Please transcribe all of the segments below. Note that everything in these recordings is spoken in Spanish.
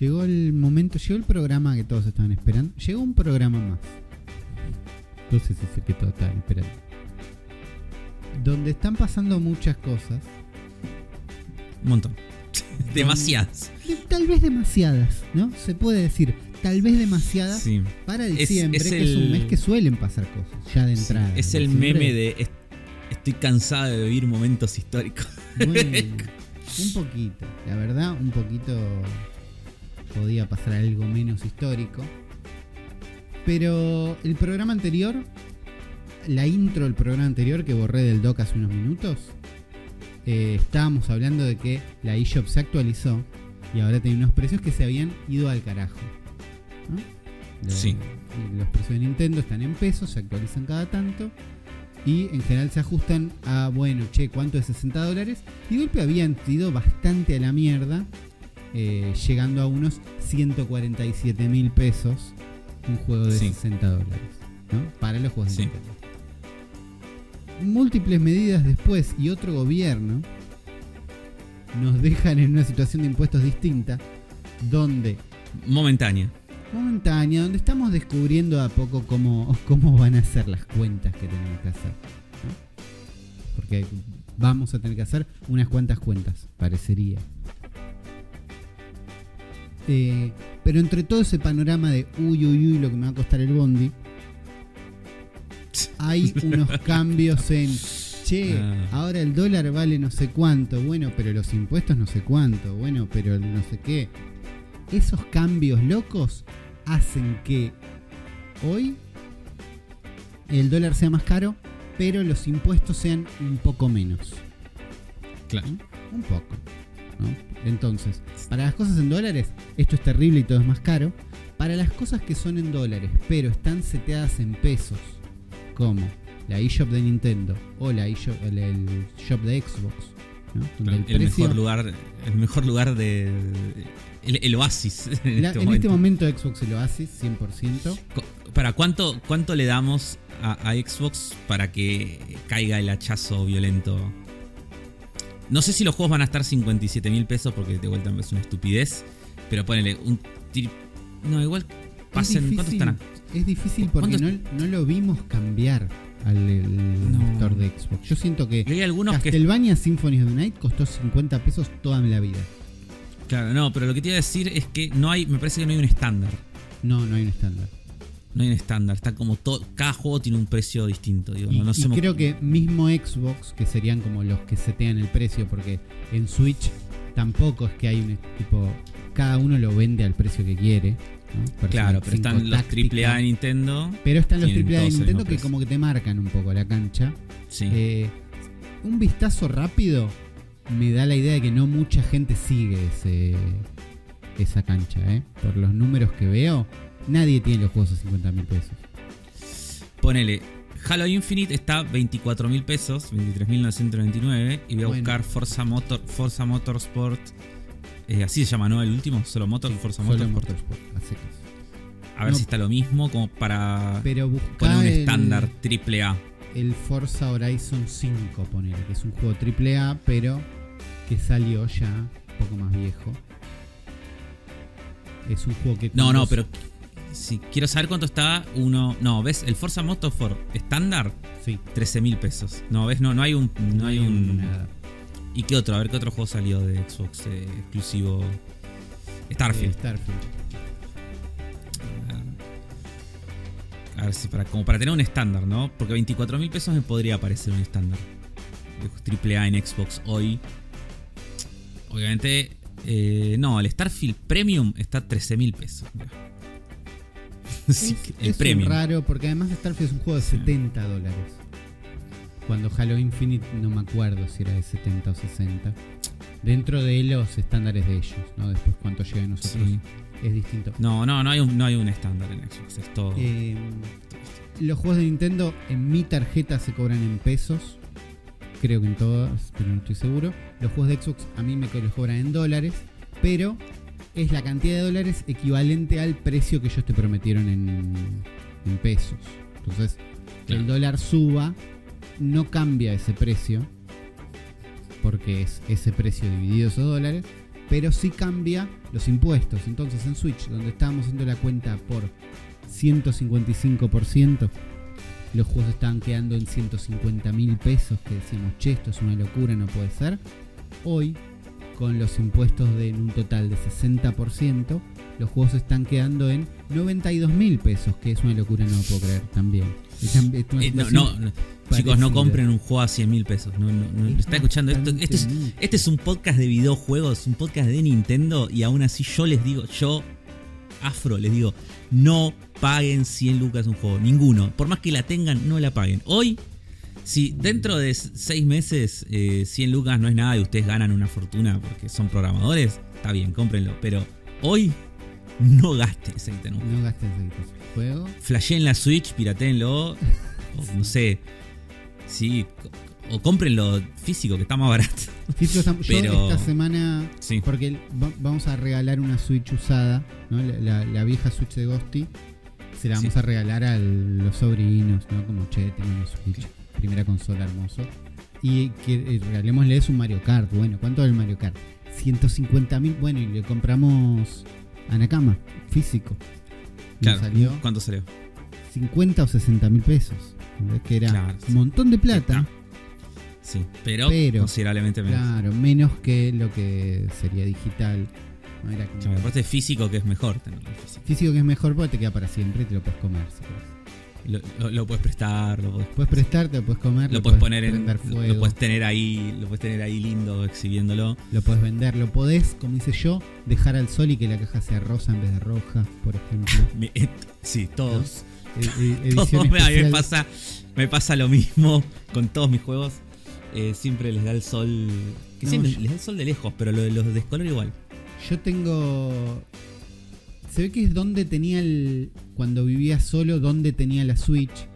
Llegó el momento, llegó el programa que todos estaban esperando. Llegó un programa más. Si sé que todos estaban esperando. Donde están pasando muchas cosas. Un montón. Demasiadas. de- Tal vez demasiadas, ¿no? Se puede decir, tal vez demasiadas Sí. para diciembre, es que es un mes que suelen pasar cosas, ya de entrada. Es el Diciembre- meme de "Est- estoy cansada de vivir momentos históricos. Bueno, un poquito, la verdad, un poquito podía pasar algo menos histórico. Pero el programa anterior, la intro del programa anterior que borré del doc hace unos minutos, eh, estábamos hablando de que la eShop se actualizó y ahora tiene unos precios que se habían ido al carajo. ¿no? Los- Sí. Los precios de Nintendo están en pesos, se actualizan cada tanto y en general se ajustan a, bueno, che, ¿cuánto es 60 dólares? Y golpe habían ido bastante a la mierda, eh, llegando a unos 147 mil pesos un juego de Sí. 60 dólares, ¿no? Para los juegos de Sí. Nintendo. Múltiples medidas después y otro gobierno nos dejan en una situación de impuestos distinta, donde Momentánea. momentánea, donde estamos descubriendo a poco cómo, cómo van a ser las cuentas que tenemos que hacer. ¿no? Porque vamos a tener que hacer unas cuantas cuentas, parecería. Eh, pero entre todo ese panorama de uy, uy, uy, lo que me va a costar el bondi, hay unos cambios en, che, Ah. ahora el dólar vale no sé cuánto, bueno, pero los impuestos no sé cuánto, bueno, pero no sé qué. Esos cambios locos hacen que hoy el dólar sea más caro, pero los impuestos sean un poco menos. Claro. Un poco. ¿No? Entonces, para las cosas en dólares, esto es terrible y todo es más caro. Para las cosas que son en dólares, pero están seteadas en pesos, como la eShop de Nintendo o la eShop, el, el shop de Xbox, ¿no? Donde El, el precio- mejor lugar. El mejor lugar de. El, el oasis. En, la- este, en momento. este momento Xbox lo hace 100%. Co- ¿Para cuánto, cuánto le damos a, a Xbox para que caiga el hachazo violento? No sé si los juegos van a estar 57 mil pesos porque de vuelta es una estupidez. Pero ponele un. tri- No, igual pasen. es ¿Cuánto difícil, están? es difícil porque no, ¿Cuántos- no lo vimos cambiar al el No. store de Xbox. Yo siento que Leí algunos que. Castlevania Symphony of the Night costó 50 pesos toda la vida. Claro, no, pero lo que te iba a decir es que no hay. Me parece que no hay un estándar. No, no hay un estándar. No hay un estándar. Está como todo. Cada juego tiene un precio distinto. Digo, Y, no, no y se me- creo que mismo Xbox, que serían como los que setean el precio, porque en Switch tampoco es que hay un tipo. Cada uno lo vende al precio que quiere. Claro, pero 5 están los táctica. AAA de Nintendo. Pero están los AAA de Nintendo que como que te marcan un poco la cancha. Sí. Eh, un vistazo rápido me da la idea de que no mucha gente sigue ese, esa cancha, ¿eh? Por los números que veo, nadie tiene los juegos a 50 mil pesos. Ponele. Halo Infinite está 24 mil pesos, 23.999. Y voy a Bueno. buscar Forza, Motor, Forza Motorsport. eh, así se llama, ¿no? El último, solo Motor, Forza Solo Motorsport. Motorsport, a secas. A ver No. si está lo mismo, como para Pero poner un el, estándar triple A. el Forza Horizon 5, ponele, que es un juego AAA, pero que salió ya un poco más viejo. Es un juego que... No, no, pero si quiero saber cuánto está uno. No, ¿ves? El Forza Motorsport estándar, Sí, 13 mil pesos. No, ¿ves? No, no hay un. No hay un. nada. ¿Y qué otro? A ver qué otro juego salió de Xbox eh, exclusivo. Eh, Starfield. Starfield. A ver si para, como para tener un estándar, ¿no? Porque 24 mil pesos me podría parecer un estándar. Triple A en Xbox hoy. Obviamente. eh, no, el Starfield Premium está a 13 mil pesos. Mirá. Sí, Es- el es Premium. raro porque además Starfield es un juego de 70 dólares. Cuando Halo Infinite no me acuerdo si era de 70 o 60. Dentro de los estándares de ellos, ¿no? Después cuánto llega a nosotros Sí. es distinto. No, no, no hay un, no hay un estándar en Xbox. Es todo. Eh, los juegos de Nintendo en mi tarjeta se cobran en pesos. Creo que en todas, pero no estoy seguro. Los juegos de Xbox a mí me los cobran en dólares. Pero es la cantidad de dólares equivalente al precio que ellos te prometieron en, en pesos. Entonces, que el Claro. dólar suba no cambia ese precio. Porque es ese precio dividido esos dólares. pero sí cambia los impuestos. Entonces en Switch, donde estábamos haciendo la cuenta por 155%, los juegos estaban quedando en 150 mil pesos, que decíamos, che, esto es una locura, no puede ser. Hoy, con los impuestos de en un total de 60%, los juegos están quedando en 92 mil pesos, que es una locura, no lo puedo creer también. Es una Eh, no, no, no. Chicos, no compren un juego a 100 mil pesos. No, no, no. Es Está escuchando esto. Este es, este es un podcast de videojuegos, un podcast de Nintendo. Y aún así, yo les digo, yo, Afro, les digo, no paguen 100 lucas un juego. Ninguno. Por más que la tengan, no la paguen. Hoy, si dentro de 6 meses eh, 100 lucas no es nada y ustedes ganan una fortuna porque son programadores, está bien, cómprenlo. Pero hoy, no gasten un juego. No gasten ese juego. Flasheen la Switch, piratéenlo. o no sé. Sí. O cómprenlo físico, que está más barato. Físico, yo Pero- esta semana, Sí. porque va- vamos a regalar una Switch usada, ¿no? la, la- la vieja Switch de Ghosty, se la vamos Sí. a regalar a los sobrinos, ¿no? Como, che, tengo una Switch, primera consola hermoso. Y que eh, regalémosles un Mario Kart. Bueno, ¿cuánto vale el Mario Kart? 150 mil. Bueno, y le compramos a Nakama, físico. Claro. salió ¿Cuánto salió? 50 o 60 mil pesos. Que era Claro, un montón de plata. Sí, pero, Pero, considerablemente menos. Claro, menos que lo que sería digital. No era como- aparte físico, que es mejor tenerlo físico. Físico que es mejor porque te queda para siempre y te lo puedes comer. si. Lo, lo- lo puedes prestar, lo puedes, Puedes prestar, lo puedes comer, lo puedes poner en. fuego, lo puedes tener ahí, lo puedes tener ahí lindo, exhibiéndolo. lo puedes vender, lo podés, como hice yo, dejar al sol y que la caja sea rosa en vez de roja, por ejemplo. Eh, Sí, todos. E- e- Todos me, a mí me especial. pasa, me pasa lo mismo con todos mis juegos. Eh, siempre les da el sol. Que No, siempre yo- les da el sol de lejos, pero lo de los descolor igual. Yo tengo. Se ve que es donde tenía el. Cuando vivía solo, donde tenía la Switch.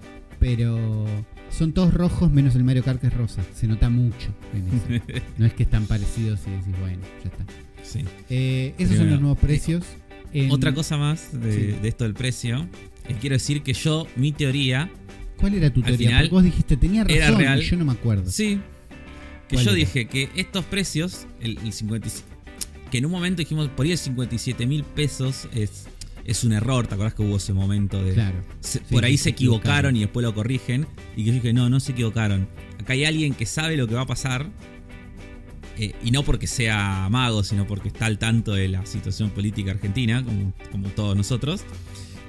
Pero. Son todos rojos menos el Mario Kart que es rosa. Se nota mucho en ese. No es que están parecidos y decís, bueno, ya está. Sí. Eh, esos Pero son los nuevos precios. En- Otra cosa más de, Sí. de esto del precio. eh, quiero decir que yo, mi teoría. ¿Cuál era tu teoría? final Porque vos dijiste, tenía razón. era real. y yo no me acuerdo. Sí. Que ¿Cuál yo era? dije que estos precios, el, el 57. Que en un momento dijimos, por ahí el 57 mil pesos es, es un error. ¿Te acordás que hubo ese momento de. Claro. se- Sí, por ahí se se equivocaron, equivocaron. y después lo corrigen. Y que yo dije, no, no se equivocaron. Acá hay alguien que sabe lo que va a pasar. eh, y no porque sea mago, sino porque está al tanto de la situación política argentina, como, como todos nosotros.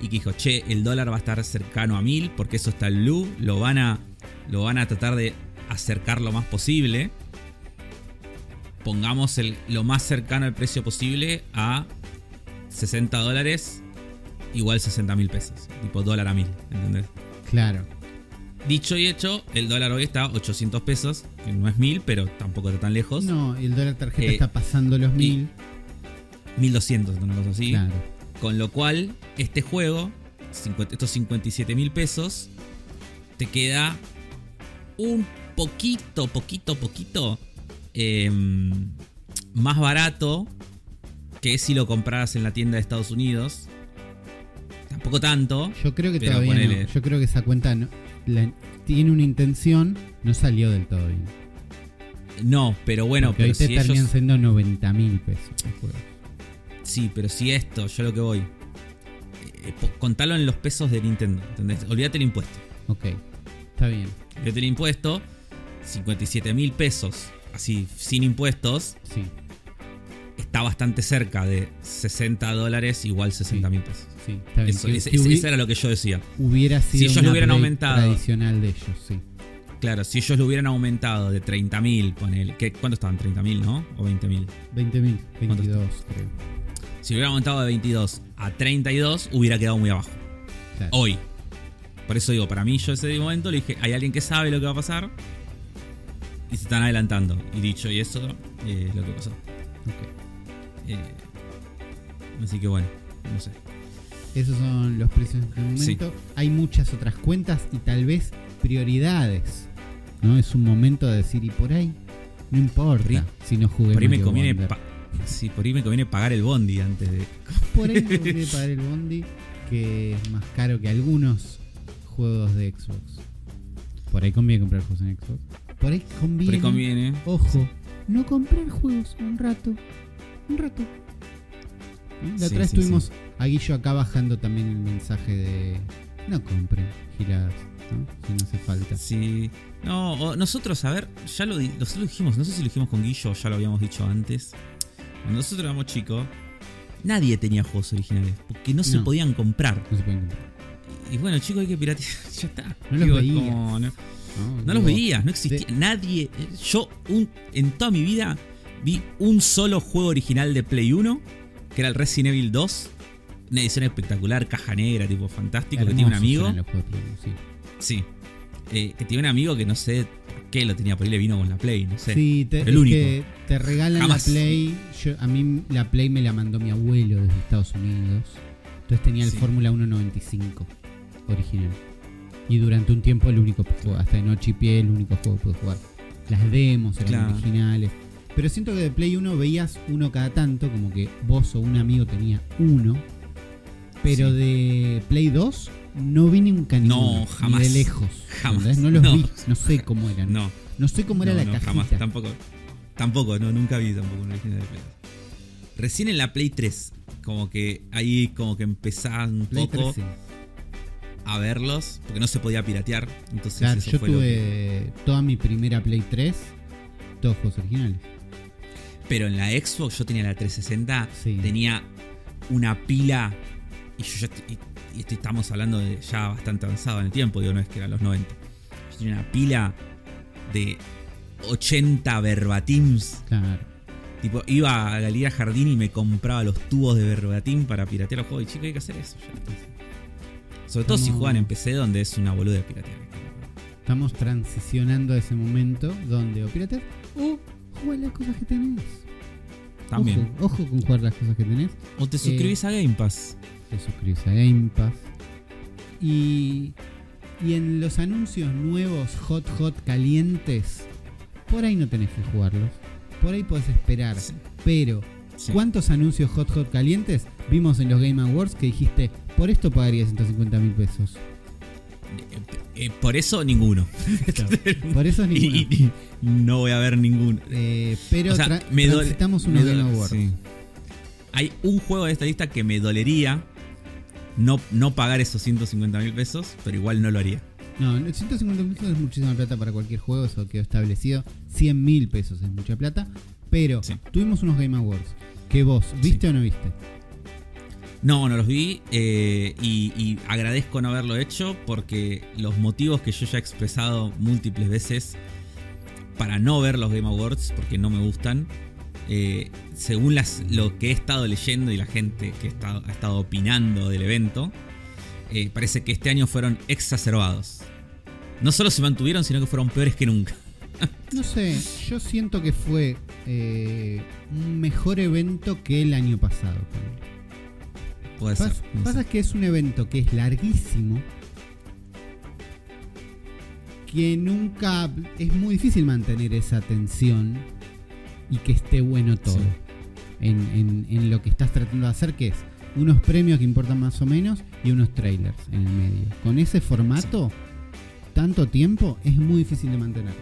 Y que dijo, che, el dólar va a estar cercano a mil, porque eso está el blue. Lo van a, lo van a tratar de acercar lo más posible. Pongamos el, lo más cercano al precio posible a 60 dólares, igual 60 mil pesos. Tipo dólar a mil, ¿entendés? Claro. Dicho y hecho, el dólar hoy está a 800 pesos, que no es mil, pero tampoco está tan lejos. No, y el dólar tarjeta Eh, está pasando los mil. 1200, una cosa así. Claro. Con lo cual, este juego, 50 estos 57 mil pesos, te queda un poquito, poquito, poquito eh, más barato que si lo compraras en la tienda de Estados Unidos. Tampoco tanto. Yo creo que todavía ponele. no. Yo creo que esa cuenta no- la- tiene una intención, no salió del todo bien. No, pero bueno, Porque pero hoy te si terminan ellos. siendo 90 mil pesos el juego. Sí, pero si esto, yo lo que voy. eh, contalo en los pesos de Nintendo, ¿entendés? Olvídate el impuesto. Ok, está bien. Olvídate el impuesto. 57 mil pesos, así, sin impuestos, Sí, está bastante cerca de 60 dólares igual 60 mil pesos. sí, está bien. Eso, Que- hubi- eso era lo que yo decía. hubiera sido ellos una lo hubieran aumentado. tradicional de ellos, sí. Claro, si ellos lo hubieran aumentado de 30 mil, ponele. ¿qué- ¿Cuánto estaban? ¿30 mil, no? ¿O 20 mil? 20 mil, ¿Cuánto 22 creo. Si hubiera aumentado de 22 a 32, hubiera quedado muy abajo. Claro. Hoy. Por eso digo, para mí, yo ese momento le dije, hay alguien que sabe lo que va a pasar. Y se están adelantando. Y dicho y eso, eh, es lo que pasó. Ok. Eh, así que bueno, no sé. Esos son los precios en este momento. Hay muchas otras cuentas y tal vez prioridades. ¿No? Es un momento de decir, y por ahí, no importa Por ahí- si no jugué Por ahí me conviene, sí, por ahí me conviene pagar el bondi antes de. Por ahí me conviene pagar el bondi, que es más caro que algunos juegos de Xbox. Por ahí conviene comprar juegos en Xbox. Por ahí conviene, Por ahí conviene. ojo, no comprar juegos un rato. un rato. La Sí, otra vez sí, tuvimos a Guillo acá bajando también el mensaje de no compren giradas, ¿no? Si no hace falta. Sí. No, o nosotros, a ver, ya lo, di- nosotros lo dijimos, no sé si lo dijimos con Guillo o ya lo habíamos dicho antes. Cuando nosotros éramos chicos, nadie tenía juegos originales, porque no se No. podían comprar. No se pueden comprar. Y bueno, chicos, hay que piratear. ya está. No los Digo, es veías. como, no, No, no los veías, no existía. Nadie. Yo, un, en toda mi vida, vi un solo juego original de Play 1, que era el Resident Evil 2. Una edición espectacular, caja negra, tipo fantástico, que tiene un amigo. Play, sí. Sí. Eh, que tiene un amigo que no sé qué lo tenía por ahí, le vino con la Play, no sé. Sí, te, el único. que te regalan Jamás. la Play. Yo, a mí la Play me la mandó mi abuelo desde Estados Unidos. Entonces tenía el Sí. Fórmula 195 original. Y durante un tiempo el único juego, hasta de noche y pie, el único juego que pude jugar. Las demos eran Claro. originales. Pero siento que de Play 1 veías uno cada tanto, como que vos o un amigo tenía uno. Pero Sí. de Play 2 no vi nunca ninguno. jamás. Ni de lejos. Jamás. No los No. vi. No sé cómo eran. No, No sé cómo era no, la no, cajita. jamás, tampoco. Tampoco, no, nunca vi tampoco un original de Play 2. Recién en la Play 3, como que ahí como que empezaban un Play poco 3, sí. A verlos, porque no se podía piratear. Entonces Claro, eso yo fue lo que- tuve toda mi primera Play 3, todos juegos originales. Pero en la Xbox yo tenía la 360, Sí. tenía una pila. Y yo ya y- estamos hablando de ya bastante avanzado en el tiempo, digo, no es que eran los 90. Yo tenía una pila de 80 verbatims. Claro. Tipo, iba a Galería Jardín y me compraba los tubos de verbatim para piratear los juegos. Y chicos, hay que hacer eso. ya. Sobre todo si juegan en PC, donde es una boluda de piratear. Estamos transicionando a ese momento donde o pirateas o jugar las cosas que tenés. También. Ojo, ojo con jugar las cosas que tenés. O te suscribís a Game Pass. Te suscribís a Game Pass. Y, y en los anuncios nuevos, hot, hot, calientes, por ahí no tenés que jugarlos. Por ahí podés esperar. Sí. Pero Sí. ¿Cuántos anuncios hot hot calientes vimos en los Game Awards que dijiste, por esto pagaría 150 mil pesos? Eh, eh, por eso ninguno. Por eso ninguno. y- y no voy a ver ninguno. Eh, pero O sea, tra- me dole- transitamos me unos dole- Game sí. Hay un juego de esta lista que me dolería no, no pagar esos 150 mil pesos, pero igual no lo haría. No, 150 mil pesos es muchísima plata para cualquier juego, eso quedó establecido. 100 mil pesos es mucha plata. Pero Sí. tuvimos unos Game Awards. que vos viste o no viste? No, no los vi eh, y, agradezco no haberlo hecho porque los motivos que yo ya he expresado múltiples veces para no ver los Game Awards, porque no me gustan, eh, según lo que he estado leyendo y la gente que ha estado opinando del evento, eh, parece que este año fueron exacerbados. No solo se mantuvieron, sino que fueron peores que nunca. No sé, yo siento que fue un mejor evento que el año pasado. ponele. Puede ser. Pas- no pasa sé. que es un evento que es larguísimo. Que nunca. Es muy difícil mantener esa atención y que esté bueno todo. Sí. En, en- en lo que estás tratando de hacer, que es unos premios que importan más o menos y unos trailers en el medio. Con ese formato, tanto tiempo, es muy difícil de mantener.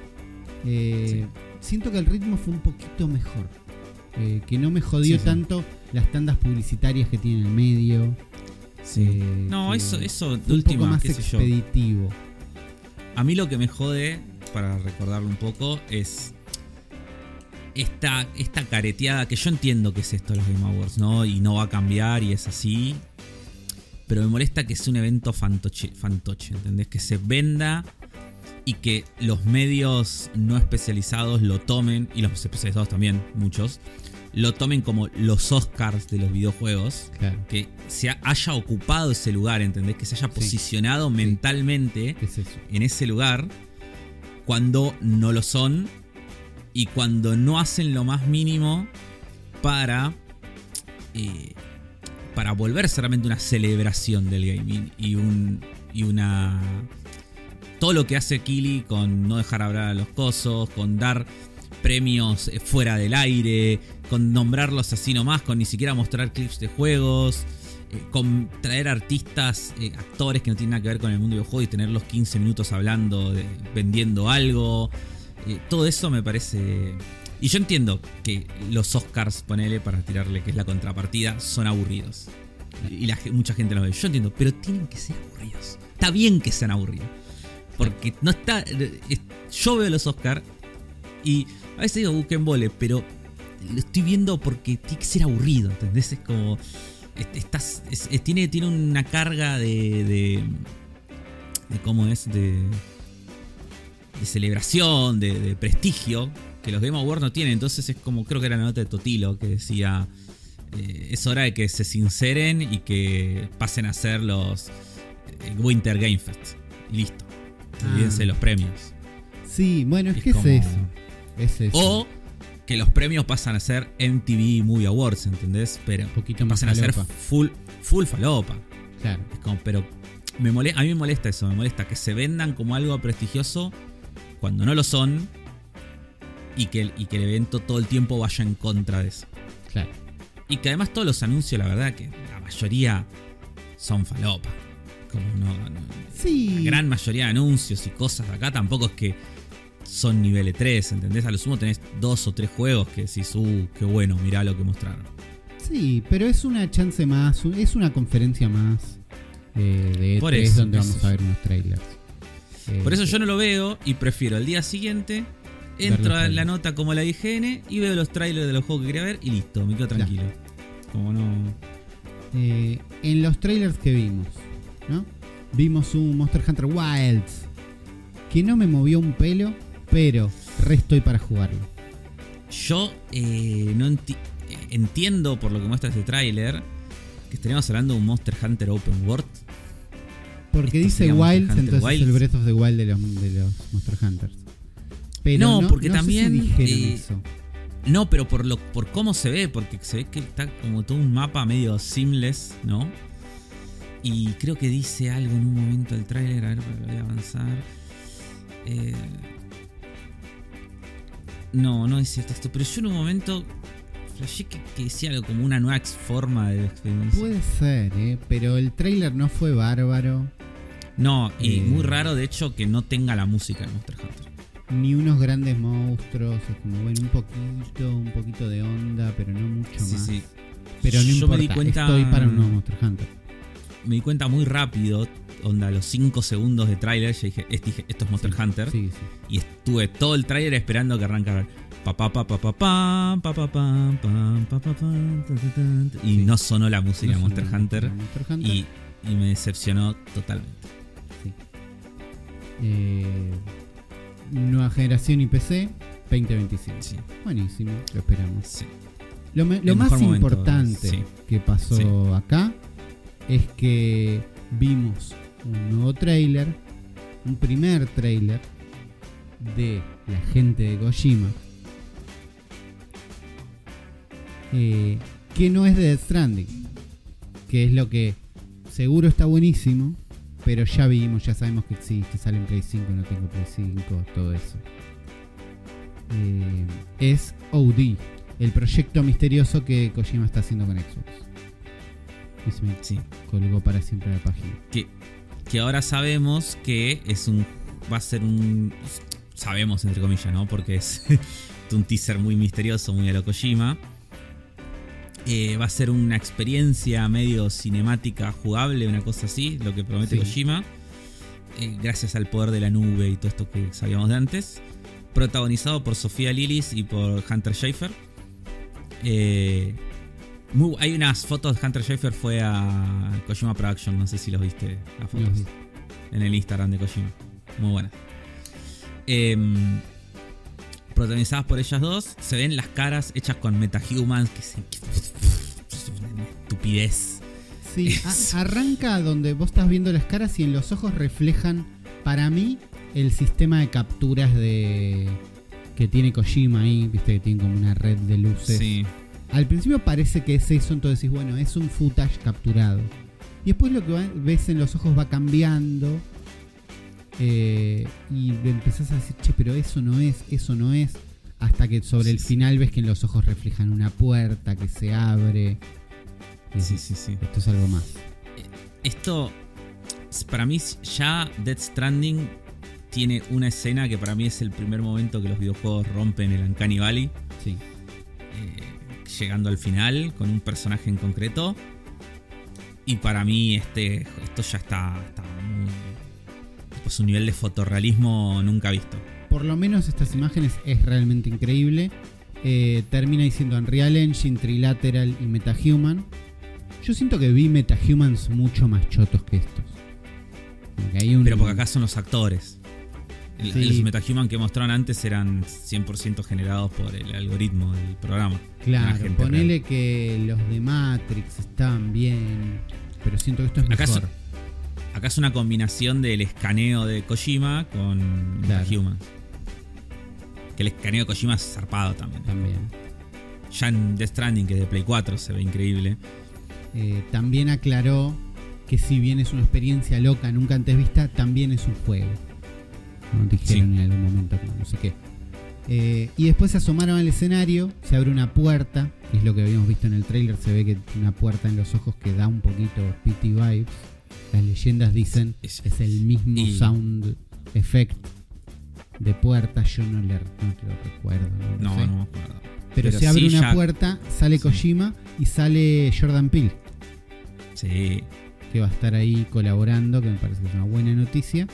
Eh, Siento que el ritmo fue un poquito mejor. Eh, que no me jodió Sí, sí. tanto las tandas publicitarias que tiene en el medio. Sí. Eh, No, eso, eso un poco última, más qué sé yo. A mí lo que me jode, para recordarlo un poco, es esta, esta careteada que yo entiendo que es esto de los Game Awards, ¿no? Y no va a cambiar y es así. Pero me molesta que sea un evento fantoche, fantoche ¿entendés? Que se venda y que los medios no especializados lo tomen, y los especializados también, muchos, lo tomen como los Oscars de los videojuegos Claro. que se ha- haya ocupado ese lugar, ¿entendés? Que se haya Sí. posicionado mentalmente en ese lugar cuando no lo son y cuando no hacen lo más mínimo para eh, para volverse realmente una celebración del gaming y un y una todo lo que hace Kili con no dejar hablar a los cosos, con dar premios eh, fuera del aire, con nombrarlos así nomás, con ni siquiera mostrar clips de juegos, eh, con traer artistas, eh, actores que no tienen nada que ver con el mundo del videojuego y tenerlos 15 minutos hablando, de- vendiendo algo. Eh, todo eso me parece Y yo entiendo que los Oscars, ponele para tirarle que es la contrapartida, son aburridos. Y la, mucha gente lo ve. Yo entiendo, pero tienen que ser aburridos. Está bien que sean aburridos. Porque no está. Yo veo los Oscars y a veces digo busquen vole, pero lo estoy viendo porque tiene que ser aburrido, ¿entendés? Es como. Estás, tiene, tiene una carga de, de. de cómo es, de. de celebración, de, de prestigio, que los Game Awards no tienen. Entonces es como, creo que era la nota de Totilo que decía, eh, es hora de que se sinceren y que pasen a ser los eh, Winter Game Fest. Y listo. Ah. Olvídense los premios. Sí, bueno, es, que es, eso. es eso. O que los premios pasan a ser MTV Movie Awards, ¿entendés? Pero Un poquito más pasan a ser full, full falopa. Claro. Es como, pero me molesta, a mí me molesta eso, me molesta que se vendan como algo prestigioso cuando no lo son y que, y que el evento todo el tiempo vaya en contra de eso. Claro. Y que además todos los anuncios, la verdad, que la mayoría son falopa. Como no, sí. La gran mayoría de anuncios y cosas de acá tampoco es que son nivel 3, ¿entendés? A lo sumo tenés dos o tres juegos que decís, uh, qué bueno, mirá lo que mostraron. Sí, pero es una chance más, es una conferencia más eh, de Por E3 eso, donde eso. vamos a ver unos trailers. Eh, Por eso yo no lo veo y prefiero el día siguiente entro a la nota como la IGN y veo los trailers de los juegos que quería ver y listo, me quedo tranquilo. Como no. eh, en los trailers que vimos, ¿no? Vimos un Monster Hunter Wilds que no me movió un pelo, pero re estoy para jugarlo. Yo eh, no enti- eh, entiendo por lo que muestra este tráiler que estaríamos hablando de un Monster Hunter Open World. Porque Esto dice Wilds, entonces es el Wilds. Breath of the Wild de los, de los Monster Hunters. Pero No, no, porque no sé si también, dijeron eh, eso. No, pero por lo por cómo se ve, porque se ve que está como todo un mapa medio seamless, ¿no? Y creo que dice algo en un momento del tráiler, a ver, voy a avanzar. Eh, no, no dice texto, pero yo en un momento flashé que, que decía algo como una nueva forma de experiencia. Puede ser, ¿eh? pero el trailer no fue bárbaro. No, y Eh. muy raro de hecho que no tenga la música de Monster Hunter. Ni unos grandes monstruos. Es como, bueno, un poquito, un poquito de onda, pero no mucho Sí, más. sí. Pero no Yo importa, me di cuenta- estoy para un nuevo Monster Hunter. Me di cuenta muy rápido, onda, los 5 segundos de tráiler, yo dije, este- dije, esto es Monster Hunter. Sí, sí. Y estuve todo el tráiler esperando que arrancara. Y Sí. no sonó la música No Monster Hunter. Monster Hunter. Y, y me decepcionó totalmente. Sí. Eh, nueva generación y PC 2025. Sí, Buenísimo, lo esperamos. sí. Lo, me- lo más momento, importante sí. que pasó Sí. acá es que vimos un nuevo trailer, un primer trailer de la gente de Kojima, eh, que no es de Death Stranding, que es lo que seguro está buenísimo, pero ya vimos, ya sabemos que existe, sale en Play 5, no tengo Play 5, todo eso. Eh, es OD, el proyecto misterioso que Kojima está haciendo con Xbox. Y se me Sí. colgó para siempre la página. Que, que ahora sabemos que es un. Va a ser un. Sabemos, entre comillas, ¿no? Porque es un teaser muy misterioso, muy a lo Kojima. Eh, va a ser una experiencia medio cinemática jugable, una cosa así, lo que promete Sí. Kojima. Eh, gracias al poder de la nube y todo esto que sabíamos de antes. Protagonizado por Sofía Lillis y por Hunter Schaefer. Eh, muy- hay unas fotos. Hunter Schaefer fue a Kojima Production. No sé si los viste. Las fotos. En el Instagram de Kojima. Muy buenas. Em, protagonizadas por ellas dos. Se ven las caras hechas con metahumans. Que se. que- es una estupidez. Sí, Es- a- arranca donde vos estás viendo las caras y en los ojos reflejan, para mí, el sistema de capturas de que tiene Kojima ahí, viste que tiene como una red de luces. Sí. Al principio parece que es eso, entonces decís, bueno, es un footage capturado. Y después lo que ves en los ojos va cambiando. eh, y empezás a decir, che, pero eso no es, eso no es. Hasta que sobre el Sí, final ves que en los ojos reflejan una puerta que se abre. Y Sí, sí, sí. Esto es algo más. Esto, para mí, ya Death Stranding tiene una escena que para mí es el primer momento que los videojuegos rompen el Uncanny Valley. Sí. Llegando al final con un personaje en concreto. Y para mí este, esto ya está, está muy... Pues un nivel de fotorrealismo nunca visto. Por lo menos estas imágenes es realmente increíble. Eh, termina diciendo Unreal Engine, Trilateral y MetaHuman. Yo siento que vi MetaHumans mucho más chotos que estos. Hay un- Pero porque acá son los actores. El- Sí. Los metahuman que mostraron antes eran 100% generados por el algoritmo del programa. Claro, gente ponele real. que los de Matrix estaban bien. Pero siento que esto es Acá mejor. Acá es una combinación del escaneo de Kojima con Claro. Metahuman. Que el escaneo de Kojima es zarpado también. También. Ya en Death Stranding, que es de Play 4, se ve increíble. Eh, también aclaró que si bien es una experiencia loca, nunca antes vista, también es un juego. ¿No? Dijeron en algún momento, no, sé qué. Eh, y después se asomaron al escenario, se abre una puerta, que es lo que habíamos visto en el trailer, se ve que una puerta en los ojos que da un poquito PT vibes. Las leyendas dicen Es- es el mismo y- sound effect de puerta, yo no, le, no te lo recuerdo. No, No, sé. no me acuerdo. Pero, pero se abre sí una ya- puerta, sale Sí. Kojima y sale Jordan Peele Sí. que va a estar ahí colaborando, que me parece que es una buena noticia.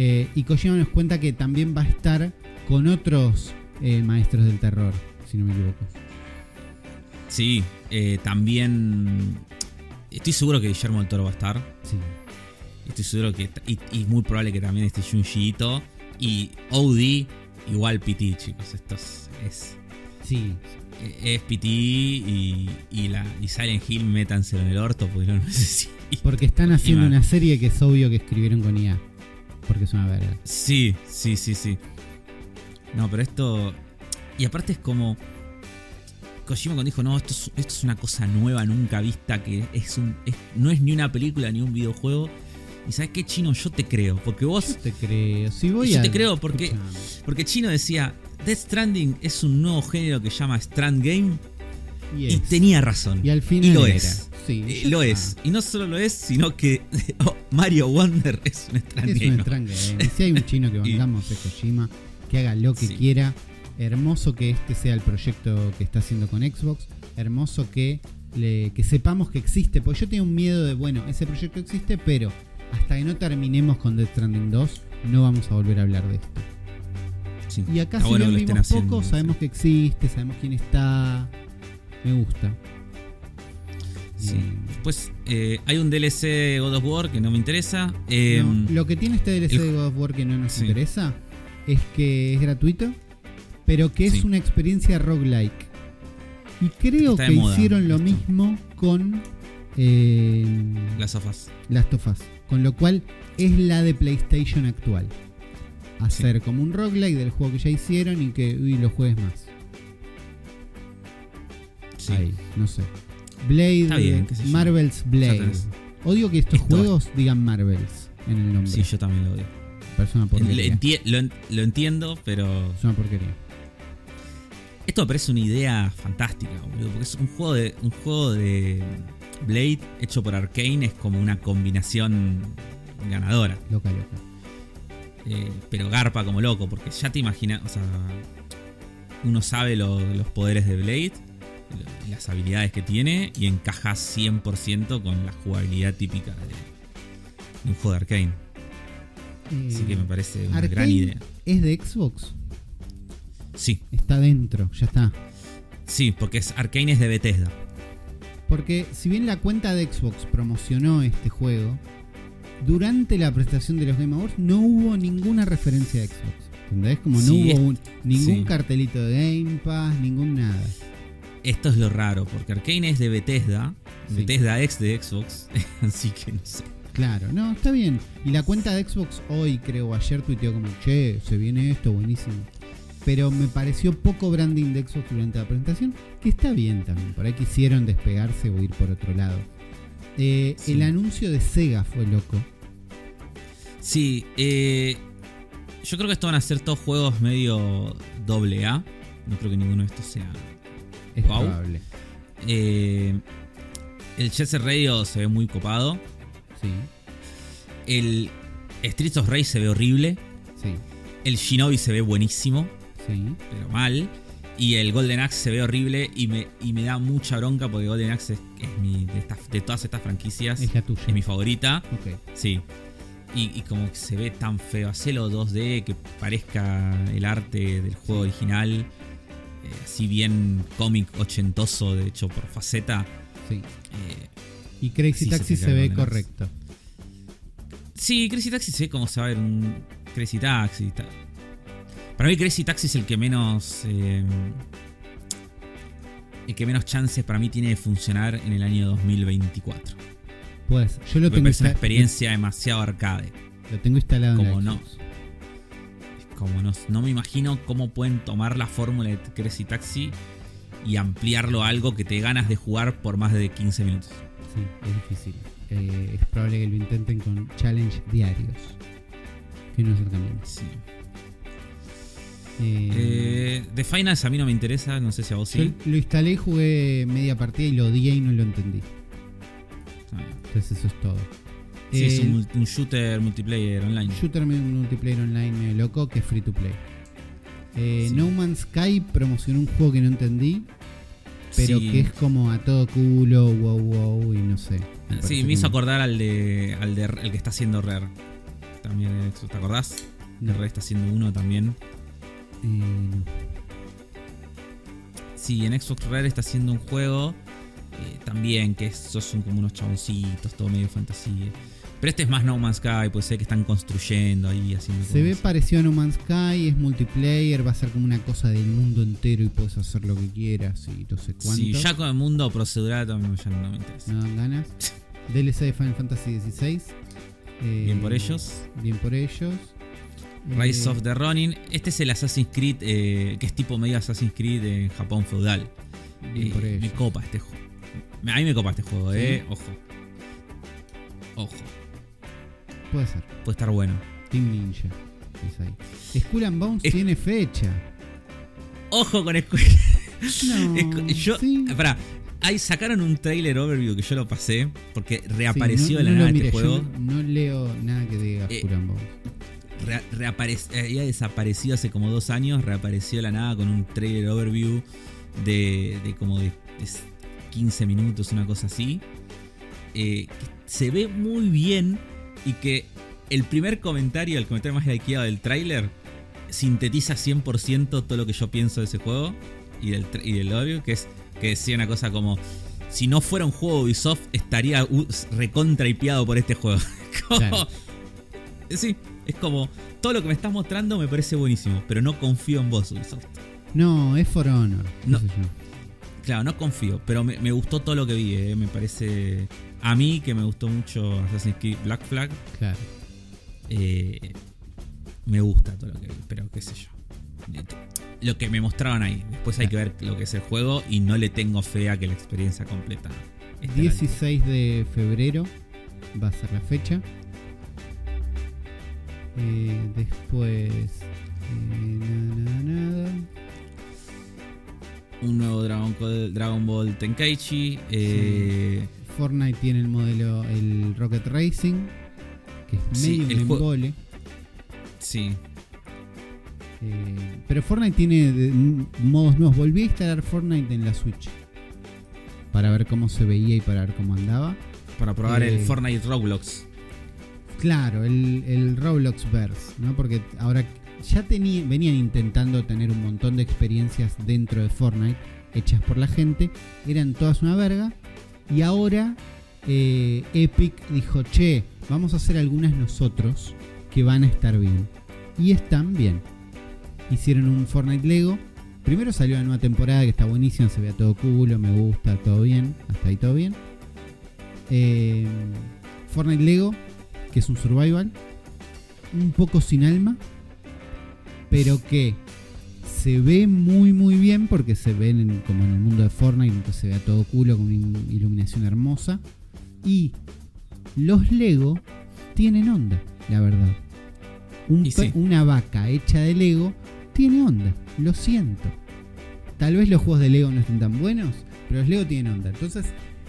Eh, y Kojima nos cuenta que también va a estar con otros eh, maestros del terror, si no me equivoco. Sí, eh, también. Estoy seguro que Guillermo del Toro va a estar. Sí. Estoy seguro que. Y, y muy probable que también esté Junji Ito. Y OD, igual PT, chicos. Esto es. Es, Sí, es PT y, y, la, y Silent Hill métanselo en el orto porque lo necesito. porque están haciendo una serie que es obvio que escribieron con IA. Porque es una verga. Sí, sí, sí, sí. No, pero esto. Y aparte es como. Kojima cuando dijo, no, esto es, esto es una cosa nueva, nunca vista, que es un. es- no es ni una película ni un videojuego. Y sabes qué, Chino, yo te creo. Porque Yo vos. te creo. Si voy Yo a. te creo porque- Escuchame. Porque Chino decía, Death Stranding es un nuevo género que llama Strand Game. Y, tenía razón. Y al final y lo era. es. Sí, Eh, lo es. Y no solo lo es, sino que oh, Mario Wonder es un Strand Es un. Y Si hay un chino que bancamos es Kojima, que haga lo que Sí. quiera. Hermoso que este sea el proyecto que está haciendo con Xbox. Hermoso que, le- que sepamos que existe. Porque yo tengo un miedo de, bueno, ese proyecto existe, pero hasta que no terminemos con Death Stranding 2, no vamos a volver a hablar de esto. Sí. Y acá, si bueno bien vimos haciendo, poco, sí. sabemos que existe, sabemos quién está. Me gusta. Sí. Después eh, hay un DLC de God of War que no me interesa. Eh, No, lo que tiene este DLC el- de God of War que no nos Sí. interesa es que es gratuito, pero que es Sí. una experiencia roguelike. Y creo que moda hicieron lo esto. mismo con eh, Las sofás. Last of Us. Con lo cual es la de PlayStation actual. Hacer como un roguelike del juego que ya hicieron y que y lo juegues más. Sí. Ahí, no sé. Blade, bien. Marvel's Blade. Odio que estos Esto- juegos digan Marvels en el nombre. Sí, yo también lo odio. Lo, porquería. enti- lo en- lo entiendo, pero Es una porquería. esto me parece una idea fantástica, boludo. Porque es un juego de, un juego de Blade hecho por Arkane, es como una combinación ganadora. Loca, loca. Eh, pero garpa como loco, porque ya te imaginas, o sea, uno sabe lo- los poderes de Blade, las habilidades que tiene, y encaja 100% con la jugabilidad típica de, de un juego de Arkane. Así que me parece una Eh, Arcane gran idea. ¿Es de Xbox? Sí, Está dentro, ya está. sí, porque es, Arkane es de Bethesda. Porque si bien la cuenta de Xbox promocionó este juego, durante la presentación de los Game Awards no hubo ninguna referencia de Xbox. ¿Entendés? Como no Sí, hubo un- ningún sí. cartelito de Game Pass, ningún nada. Esto es lo raro, porque Arkane es de Bethesda, Sí. Bethesda ex de Xbox, así que no sé. Claro, no, está bien. Y la cuenta de Xbox hoy, creo, ayer tuiteó como, che, se viene esto, buenísimo. Pero me pareció poco branding de Xbox durante la presentación, que está bien también. Por ahí quisieron despegarse o ir por otro lado. Eh, Sí. El anuncio de Sega fue loco. Sí, eh, yo creo que estos van a ser todos juegos medio doble A. No creo que ninguno de estos sea. Es Wow. probable. Eh, el Jet Set Radio se ve muy copado. Sí, El Streets of Rage se ve horrible. sí, El Shinobi se ve buenísimo, sí. pero mal. Y el Golden Axe se ve horrible y me, y me da mucha bronca porque Golden Axe es, es mi, de, todas estas franquicias, Es la tuya. es mi favorita. Ok. Sí. Y, y como que se ve tan feo. Hacelo 2D, que parezca el arte del juego original. Eh, así bien cómic ochentoso, de hecho por faceta. Sí. Eh, Y Crazy se Taxi se, ve correcto. sí, Crazy Taxi sé cómo se va a ver un Crazy Taxi. ta- Para mí Crazy Taxi es el que menos... eh, el que menos chances para mí tiene de funcionar en el año 2024. Pues, yo lo Me tengo, parece una experiencia demasiado arcade. lo tengo instalado en Como la no. Xbox. Como no, no me imagino cómo pueden tomar la fórmula de Crazy Taxi y ampliarlo a algo que te ganas de jugar por más de 15 minutos. Sí, es difícil. Eh, es probable que lo intenten con challenge diarios. Que no es el camino. Sí. Eh, Eh, The Finals a mí no me interesa, no sé si a vos sí. lo instalé, jugué media partida y lo odié y no lo entendí. Ah, Entonces eso es todo. Sí, es Eh, un, multi- un shooter multiplayer online. shooter me- multiplayer online medio loco que es free to play. Eh, Sí. No Man's Sky promocionó un juego que no entendí, pero Sí. que es como a todo culo, wow wow y no sé. Sí, parece me hizo como- acordar al de, al de el que está haciendo Rare. También, ¿te acordás? No. Rare está haciendo uno también. Eh, no. Sí, en Xbox Rare está haciendo un juego eh, también que esos son como unos chaboncitos, todo medio fantasía. Pero este es más No Man's Sky, pues sé que están construyendo ahí, haciendo Se ve parecido a No Man's Sky, es multiplayer, va a ser como una cosa del mundo entero y puedes hacer lo que quieras y no sé cuánto. Sí, ya con el mundo procedural también ya no me interesa. No dan ganas. DLC de Final Fantasy XVI. Eh, Bien por ellos. Bien por ellos. Rise Eh, of the Ronin. Este es el Assassin's Creed, eh, que es tipo medio Assassin's Creed en Japón feudal. Bien Eh, por me ellos. copa este juego. A mí me copa este juego, Sí. eh. Ojo. Ojo. Puede ser. Puede estar bueno. Team Ninja. Es ahí. And Bones Es- tiene fecha. Ojo con Square. No, yo, sí. pará, ahí sacaron un trailer overview que yo lo pasé porque reapareció Sí, de la no nada lo este miré, juego. no, leo nada que diga Eh, and Bones. Re- reaparec- había desaparecido hace como dos años, reapareció de la nada con un trailer overview de, de como de, de 15 minutos, una cosa así. Eh, que se ve muy bien y que el primer comentario, el comentario más likeado del trailer, sintetiza 100% todo lo que yo pienso de ese juego y del, y del overview, que es que decía una cosa como... Si no fuera un juego Ubisoft, estaría recontra hipeado por este juego. Como- Claro. Sí, es como todo lo que me estás mostrando me parece buenísimo, pero no confío en vos, Ubisoft. No, es For Honor. qué No. sé yo. Claro, no confío, pero me, me gustó todo lo que vi, eh, me parece. A mí, que me gustó mucho Assassin's Creed Black Flag, Claro. eh, me gusta todo lo que vi, pero qué sé yo. Lo que me mostraron ahí. Después hay que ver lo que es el juego y no le tengo fe a que la experiencia completa. esté a la 16 de febrero va a ser la fecha. Eh, después. eh, nada, nada, nada. Un nuevo Dragon, Ball- Dragon Ball Tenkaichi. eh, Fortnite tiene el modelo, el Rocket Racing, que es Sí, medio el un juego- embole. sí, Eh, pero Fortnite tiene de- modos nuevos. Volví a instalar Fortnite en la Switch. Para ver cómo se veía y para ver cómo andaba. para probar el Eh, Fortnite Roblox. Claro, el, el Roblox Verse, ¿no? Porque ahora ya venían intentando tener un montón de experiencias dentro de Fortnite hechas por la gente, eran todas una verga, y ahora eh, Epic dijo, che, vamos a hacer algunas nosotros que van a estar bien. Y están bien. Hicieron un Fortnite Lego. Primero salió la nueva temporada que está buenísima, se ve a todo culo, me gusta, todo bien, hasta ahí todo bien. Eh, Fortnite Lego, que es un survival, un poco sin alma, pero que se ve muy muy bien porque se ve en- como en el mundo de Fortnite, entonces se ve a todo culo con una in- iluminación hermosa. Y los Lego tienen onda, la verdad. Un sí. Una vaca hecha de Lego tiene onda, lo siento. Tal vez los juegos de Lego no estén tan buenos, pero los Lego tienen onda. Entonces,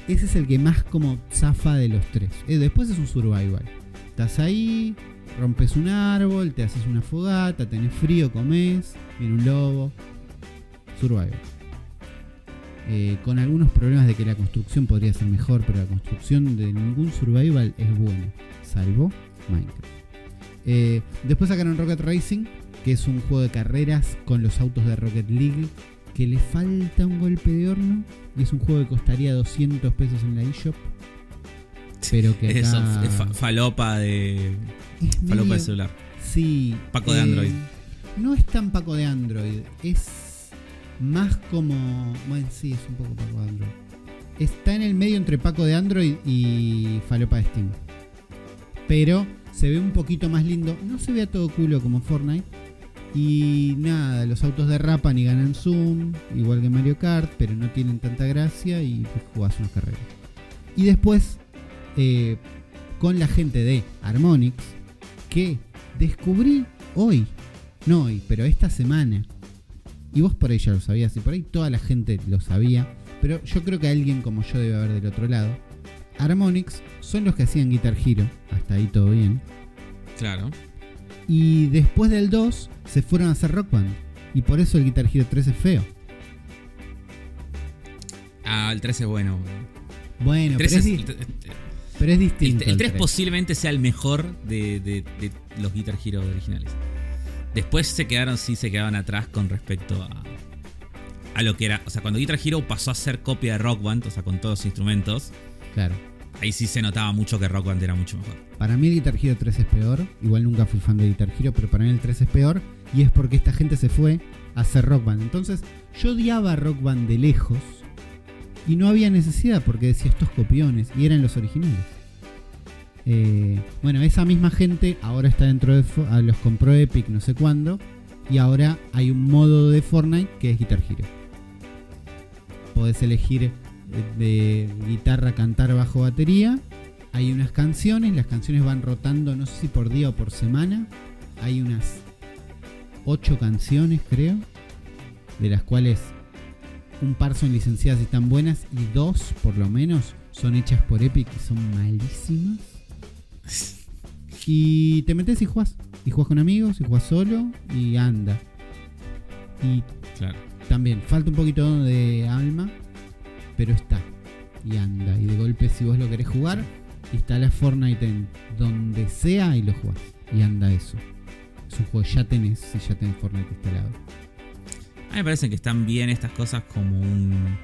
ese es el que más como zafa de los tres. Eh, después es un survival. Estás ahí, rompes un árbol, te haces una fogata, tenés frío, comes, viene un lobo. survival. Eh, con algunos problemas de que la construcción podría ser mejor, pero la construcción de ningún survival es buena, salvo Minecraft. Eh, después sacaron Rocket Racing, que es un juego de carreras con los autos de Rocket League, que le falta un golpe de horno, y es un juego que costaría 200 pesos en la eShop. Pero que acá... Falopa de. Es Falopa de celular. Sí. Paco de Android. No es tan Paco de Android. Es más como. Bueno, sí, es un poco Paco de Android. Está en el medio entre Paco de Android y Falopa de Steam. Pero se ve un poquito más lindo. No se ve a todo culo como Fortnite. Y nada, los autos derrapan y ganan zoom, igual que Mario Kart, pero no tienen tanta gracia y pues, jugás unas carreras. Y después, eh, con la gente de Harmonix, que descubrí hoy, no hoy, pero esta semana, y vos por ahí ya lo sabías, y por ahí toda la gente lo sabía, pero yo creo que alguien como yo debe haber del otro lado. Harmonix son los que hacían Guitar Hero, hasta ahí todo bien. Claro. Y después del 2 se fueron a hacer Rock Band. Y por eso el Guitar Hero 3 es feo. Ah, el 3 es bueno. Bueno, El pero 3 es, es, di- el, pero es distinto. el el 3 3. posiblemente sea el mejor de, de- de los Guitar Hero originales. Después se quedaron, sí, se quedaban atrás con respecto a, a lo que era. O sea, cuando Guitar Hero pasó a ser copia de Rock Band, o sea, con todos los instrumentos, Claro. ahí sí se notaba mucho que Rock Band era mucho mejor. Para mí el Guitar Hero 3 es peor. Igual nunca fui fan de Guitar Hero, pero para mí el 3 es peor. Y es porque esta gente se fue a hacer Rock Band. Entonces yo odiaba Rock Band de lejos. Y no había necesidad porque decía estos copiones. Y eran los originales. Eh, bueno, esa misma gente ahora está dentro de... Ah, los compró Epic no sé cuándo. Y ahora hay un modo de Fortnite que es Guitar Hero. Podés elegir eh, de guitarra, cantar, bajo, batería. Hay unas canciones, las canciones van rotando, no sé si por día o por semana. Hay unas ocho canciones, creo, de las cuales un par son licenciadas y están buenas, y dos, por lo menos, son hechas por Epic y son malísimas. Y te metes y jugás. Y jugás con amigos, y jugás solo, y anda. Y Claro. también falta un poquito de alma, pero está. Y anda. Y de golpe, si vos lo querés jugar, instalas Fortnite en donde sea y lo jugás. Y anda eso. Es un juego ya tenés, si ya tenés Fortnite instalado. A mí me parece que están bien estas cosas como un.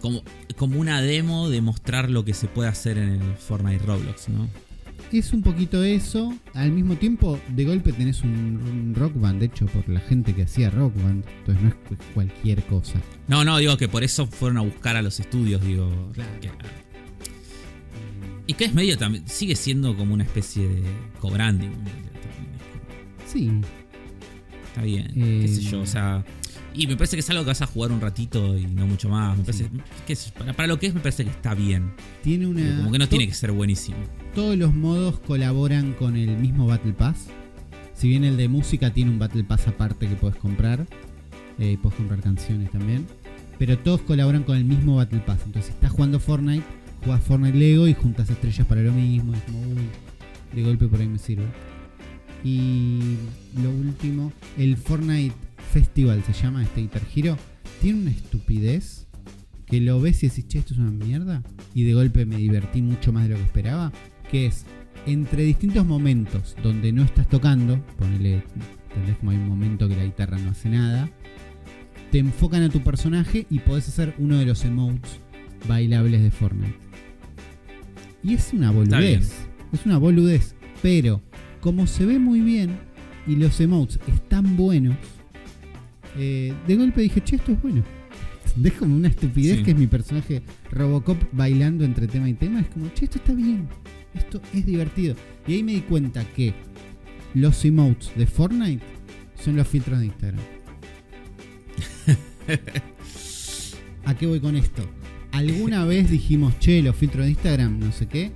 Como, como una demo de mostrar lo que se puede hacer en el Fortnite Roblox, ¿no? Es un poquito eso. Al mismo tiempo, de golpe tenés un, un rock band hecho por la gente que hacía rock band. Entonces no es cu- cualquier cosa. No, no, digo que por eso fueron a buscar a los estudios, digo. Claro. que- y que es medio también. Sigue siendo como una especie de co-branding. Sí, Está bien, Eh, qué sé yo, o sea. Y me parece que es algo que vas a jugar un ratito y no mucho más. Me parece, yo, para, para lo que es, me parece que está bien. tiene una. Como que no tiene que ser buenísimo. Todos los modos colaboran con el mismo Battle Pass. Si bien el de música tiene un Battle Pass aparte que puedes comprar, eh, puedes comprar canciones también. Pero todos colaboran con el mismo Battle Pass. Entonces, si estás jugando Fortnite, juegas Fortnite Lego y juntas estrellas para lo mismo. Es como, uy, de golpe por ahí me sirve. Y lo último, el Fortnite Festival se llama este Hero. Tiene una estupidez que lo ves y decís, che, esto es una mierda. Y de golpe me divertí mucho más de lo que esperaba. Que es entre distintos momentos donde no estás tocando, ponele, ¿entendés? Como hay un momento que la guitarra no hace nada. Te enfocan a tu personaje y podés hacer uno de los emotes bailables de Fortnite. Y es una boludez. Es una boludez. Pero como se ve muy bien y los emotes están buenos, eh, de golpe dije, che, esto es bueno. Es como una estupidez Sí. que es mi personaje Robocop bailando entre tema y tema. Es como, che, esto está bien. Esto es divertido. Y ahí me di cuenta que los emotes de Fortnite son los filtros de Instagram. ¿A qué voy con esto? ¿Alguna vez dijimos, che, los filtros de Instagram, no sé qué?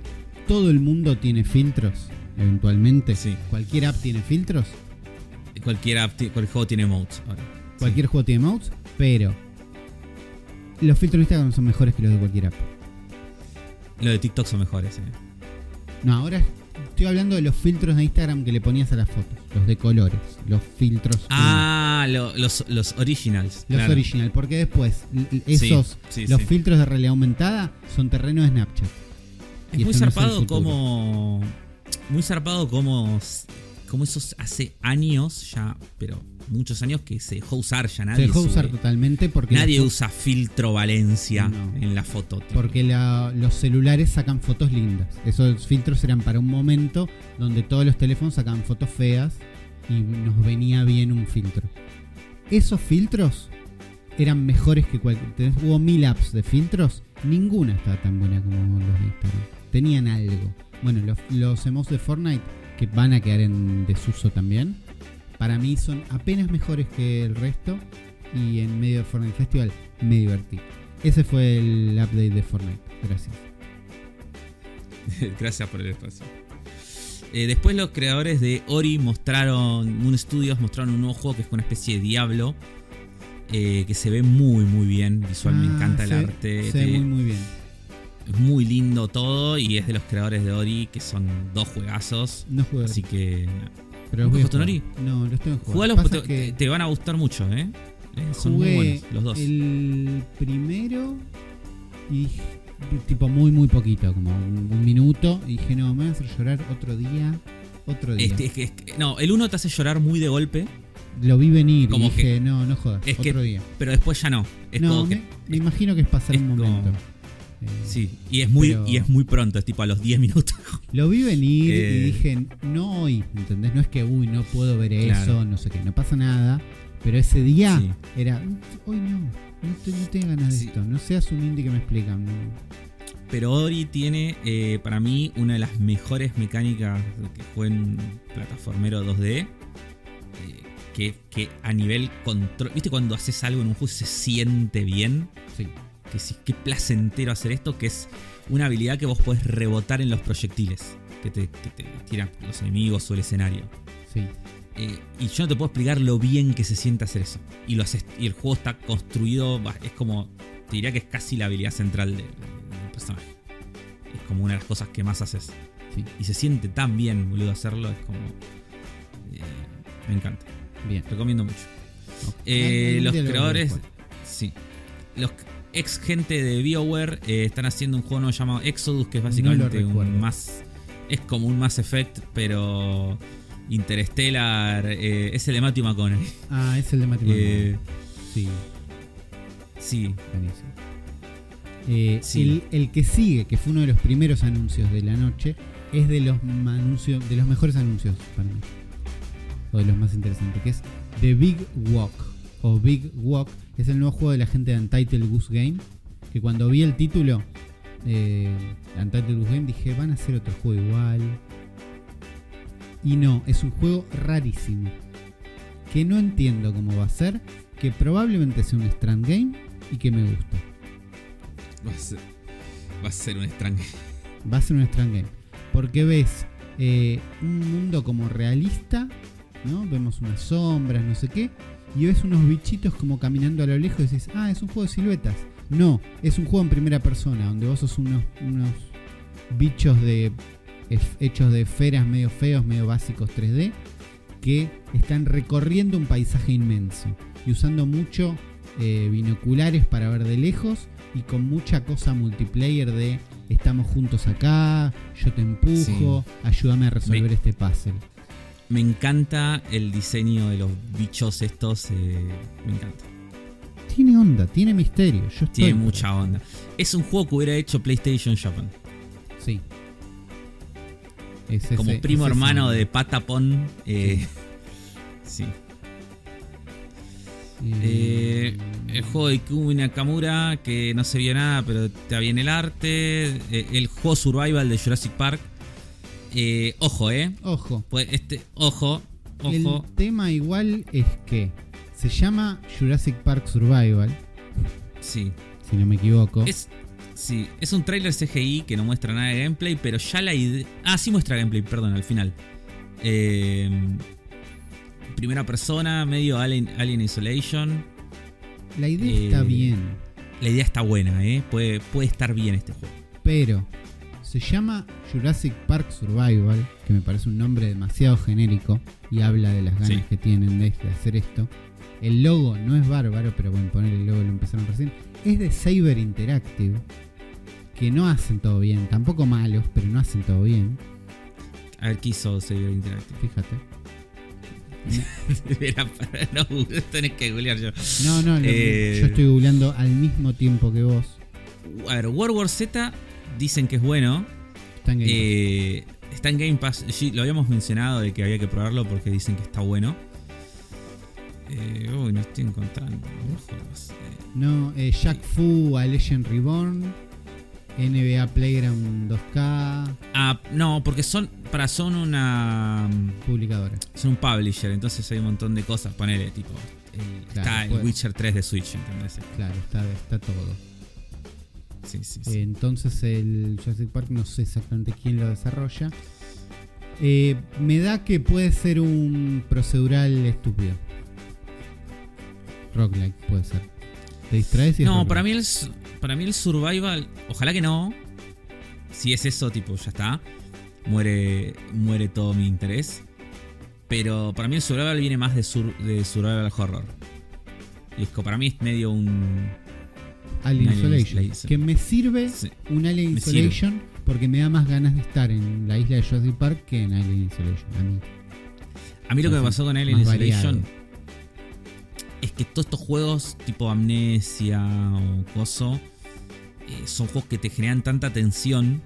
Todo el mundo tiene filtros, eventualmente. Sí. Cualquier app tiene filtros. Cualquier, app cualquier juego tiene modes ahora. Cualquier juego tiene modes. Pero los filtros de Instagram son mejores que los de cualquier app. Los de TikTok son mejores, eh. No, ahora estoy hablando de los filtros de Instagram que le ponías a las fotos. Los de colores. Los filtros. Ah, lo- los, los originals. Los claro. original, porque después esos, sí, los sí. filtros de realidad aumentada son terreno de Snapchat. Es Y muy no zarpado como. Muy zarpado como. Como esos hace años ya, pero muchos años que se dejó usar ya Se nadie. dejó sube. usar totalmente porque, Nadie la usa filtro Valencia No. en la foto. tipo. porque la- los celulares sacan fotos lindas. Esos filtros eran para un momento donde todos los teléfonos sacaban fotos feas y nos venía bien un filtro. Esos filtros eran mejores que cualquier. Hubo mil apps de filtros, ninguna estaba tan buena como los de Instagram. Tenían algo. Bueno, los, los emotes de Fortnite, que van a quedar en desuso también, para mí son apenas mejores que el resto. Y en medio de Fortnite Festival me divertí. Ese fue el update de Fortnite. Gracias. Gracias por el espacio. Eh, después los creadores de Ori mostraron, Moon Studios mostraron un nuevo juego que es una especie de Diablo. eh, que se ve muy muy bien visual, me Ah, encanta el arte. Se ve muy, muy bien. Es muy lindo todo y es de los creadores de Ori, que son dos juegazos. No jugué. Así que nada. Pero los voy a ¿Nunca jugaste jugar. No, los tengo que jugar. Jugalos, Pasa te, que te van a gustar mucho, ¿eh? Eh, Son muy buenos los dos. el primero y tipo muy muy poquito, como un, un minuto. Y dije, no, me voy a hacer llorar otro día. Otro día. Este, es que- es que- no, el uno te hace llorar muy de golpe, Lo vi venir como y dije, no, no jodas. es que- otro día. pero después ya no. Es no, como me, que. me imagino que es pasar es un como- momento. Eh, Sí, y es muy, y es muy pronto, es tipo a los 10 minutos. Lo vi venir Eh. y dije, no hoy, ¿entendés? No es que, uy, no puedo ver Claro. eso, no sé qué, no pasa nada. Pero ese día Sí. era, hoy no, no, te- no tengo ganas de esto. No seas un indie que me explican. no. Pero Ori tiene, eh, para mí, una de las mejores mecánicas que fue en plataformero 2D. eh, que, que a nivel control. ¿Viste cuando haces algo en un juego se siente bien? Sí. Que sí, qué placentero hacer esto, que es una habilidad que vos podés rebotar en los proyectiles que te, que te tiran los enemigos o el escenario. Sí. Eh, y yo no te puedo explicar lo bien que se siente hacer eso. Y, lo haces, y el juego está construido, es como, te diría que es casi la habilidad central de- del personaje. Es como una de las cosas que más haces. Sí. Y se siente tan bien, boludo, hacerlo. Es como... eh, me encanta. Bien. Recomiendo mucho. Eh, los creadores... Sí. Los ex gente de BioWare eh, están haciendo un juego nuevo llamado Exodus, que es básicamente un más... Es como un Mass Effect, pero... Interstellar, eh, es el de Matthew McConaughey. Ah, es el de matrimonio. Eh, sí, sí. Eh, Sí. el, el que sigue, que fue uno de los primeros anuncios de la noche, es de los anuncios, de los mejores anuncios para mí. O de los más interesantes, que es The Big Walk. O Big Walk. Es el nuevo juego de la gente de Untitled Goose Game. Que cuando vi el título, eh, Untitled Goose Game, dije, van a hacer otro juego igual. Y no, es un juego rarísimo. Que no entiendo cómo va a ser. Que probablemente sea un Strand Game y que me gusta. va a ser, va a ser un extranjero. Va a ser un Strand Game. Porque ves eh, un mundo como realista, ¿no? Vemos unas sombras, no sé qué. Y ves unos bichitos como caminando a lo lejos y dices, ah, es un juego de siluetas. No, es un juego en primera persona, donde vos sos unos, unos bichos de hechos de esferas medio feos, medio básicos 3D, que están recorriendo un paisaje inmenso. Y usando mucho eh, binoculares para ver de lejos y con mucha cosa multiplayer de estamos juntos acá, yo te empujo, ayúdame a resolver Me- este puzzle. Me encanta el diseño de los bichos estos. eh, me encanta. Tiene onda, tiene misterio. Yo estoy Tiene mucha onda. Es un juego que hubiera hecho PlayStation Japan. Sí. Es Como primo es hermano de Patapon. eh, sí. Eh, el juego de Ikumi Nakamura, que no se vio nada, pero está bien el arte. El juego Survival de Jurassic Park. Eh, ojo, eh. Ojo, Pues este, ojo, ojo. el tema igual es que se llama Jurassic Park Survival, Sí. si no me equivoco. Es, sí, es un trailer CGI que no muestra nada de gameplay, pero ya la idea. Ah, sí muestra gameplay, perdón, al final. Eh, primera persona, medio Alien, Alien Isolation. La idea eh, está bien, La idea está buena, ¿eh? Puede, puede estar bien este juego. pero se llama Jurassic Park Survival, que me parece un nombre demasiado genérico y habla de las ganas Sí. que tienen de, de hacer esto. el logo no es bárbaro, pero bueno, poner el logo lo empezaron recién. Es de Saber Interactive, que no hacen todo bien, tampoco malos, pero no hacen todo bien. A ver, ¿qué hizo Saber Interactive? Fíjate. No tenés que googlear yo. No, no, Eh, yo estoy googleando al mismo tiempo que vos. A ver, World War Z dicen que es bueno. Está en Game Pass. Eh, está en Game Pass. Sí, lo habíamos mencionado de que había que probarlo porque dicen que está bueno. Eh, uy, no estoy encontrando No, eh, Jack Fu a Legend Reborn, NBA Playground 2K, ah, no, porque son para son una publicadora. son un publisher, entonces hay un montón de cosas. Ponele, tipo, el- Claro, está el. Witcher 3 de Switch, ¿entendés? Claro, está, está todo. Sí, sí, Eh, sí. entonces el Jurassic Park no sé exactamente quién lo desarrolla. Eh, me da que puede ser un procedural estúpido. Roguelike puede ser. Te distraes y es no, para mí, el, para mí el survival, ojalá que no. Si es eso, tipo, ya está. Muere, muere todo mi interés. Pero para mí el survival viene más de, sur- de survival horror. Y es que para mí es medio un... Alien Isolation. Isolation. Que me sirve sí. un Alien Me Isolation porque me da más ganas de estar en la isla de Jurassic Park que en Alien Isolation. A mí. A mí lo que me pasó con Alien Isolation variado. es que todos estos juegos tipo Amnesia o Coso eh, son juegos que te generan tanta tensión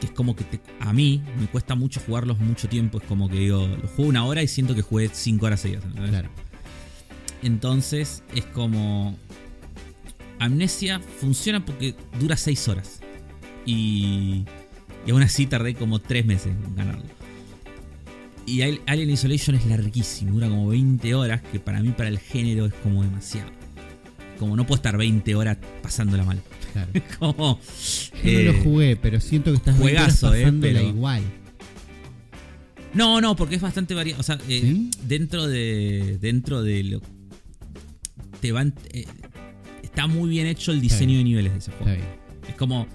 que es como que te- a mí me cuesta mucho jugarlos mucho tiempo. Es como que digo, los juego una hora y siento que jugué cinco horas seguidas. Claro. Entonces es como. Amnesia funciona porque dura 6 horas. Y. Y aún así tardé como 3 meses en ganarlo. Y Al- Alien Isolation es larguísimo, dura como 20 horas, que para mí, para el género, es como demasiado. Como no puedo estar 20 horas pasándola mal. claro. Como. Yo no eh, lo jugué, pero siento que estás 20 horas juegazo, eh, pasándola pero- igual. No, no, porque es bastante variado. O sea, eh, ¿Sí? dentro de. Dentro de lo. Te van. eh, está muy bien hecho el diseño de niveles de ese juego. Está bien, Es como.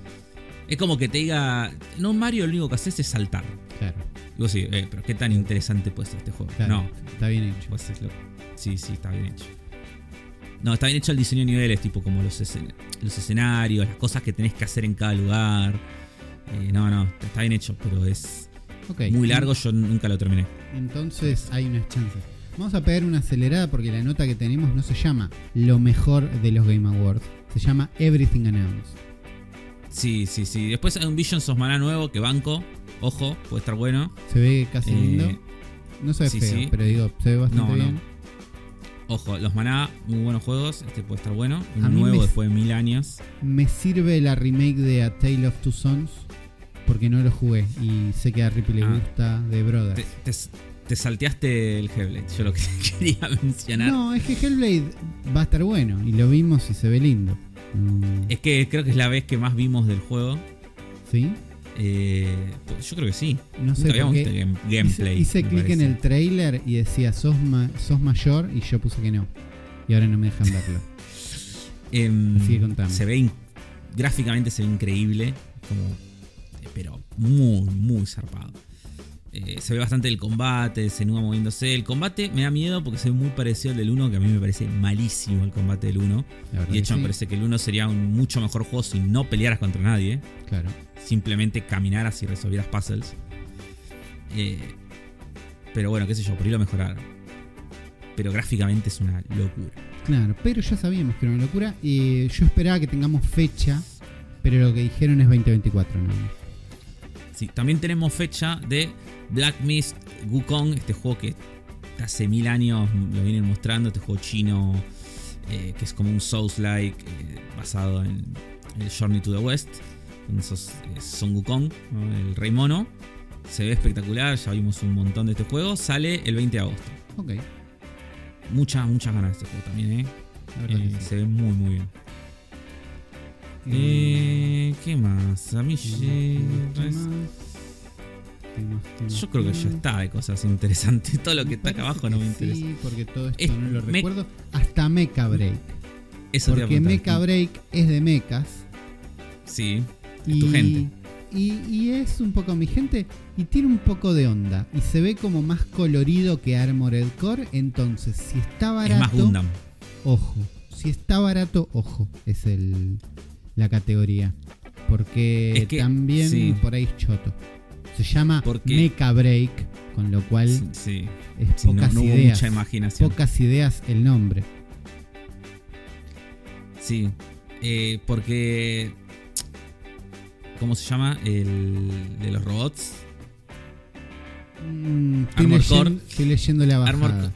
Es como que te diga. No, Mario lo único que haces es saltar. claro. Y vos sí, eh, pero qué tan interesante puede ser este juego. claro. No, Está bien hecho. es. Sí, sí, está bien hecho. No, está bien hecho el diseño de niveles, tipo como los, escen- los escenarios, las cosas que tenés que hacer en cada lugar. Eh, no, no, está bien hecho, pero es muy largo, yo nunca lo terminé. Entonces hay unas chances. Vamos a pegar una acelerada porque la nota que tenemos no se llama lo mejor de los Game Awards. Se llama Everything Announced. Sí, sí, sí. Después hay un Visions of Mana nuevo que banco. Ojo, puede estar bueno. Se ve casi Eh, lindo. No se ve sí, feo, sí. pero digo, se ve bastante No, no. bien. Ojo, los Maná, muy buenos juegos. Este puede estar bueno. Uno nuevo me- después de mil años. Me sirve la remake de A Tale of Two Sons porque no lo jugué y sé que a Ripley le Ah. gusta de Brothers. Te, te- te salteaste el Hellblade. Yo lo que quería mencionar. No, es que Hellblade va a estar bueno y lo vimos y se ve lindo. Mm, Es que creo que es la vez que más vimos del juego. ¿Sí? Eh, pues yo creo que sí. No sé, habíamos visto game- gameplay. Hice, hice clic en el trailer y decía sos, ma- sos mayor y yo puse que no. Y ahora no me dejan verlo. Em, Así que contame. Se ve gráficamente se ve increíble, como, eh, pero muy, muy zarpado. Eh, se ve bastante el combate, se nueva moviéndose. El combate me da miedo porque se ve muy parecido al del 1, que a mí me parece malísimo el combate del 1. La verdad Y de hecho me parece que el 1 sería un mucho mejor juego si no pelearas contra nadie. Claro. Simplemente caminaras y resolvieras puzzles. Eh, pero bueno, qué sé yo, por ahí lo mejoraron. Pero gráficamente es una locura. Claro, pero ya sabíamos que era una locura. Y yo esperaba que tengamos fecha, pero lo que dijeron es 2024 nada más. Sí, también tenemos fecha de Black Mist Wukong, este juego que hace mil años lo vienen mostrando, este juego chino eh, que es como un Souls-like eh, basado en el Journey to the West, donde sos eh, Son Wukong, ¿no? el rey mono. Se ve espectacular, ya vimos un montón de este juego. Sale el 20 de agosto. Ok, Muchas, muchas ganas de este juego también, ¿eh? sí. se ve muy, muy bien. ¿Qué más? A mí... ¿Qué más? Yo creo que ¿Qué ya está de cosas interesantes. Todo lo que está acá abajo no me interesa. Sí, porque todo esto Es no lo me- recuerdo. Hasta Mecha Break. Eso Porque. Mecha Break es de mechas. Sí, es y, tu gente. y, y es un poco mi gente y tiene un poco de onda y se ve como más colorido que Armored Core, entonces si está Es más barato, Gundam. ojo, si está barato, ojo, es el la categoría, porque Es que, también sí. por ahí es choto. Se llama Mecha Break, con lo cual Sí, sí. es Sí, no, pocas no hubo ideas. mucha imaginación. Pocas ideas el nombre. Sí, eh, porque. ¿Cómo se llama? El de los robots. Mm, estoy, Armor leyendo, Core. estoy leyendo la Armor bajada.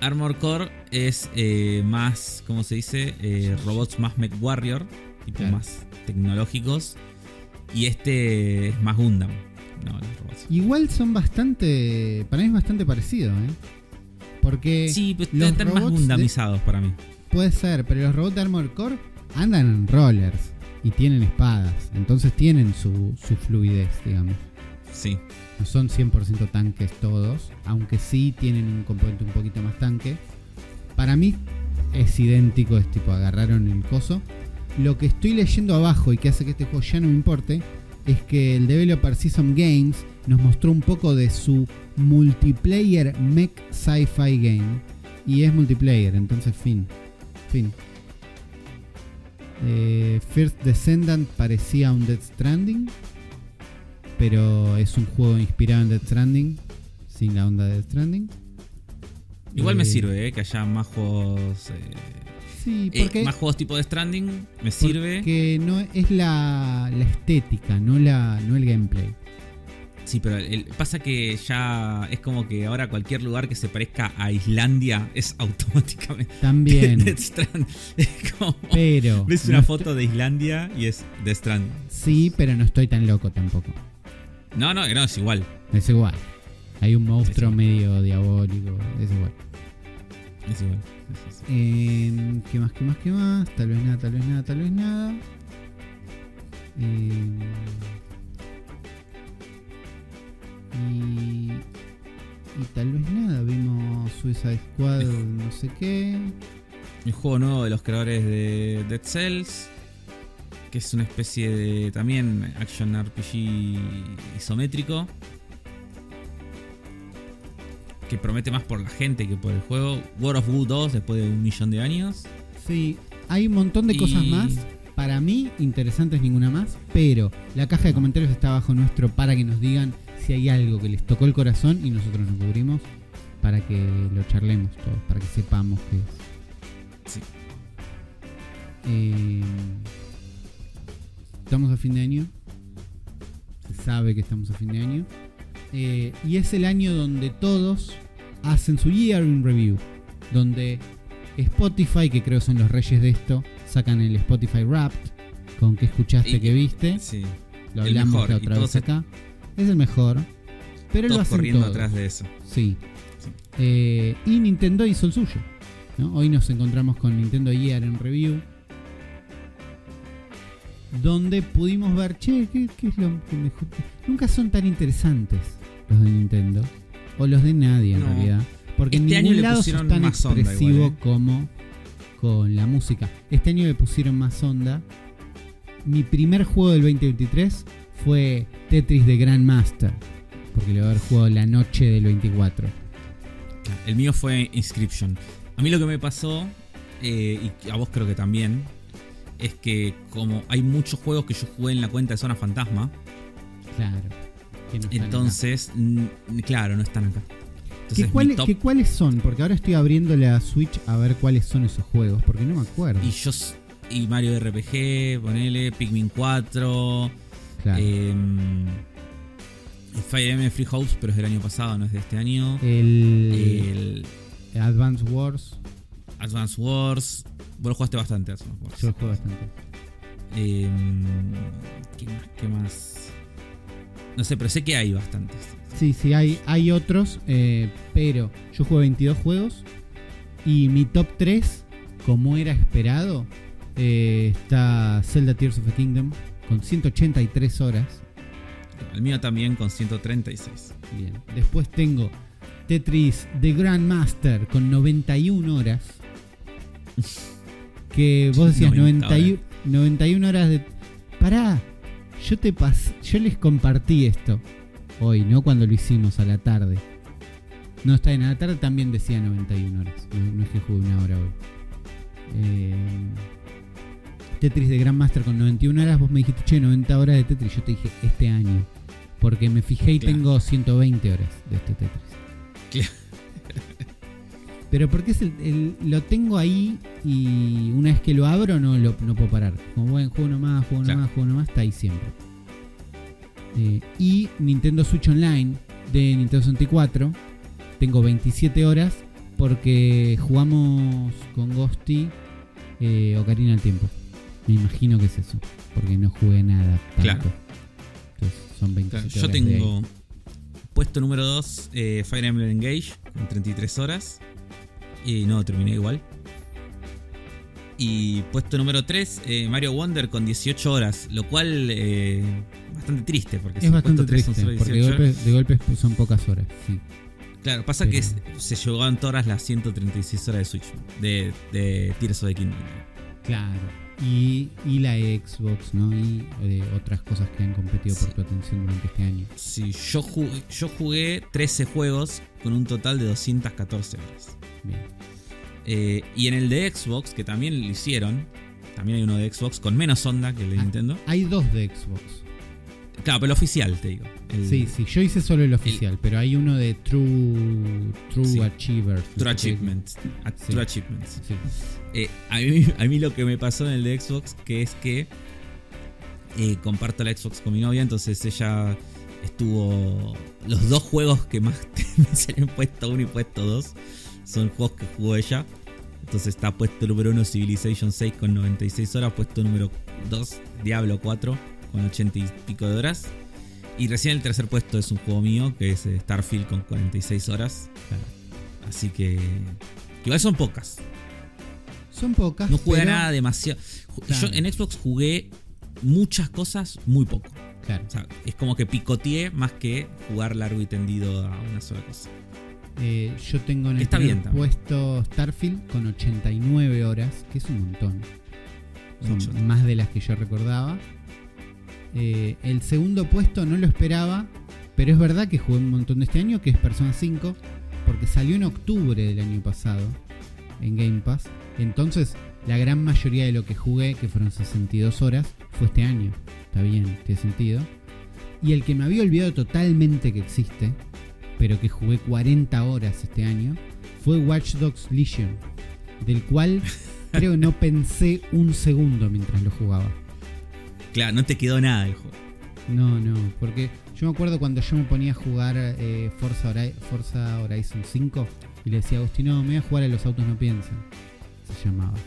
Armor Core es eh, más, ¿cómo se dice? Eh, robots más Mech Warrior, tipo Claro. más tecnológicos. Y este es más Gundam. No, los robots. Igual son bastante. Para mí es bastante parecido, ¿eh? Porque Sí, los están más de- para mí. puede ser, pero los robots de Armor Core andan en rollers y tienen espadas. Entonces tienen su, su fluidez, digamos. Sí. No son 100% tanques todos, aunque sí tienen un componente un poquito más tanque. Para mí es idéntico, es tipo agarraron el coso. Lo que estoy leyendo abajo y que hace que este juego ya no me importe es que el developer Season Games nos mostró un poco de su multiplayer mech sci-fi game. Y es multiplayer, entonces fin. Fin. Eh, First Descendant parecía un Dead Stranding pero es un juego inspirado en Death Stranding, sin la onda de Death Stranding. Igual me Eh, sirve, eh, que haya más juegos. Eh, eh, más juegos tipo de Stranding. Me sirve. porque no es la, la estética, no la no el gameplay. Sí, pero el- pasa que ya es como que ahora cualquier lugar que se parezca a Islandia es automáticamente También, Death Strand. Es como. pero Ves una foto de Islandia y es Death Strand. Sí, pero no estoy tan loco tampoco. No, no, no, es igual. Es igual. Hay un monstruo medio diabólico, es igual. Es igual. Eh, ¿Qué más, qué más, qué más? Tal vez nada, tal vez nada, tal vez nada. Eh, y, y tal vez nada. Vimos Suicide Squad, no sé qué. El juego nuevo de los creadores de Dead Cells. Que es una especie de también action RPG isométrico. Que promete más por la gente que por el juego. World of Goo 2 después de un millón de años. Sí, hay un montón de cosas más. Para mí, interesantes ninguna más. Pero la caja de comentarios está abajo nuestro para que nos digan si hay algo que les tocó el corazón y nosotros nos cubrimos. Para que lo charlemos todos, para que sepamos qué es. Sí. Eh, estamos a fin de año. Se sabe que estamos a fin de año. Eh, y es el año donde todos hacen su year in review. Donde Spotify, que creo son los reyes de esto, sacan el Spotify Wrapped. Con que escuchaste, Y- que viste. Sí. Lo hablamos mejor, la otra vez acá. Es el mejor. Pero lo Todos hacen corriendo todos. atrás de eso. Sí. Sí. Eh, y Nintendo hizo el suyo. ¿no? Hoy nos encontramos con Nintendo Year en Review. Donde pudimos ver, che, ¿qué, qué es lo que mejor? Nunca son tan interesantes los de Nintendo. O los de nadie en No. realidad. Porque Este en año ningún le lado pusieron sos tan más onda expresivo igual, ¿eh? como con la música. Este año le pusieron más onda. Mi primer juego del 2023 fue Tetris de Grandmaster. Porque lo voy a haber jugado la noche del 24. El mío fue Inscription. A mí lo que me pasó, eh, y a vos creo que también, es que como hay muchos juegos que yo jugué en la cuenta de Zona Fantasma, Claro. Que no están acá. entonces, claro, no están acá. ¿Qué, Entonces, cuál- mi top- qué cuáles son? Porque ahora estoy abriendo la Switch a ver cuáles son esos juegos, porque no me acuerdo. y yo s- y Mario RPG, ponele, Pikmin 4, claro. em, Fire Emblem Free House, pero es del año pasado, no es de este año. el El Advance Wars, Advance Wars. Vos lo jugaste bastante, Advance Wars. yo lo juego bastante. Em, ¿qué, más, ¿Qué más? No sé, pero sé que hay bastantes. Sí, sí, hay, hay otros, eh, pero yo juego 22 juegos y mi top 3, como era esperado, eh, está Zelda Tears of the Kingdom con 183 horas. El mío también con 136. Bien. Después tengo Tetris The Grandmaster con 91 horas. Que vos decías 90 91, 91 horas de. Pará. Yo te pas yo les compartí esto hoy, ¿no? Cuando lo hicimos a la tarde. No, está a la tarde también decía 91 horas. No, no es que jugué una hora hoy. Eh, Tetris de Grandmaster con 91 horas, vos me dijiste, che, 90 horas de Tetris. Yo te dije, este año. Porque me fijé y Claro. tengo 120 horas de este Tetris. Claro. Pero porque es el, el- lo tengo ahí y una vez que lo abro no, lo, no puedo parar. Como bueno, juego uno más, juego uno Claro. más, juego uno más, está ahí siempre. Eh, y Nintendo Switch Online de Nintendo 64, tengo 27 horas porque jugamos con Ghosty eh, Ocarina al Tiempo. Me imagino que es eso, porque no jugué nada. Tanto. Claro. Entonces son 27 Claro, yo horas tengo puesto número 2 Fire Emblem Engage con 33 horas. Y no, terminé igual. Y puesto número 3 Mario Wonder con 18 horas. Lo cual eh, bastante triste. Porque Es bastante son triste, porque de 18 golpe, de golpe son pocas horas. Sí. Claro, pasa que Pero- se se llevaban todas las 136 horas de Switch. De, de Tears of the Kingdom. Claro. Y, y la Xbox, ¿no? Y eh, otras cosas que han competido por tu atención durante este año. Sí, yo jugué, yo jugué 13 juegos con un total de 214 horas. Bien. Eh, y en el de Xbox, que también lo hicieron, también hay uno de Xbox con menos onda que el de Ah. Nintendo. Hay dos de Xbox. Claro, pero el oficial, te digo. El Sí, sí. Yo hice solo el oficial, pero hay uno de True, True Sí. Achievers. True. Achievements. A- Sí. True Achievements. Sí. Eh, a, mí, a mí lo que me pasó en el de Xbox, que es que eh, comparto la Xbox con mi novia, entonces ella estuvo... Los dos juegos que más me salen puesto uno y puesto dos son juegos que jugó ella. Entonces está puesto número 1 Civilization 6 con 96 horas, puesto número 2 Diablo 4 con 80 y pico de horas. Y recién el tercer puesto es un juego mío, que es eh, Starfield con 46 horas. Así que... Igual son pocas. Son pocas. No jugué a pero- nada demasiado. Claro. Yo en Xbox jugué muchas cosas muy poco. Claro. O sea, es como que picoteé más que jugar largo y tendido a una sola cosa. Eh, yo tengo en el Está bien puesto Starfield con 89 horas, que es un montón. Son Mucho. más de las que yo recordaba. Eh, el segundo puesto no lo esperaba, pero es verdad que jugué un montón de este año, que es Persona 5, porque salió en octubre del año pasado en Game Pass. Entonces, la gran mayoría de lo que jugué, que fueron 62 horas, fue este año. Está bien, tiene sentido. Y el que me había olvidado totalmente que existe, pero que jugué 40 horas este año, fue Watch Dogs Legion, del cual creo que no pensé un segundo mientras lo jugaba. Claro, no te quedó nada del juego. No, no, porque yo me acuerdo cuando yo me ponía a jugar eh, Forza, Hori- Forza Horizon 5 y le decía a Agustín, no, me voy a jugar a Los Autos No Piensan. Se llamaba.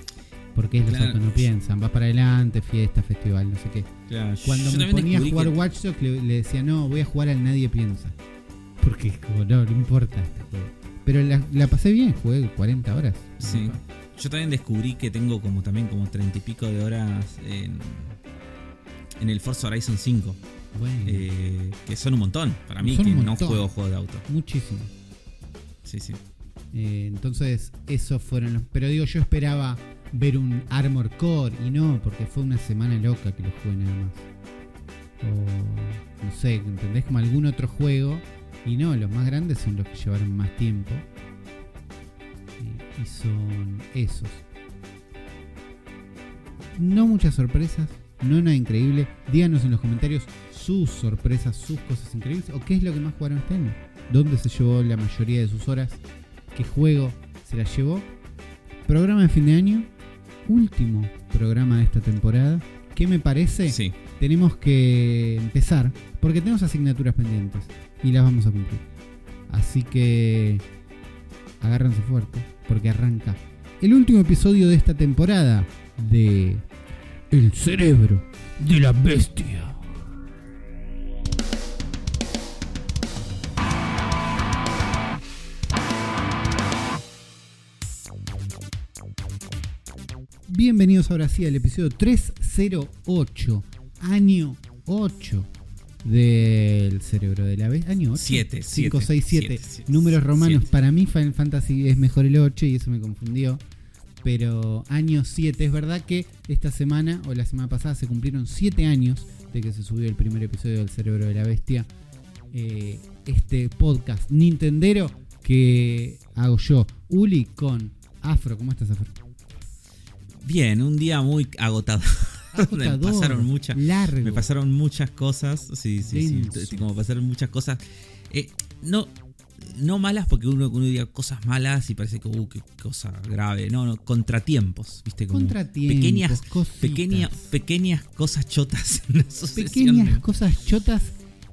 Porque es Los Claro. Autos No Piensan, vas para adelante, fiesta, festival, no sé qué. Claro, Cuando yo me ponía a jugar que- Watch Dogs le, le decía, no, voy a jugar al Nadie Piensa. Porque es como, no, no importa este juego. Pero la, la pasé bien, jugué 40 horas. Sí. Yo también descubrí que tengo como también como treinta y pico de horas en, en el Forza Horizon 5. Bueno, eh, que son un montón para mí, Son que no juego juegos de auto. muchísimo. Sí, sí. Eh, entonces, esos fueron los. Pero digo, yo esperaba ver un Armor Core y no, porque fue una semana loca que lo jugué nada más. O no sé, ¿entendés? Como algún otro juego. Y no, los más grandes son los que llevaron más tiempo. Y, son esos. No muchas sorpresas, no nada increíble. Díganos en los comentarios sus sorpresas, sus cosas increíbles. O qué es lo que más jugaron este año. ¿Dónde se llevó la mayoría de sus horas? ¿Qué juego se la llevó? Programa de fin de año. Último programa de esta temporada. ¿Qué me parece? Sí. tenemos que empezar porque tenemos asignaturas pendientes y las vamos a cumplir. Así que agárrense fuerte porque arranca el último episodio de esta temporada de El cerebro de la bestia. Bienvenidos ahora sí al episodio 308, año 8 del cerebro de la bestia. Año 8. Siete, 5, siete, 6, 7. siete, siete, Números romanos. siete. Para mí Final Fantasy es mejor el 8 y eso me confundió. pero año 7. Es verdad que esta semana o la semana pasada se cumplieron 7 años de que se subió el primer episodio del Cerebro de la Bestia. Eh, este podcast Nintendero que hago yo, Uli con Afro. ¿Cómo estás, Afro? Bien, un día muy agotado. Me Agotador, pasaron muchas. largo. Me pasaron muchas cosas. Sí, sí, sí. Como pasaron muchas cosas. Eh, no, no malas porque uno, uno diga cosas malas y parece que, uh, qué cosa grave. No, no, contratiempos. ¿Viste? Como Contratiempos, pequeñas, pequeña- pequeñas cosas chotas en pequeñas cosas chotas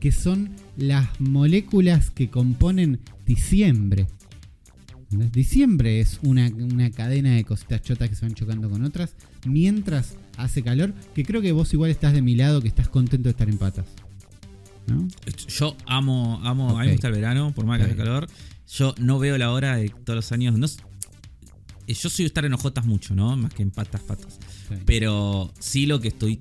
que son las moléculas que componen diciembre. Diciembre es una, una cadena de cositas chotas que se van chocando con otras mientras hace calor, que creo que vos igual estás de mi lado, que estás contento de estar en patas. ¿No? Yo amo, amo, a mí me gusta el verano, por más que haga bien. calor. Yo no veo la hora de todos los años. No, eh, yo soy estar en ojotas mucho, ¿no? Más que en patas, patas. Pero sí lo que estoy.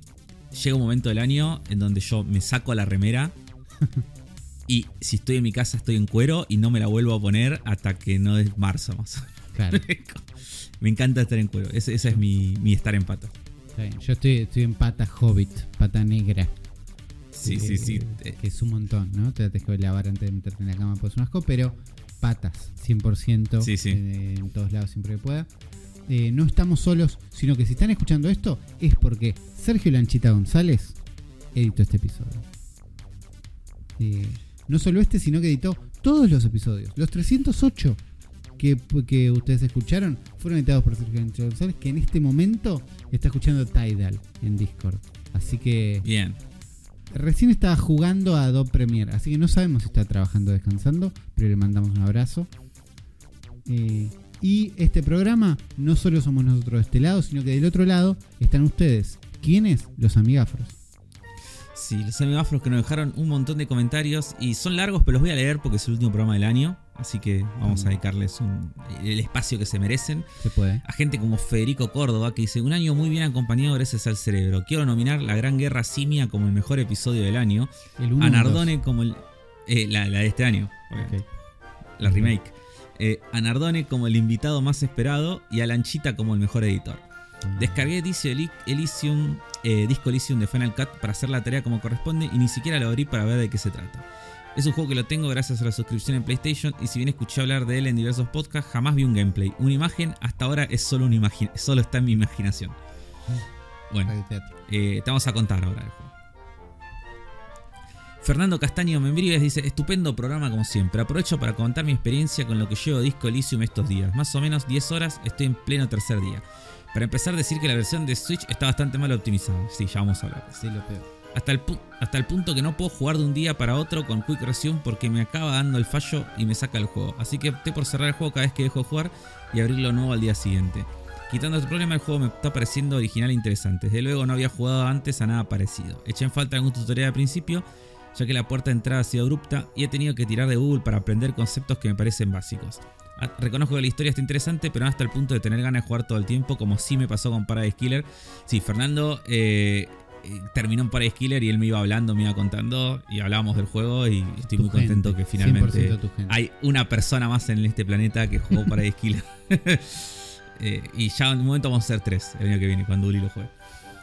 Llega un momento del año en donde yo me saco la remera. y si estoy en mi casa estoy en cuero y no me la vuelvo a poner hasta que no es marzo más. Claro, me encanta estar en cuero. Ese, ese es mi, mi estar en pata. Bien. Yo estoy, estoy en pata hobbit, pata negra. Sí, sí, sí. Eh, Que es un montón, ¿no? Te la tenés que lavar antes de meterte en la cama, pues un asco, pero patas, 100% Sí, sí. eh, en todos lados siempre que pueda. Eh, no estamos solos, sino que si están escuchando esto es porque Sergio Lanchita González editó este episodio. Eh, no solo este, sino que editó todos los episodios. Los 308 que, que ustedes escucharon fueron editados por Sergio González, que en este momento está escuchando Tidal en Discord. Así que bien. Recién estaba jugando a Adobe Premiere, así que no sabemos si está trabajando o descansando, pero le mandamos un abrazo. Eh, y este programa no solo somos nosotros de este lado, sino que del otro lado están ustedes. ¿Quiénes? Los amigafros. Sí, los amigafros que nos dejaron un montón de comentarios y son largos, pero los voy a leer porque es el último programa del año. Así que vamos a dedicarles un- el espacio que se merecen. Se puede. A gente como Federico Córdoba que dice: Un año muy bien acompañado gracias al cerebro. Quiero nominar La Gran Guerra Simia como el mejor episodio del año. El uno A Nardone como el. eh, la, la de este año, la remake. Eh, a Nardone como el invitado más esperado y a Lanchita como el mejor editor. Descargué Disco, Eli- Elysium, eh, Disco Elysium de Final Cut para hacer la tarea como corresponde y ni siquiera lo abrí para ver de qué se trata. Es un juego que lo tengo gracias a la suscripción en PlayStation y si bien escuché hablar de él en diversos podcasts, jamás vi un gameplay. Una imagen hasta ahora es solo, una imagi- solo está en mi imaginación. Bueno, eh, te vamos a contar ahora el juego. Fernando Castaño Membrives dice, estupendo programa como siempre. Aprovecho para contar mi experiencia con lo que llevo Disco Elysium estos días. Más o menos 10 horas, estoy en pleno tercer día. Para empezar, decir que la versión de Switch está bastante mal optimizada. Sí, ya vamos a hablar. Sí, lo peor. Hasta el, hasta el punto que no puedo jugar de un día para otro con Quick Resume porque me acaba dando el fallo y me saca el juego. Así que opté por cerrar el juego cada vez que dejo de jugar y abrirlo nuevo al día siguiente. Quitando este problema, el juego me está pareciendo original e interesante. Desde luego no había jugado antes a nada parecido. Eché en falta algún tutorial al principio, ya que la puerta de entrada ha sido abrupta y he tenido que tirar de Google para aprender conceptos que me parecen básicos. Ah, Reconozco que la historia está interesante, pero no hasta el punto de tener ganas de jugar todo el tiempo, como sí me pasó con Paradise Killer. Sí, Fernando eh, terminó en Paradise Killer y él me iba hablando, me iba contando y hablábamos del juego y estoy Tu muy contento que finalmente 100% tu gente. hay una persona más en este planeta que jugó Paradise Killer. Eh, y ya en un momento vamos a ser tres el año que viene, cuando Uli lo juegue.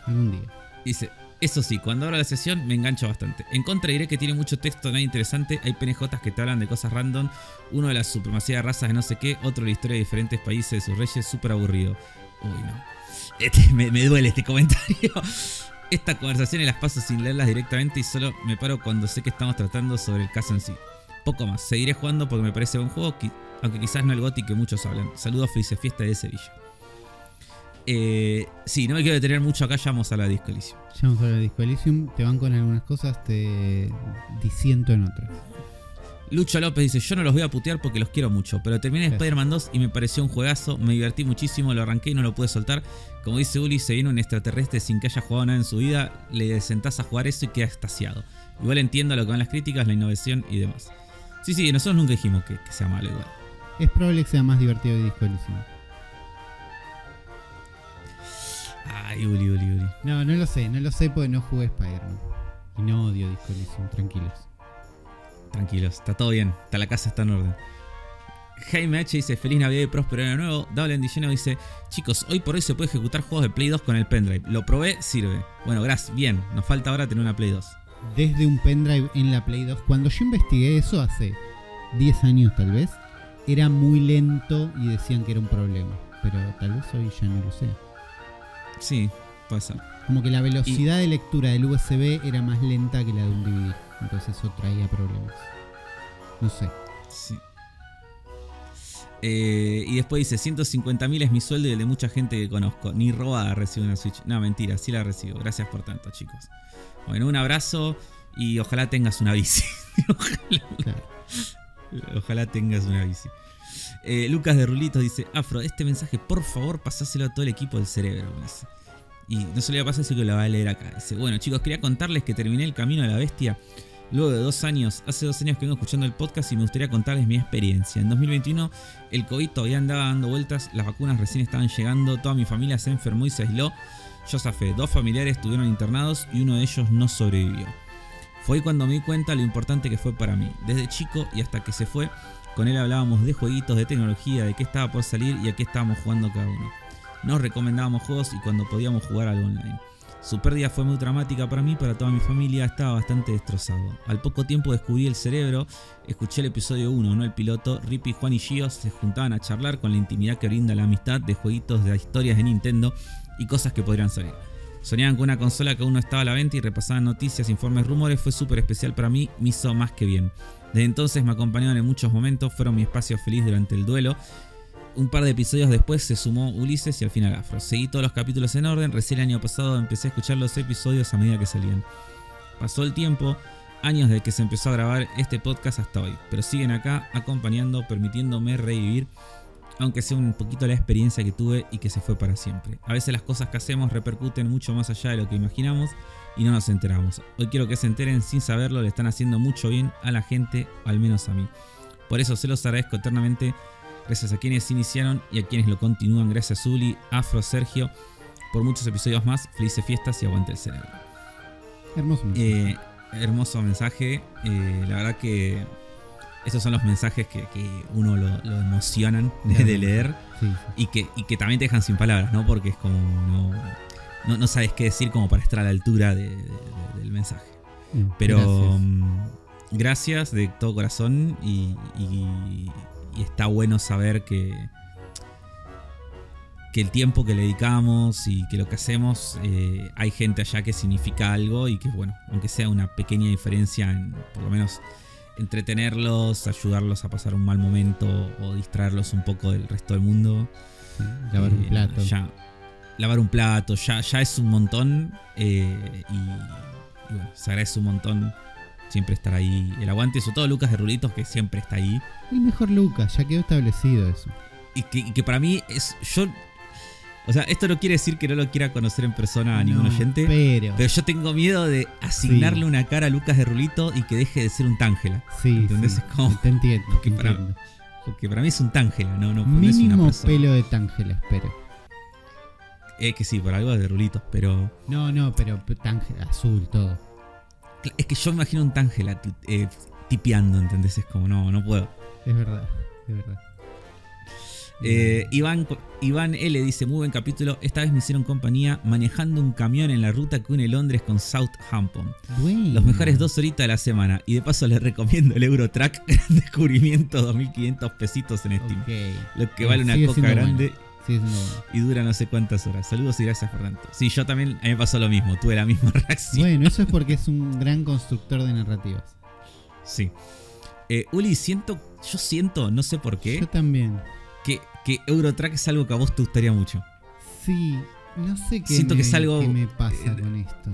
Algún día. Dice, eso sí, cuando abro la sesión me engancho bastante. En contra diré que tiene mucho texto, nada interesante. Hay PNJs que te hablan de cosas random. Uno de la supremacía de razas de no sé qué. Otro de la historia de diferentes países, de sus reyes. Súper aburrido. Uy, no. Este, me, me duele este comentario. Estas conversaciones las paso sin leerlas directamente y solo me paro cuando sé que estamos tratando sobre el caso en sí. Poco más. Seguiré jugando porque me parece buen juego, aunque quizás no el GOTY que muchos hablan. Saludos, felices fiesta de Sevilla. Eh, sí, no me quiero detener mucho acá, ya vamos a la Disco Elysium. Ya vamos a de Disco Elysium. Te van con algunas cosas, te disiento en otras. Lucho López dice, yo no los voy a putear porque los quiero mucho, pero terminé. Spider-Man 2 y me pareció un juegazo, me divertí muchísimo, lo arranqué y no lo pude soltar. Como dice Uli, se viene un extraterrestre sin que haya jugado nada en su vida, le sentás a jugar eso y queda extasiado. Igual entiendo lo que van las críticas, la innovación y demás. Sí, sí, nosotros nunca dijimos que, que sea malo igual. Es probable que sea más divertido que Disco Elysium. Ay, Uli, Uli, Uli. No, no lo sé, no lo sé porque no jugué Spider-Man. Y no odio Disco Elysium, tranquilos. Tranquilos, está todo bien, está la casa está en orden. Jaime H dice, feliz Navidad y próspero año nuevo. Double Lleno dice, chicos, hoy por hoy se puede ejecutar juegos de Play 2 con el pendrive. Lo probé, sirve. Bueno, gracias, bien. Nos falta ahora tener una Play 2. Desde un pendrive en la Play 2. Cuando yo investigué eso hace 10 años tal vez, era muy lento y decían que era un problema. Pero tal vez hoy ya no lo sé. Sí, puede ser. Como que la velocidad de lectura del USB era más lenta que la de un DVD. Entonces eso traía problemas. No sé. Sí. Eh, y después dice, 150.000 es mi sueldo y el de mucha gente que conozco. Ni robada recibo una Switch. No, mentira, sí la recibo. Gracias por tanto, chicos. Bueno, un abrazo y ojalá tengas una bici. ojalá, ojalá, tengas una bici. Eh, Lucas de Rulitos dice, Afro, este mensaje por favor pasáselo a todo el equipo del cerebro. Y no se le va a pasar, así que lo va a leer acá. Dice, bueno chicos, quería contarles que terminé el camino de la bestia Luego de dos años, hace dos años que vengo escuchando el podcast y me gustaría contarles mi experiencia. En 2021 el COVID todavía andaba dando vueltas, las vacunas recién estaban llegando, toda mi familia se enfermó y se aisló. Yo zafé, dos familiares estuvieron internados y uno de ellos no sobrevivió. Fue cuando me di cuenta lo importante que fue para mí. Desde chico y hasta que se fue, con él hablábamos de jueguitos, de tecnología, de qué estaba por salir y a qué estábamos jugando cada uno. Nos recomendábamos juegos y cuando podíamos jugar algo online. Su pérdida fue muy dramática para mí, para toda mi familia, estaba bastante destrozado. Al poco tiempo descubrí el cerebro, escuché el episodio 1, no el piloto. Rippy, Juan y Gio se juntaban a charlar con la intimidad que brinda la amistad de jueguitos de historias de Nintendo y cosas que podrían salir. Soñaban con una consola que aún no estaba a la venta y repasaban noticias, informes, rumores. Fue súper especial para mí, me hizo más que bien. Desde entonces me acompañaron en muchos momentos, fueron mi espacio feliz durante el duelo un par de episodios después se sumó Ulises y al final Afro. Seguí todos los capítulos en orden, recién el año pasado empecé a escuchar los episodios a medida que salían. Pasó el tiempo, años desde que se empezó a grabar este podcast hasta hoy, pero siguen acá acompañando, permitiéndome revivir, aunque sea un poquito la experiencia que tuve y que se fue para siempre. A veces las cosas que hacemos repercuten mucho más allá de lo que imaginamos y no nos enteramos. Hoy quiero que se enteren sin saberlo, le están haciendo mucho bien a la gente, al menos a mí. Por eso se los agradezco eternamente Gracias a quienes iniciaron y a quienes lo continúan. Gracias Zuli, Afro, Sergio, por muchos episodios más. Felices fiestas y aguante el cerebro. Hermoso mensaje. Eh, hermoso mensaje. Eh, la verdad que esos son los mensajes que, uno lo, emocionan de, leer Y, que, que también te dejan sin palabras, ¿no? Porque es como no, no, sabes qué decir como para estar a la altura del mensaje. Pero gracias. Mm, gracias. de todo corazón y y está bueno saber que, que el tiempo que le dedicamos y que lo que hacemos, eh, hay gente allá que significa algo y que, bueno, aunque sea una pequeña diferencia en por lo menos entretenerlos, ayudarlos a pasar un mal momento o distraerlos un poco del resto del mundo. lavar un eh, plato. Ya, lavar un plato, ya, ya es un montón eh, y, y, bueno, se agradece un montón siempre estar ahí. El aguante, sobre todo Lucas de Rulitos, que siempre está ahí. El mejor Lucas, ya quedó establecido eso. Y que, para mí es. Yo. O sea, esto no quiere decir que no lo quiera conocer en persona a ningún oyente. Pero. Pero yo tengo miedo de asignarle una cara a Lucas de Rulito y que deje de ser un Tángela. Sí. ¿Entendés? te entiendo. Porque, para, para, mí es un Tángela, no, no, Mínimo pelo de Tángela, espero. Es que sí, por algo de Rulitos, pero. No, no, pero Tángela, azul, todo. Es que yo me imagino un Tangela eh, tipeando, ¿entendés? Es como, no, no puedo. Es verdad, es verdad. Eh, Iván, Iván L dice, muy buen capítulo, esta vez me hicieron compañía manejando un camión en la ruta que une Londres con Southampton. Los mejores dos horitas de la semana. Y de paso les recomiendo el Eurotrack, gran descubrimiento, 2500 pesitos en Steam. Lo que vale una coca grande. Y dura no sé cuántas horas. Saludos y gracias por tanto. Sí, yo también a mí me pasó lo mismo, tuve la misma reacción. Bueno, eso es porque es un gran constructor de narrativas. Sí. Eh, Uli, siento, yo siento, no sé por qué. Yo también. Que, que Eurotrack es algo que a vos te gustaría mucho. Sí, no sé qué, siento me, que es algo, me pasa con esto.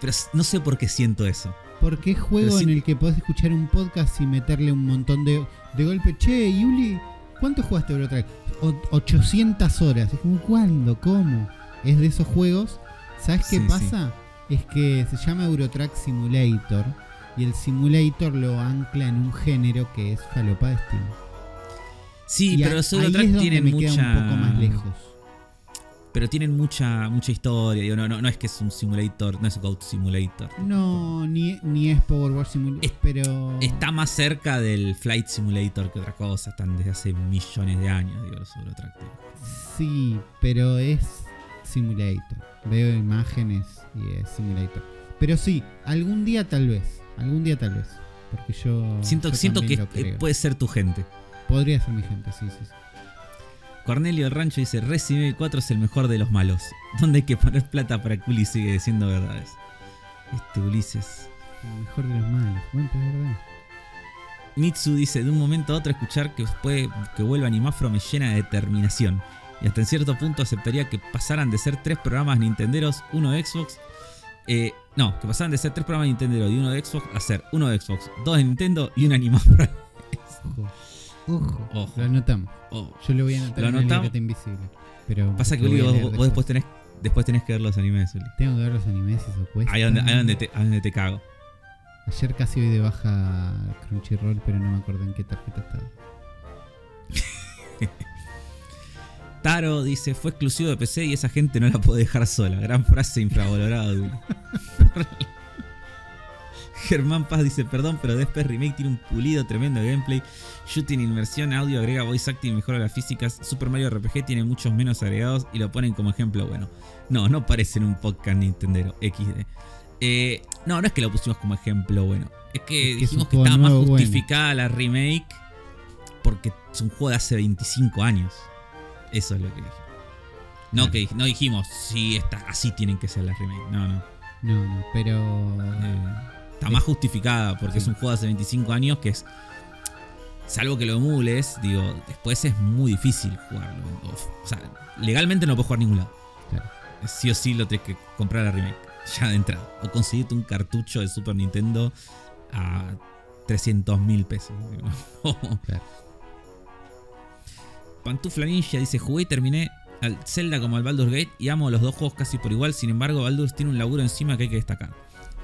Pero no sé por qué siento eso. Porque es juego en el que podés escuchar un podcast y meterle un montón de, de golpe. Che, Uli, ¿cuánto jugaste Eurotrack? 800 horas. Es como, ¿cuándo? ¿Cómo? Es de esos juegos. ¿Sabes qué pasa? Es que se llama Eurotrack Simulator y el simulator lo ancla en un género que es falopa de Steam. Sí, pero Eurotrack tienen me mucha... queda un poco más lejos. Pero tienen mucha mucha historia. Digo, no, no, no es que es un simulator, no es Goat Simulator. No, ni, ni es Power War Simulator, Es- pero. Está más cerca del Flight Simulator que otra cosa. Están desde hace millones de años, digo, los Eurotrack. Sí, pero es Simulator. Veo imágenes y es Simulator. Pero sí, algún día tal vez. Algún día tal vez. Porque yo. Siento, yo siento que puede ser tu gente. Podría ser mi gente, sí, sí. sí. Cornelio del Rancho dice: Resident Evil 4 es el mejor de los malos. ¿Dónde hay que poner plata para que Uli sigue diciendo verdades? Este Ulises. El mejor de los malos. Bueno, es verdad. Mitsu dice: De un momento a otro, escuchar que puede que vuelva Animafro me llena de determinación. Y hasta en cierto punto aceptaría que pasaran de ser tres programas Nintenderos, uno de Xbox. eh, no, que pasaran de ser tres programas Nintendo y uno de Xbox a ser uno de Xbox, dos de Nintendo y un Animafro. Ojo. Ojo. Ojo. Lo anotamos. Oh. Yo lo voy a anotar Lo en la anotamos. libreta invisible. Pero Pasa que vos, leer vos después tenés, después tenés que ver los animes. Tengo que ver los animes, eso cuesta. Ahí donde, ahí donde te, ahí donde te cago. Ayer casi hoy de baja Crunchyroll, pero no me acuerdo en qué tarjeta estaba. Taro dice, fue exclusivo de PC y esa gente no la puede dejar sola. Gran frase infravalorada. Germán Paz dice, perdón, pero Después Remake tiene un pulido tremendo gameplay. Shooting, inmersión, audio, agrega voice acting, mejora las físicas. Super Mario RPG tiene muchos menos agregados y lo ponen como ejemplo bueno. No, no parece en un podcast Nintendero XD. Eh, no, no es que lo pusimos como ejemplo bueno. Es que Es dijimos que estaba más bueno. justificada la remake porque es un juego de hace 25 años. Eso es lo que dije. No, Claro. que no dijimos, sí, está, así tienen que ser las remake. No, no. No, no, pero. Eh, está más justificada porque es un juego de hace 25 años que es. Salvo que lo emules, digo, después es muy difícil jugarlo. O, sea, legalmente no puedes jugar a ningún lado. Claro. Sí o sí lo tienes que comprar a remake, ya de entrada. O conseguirte un cartucho de Super Nintendo a 300 mil pesos. Claro. Pantufla Ninja dice: Jugué y terminé al Zelda como al Baldur's Gate y amo los dos juegos casi por igual. Sin embargo, Baldur's tiene un laburo encima que hay que destacar.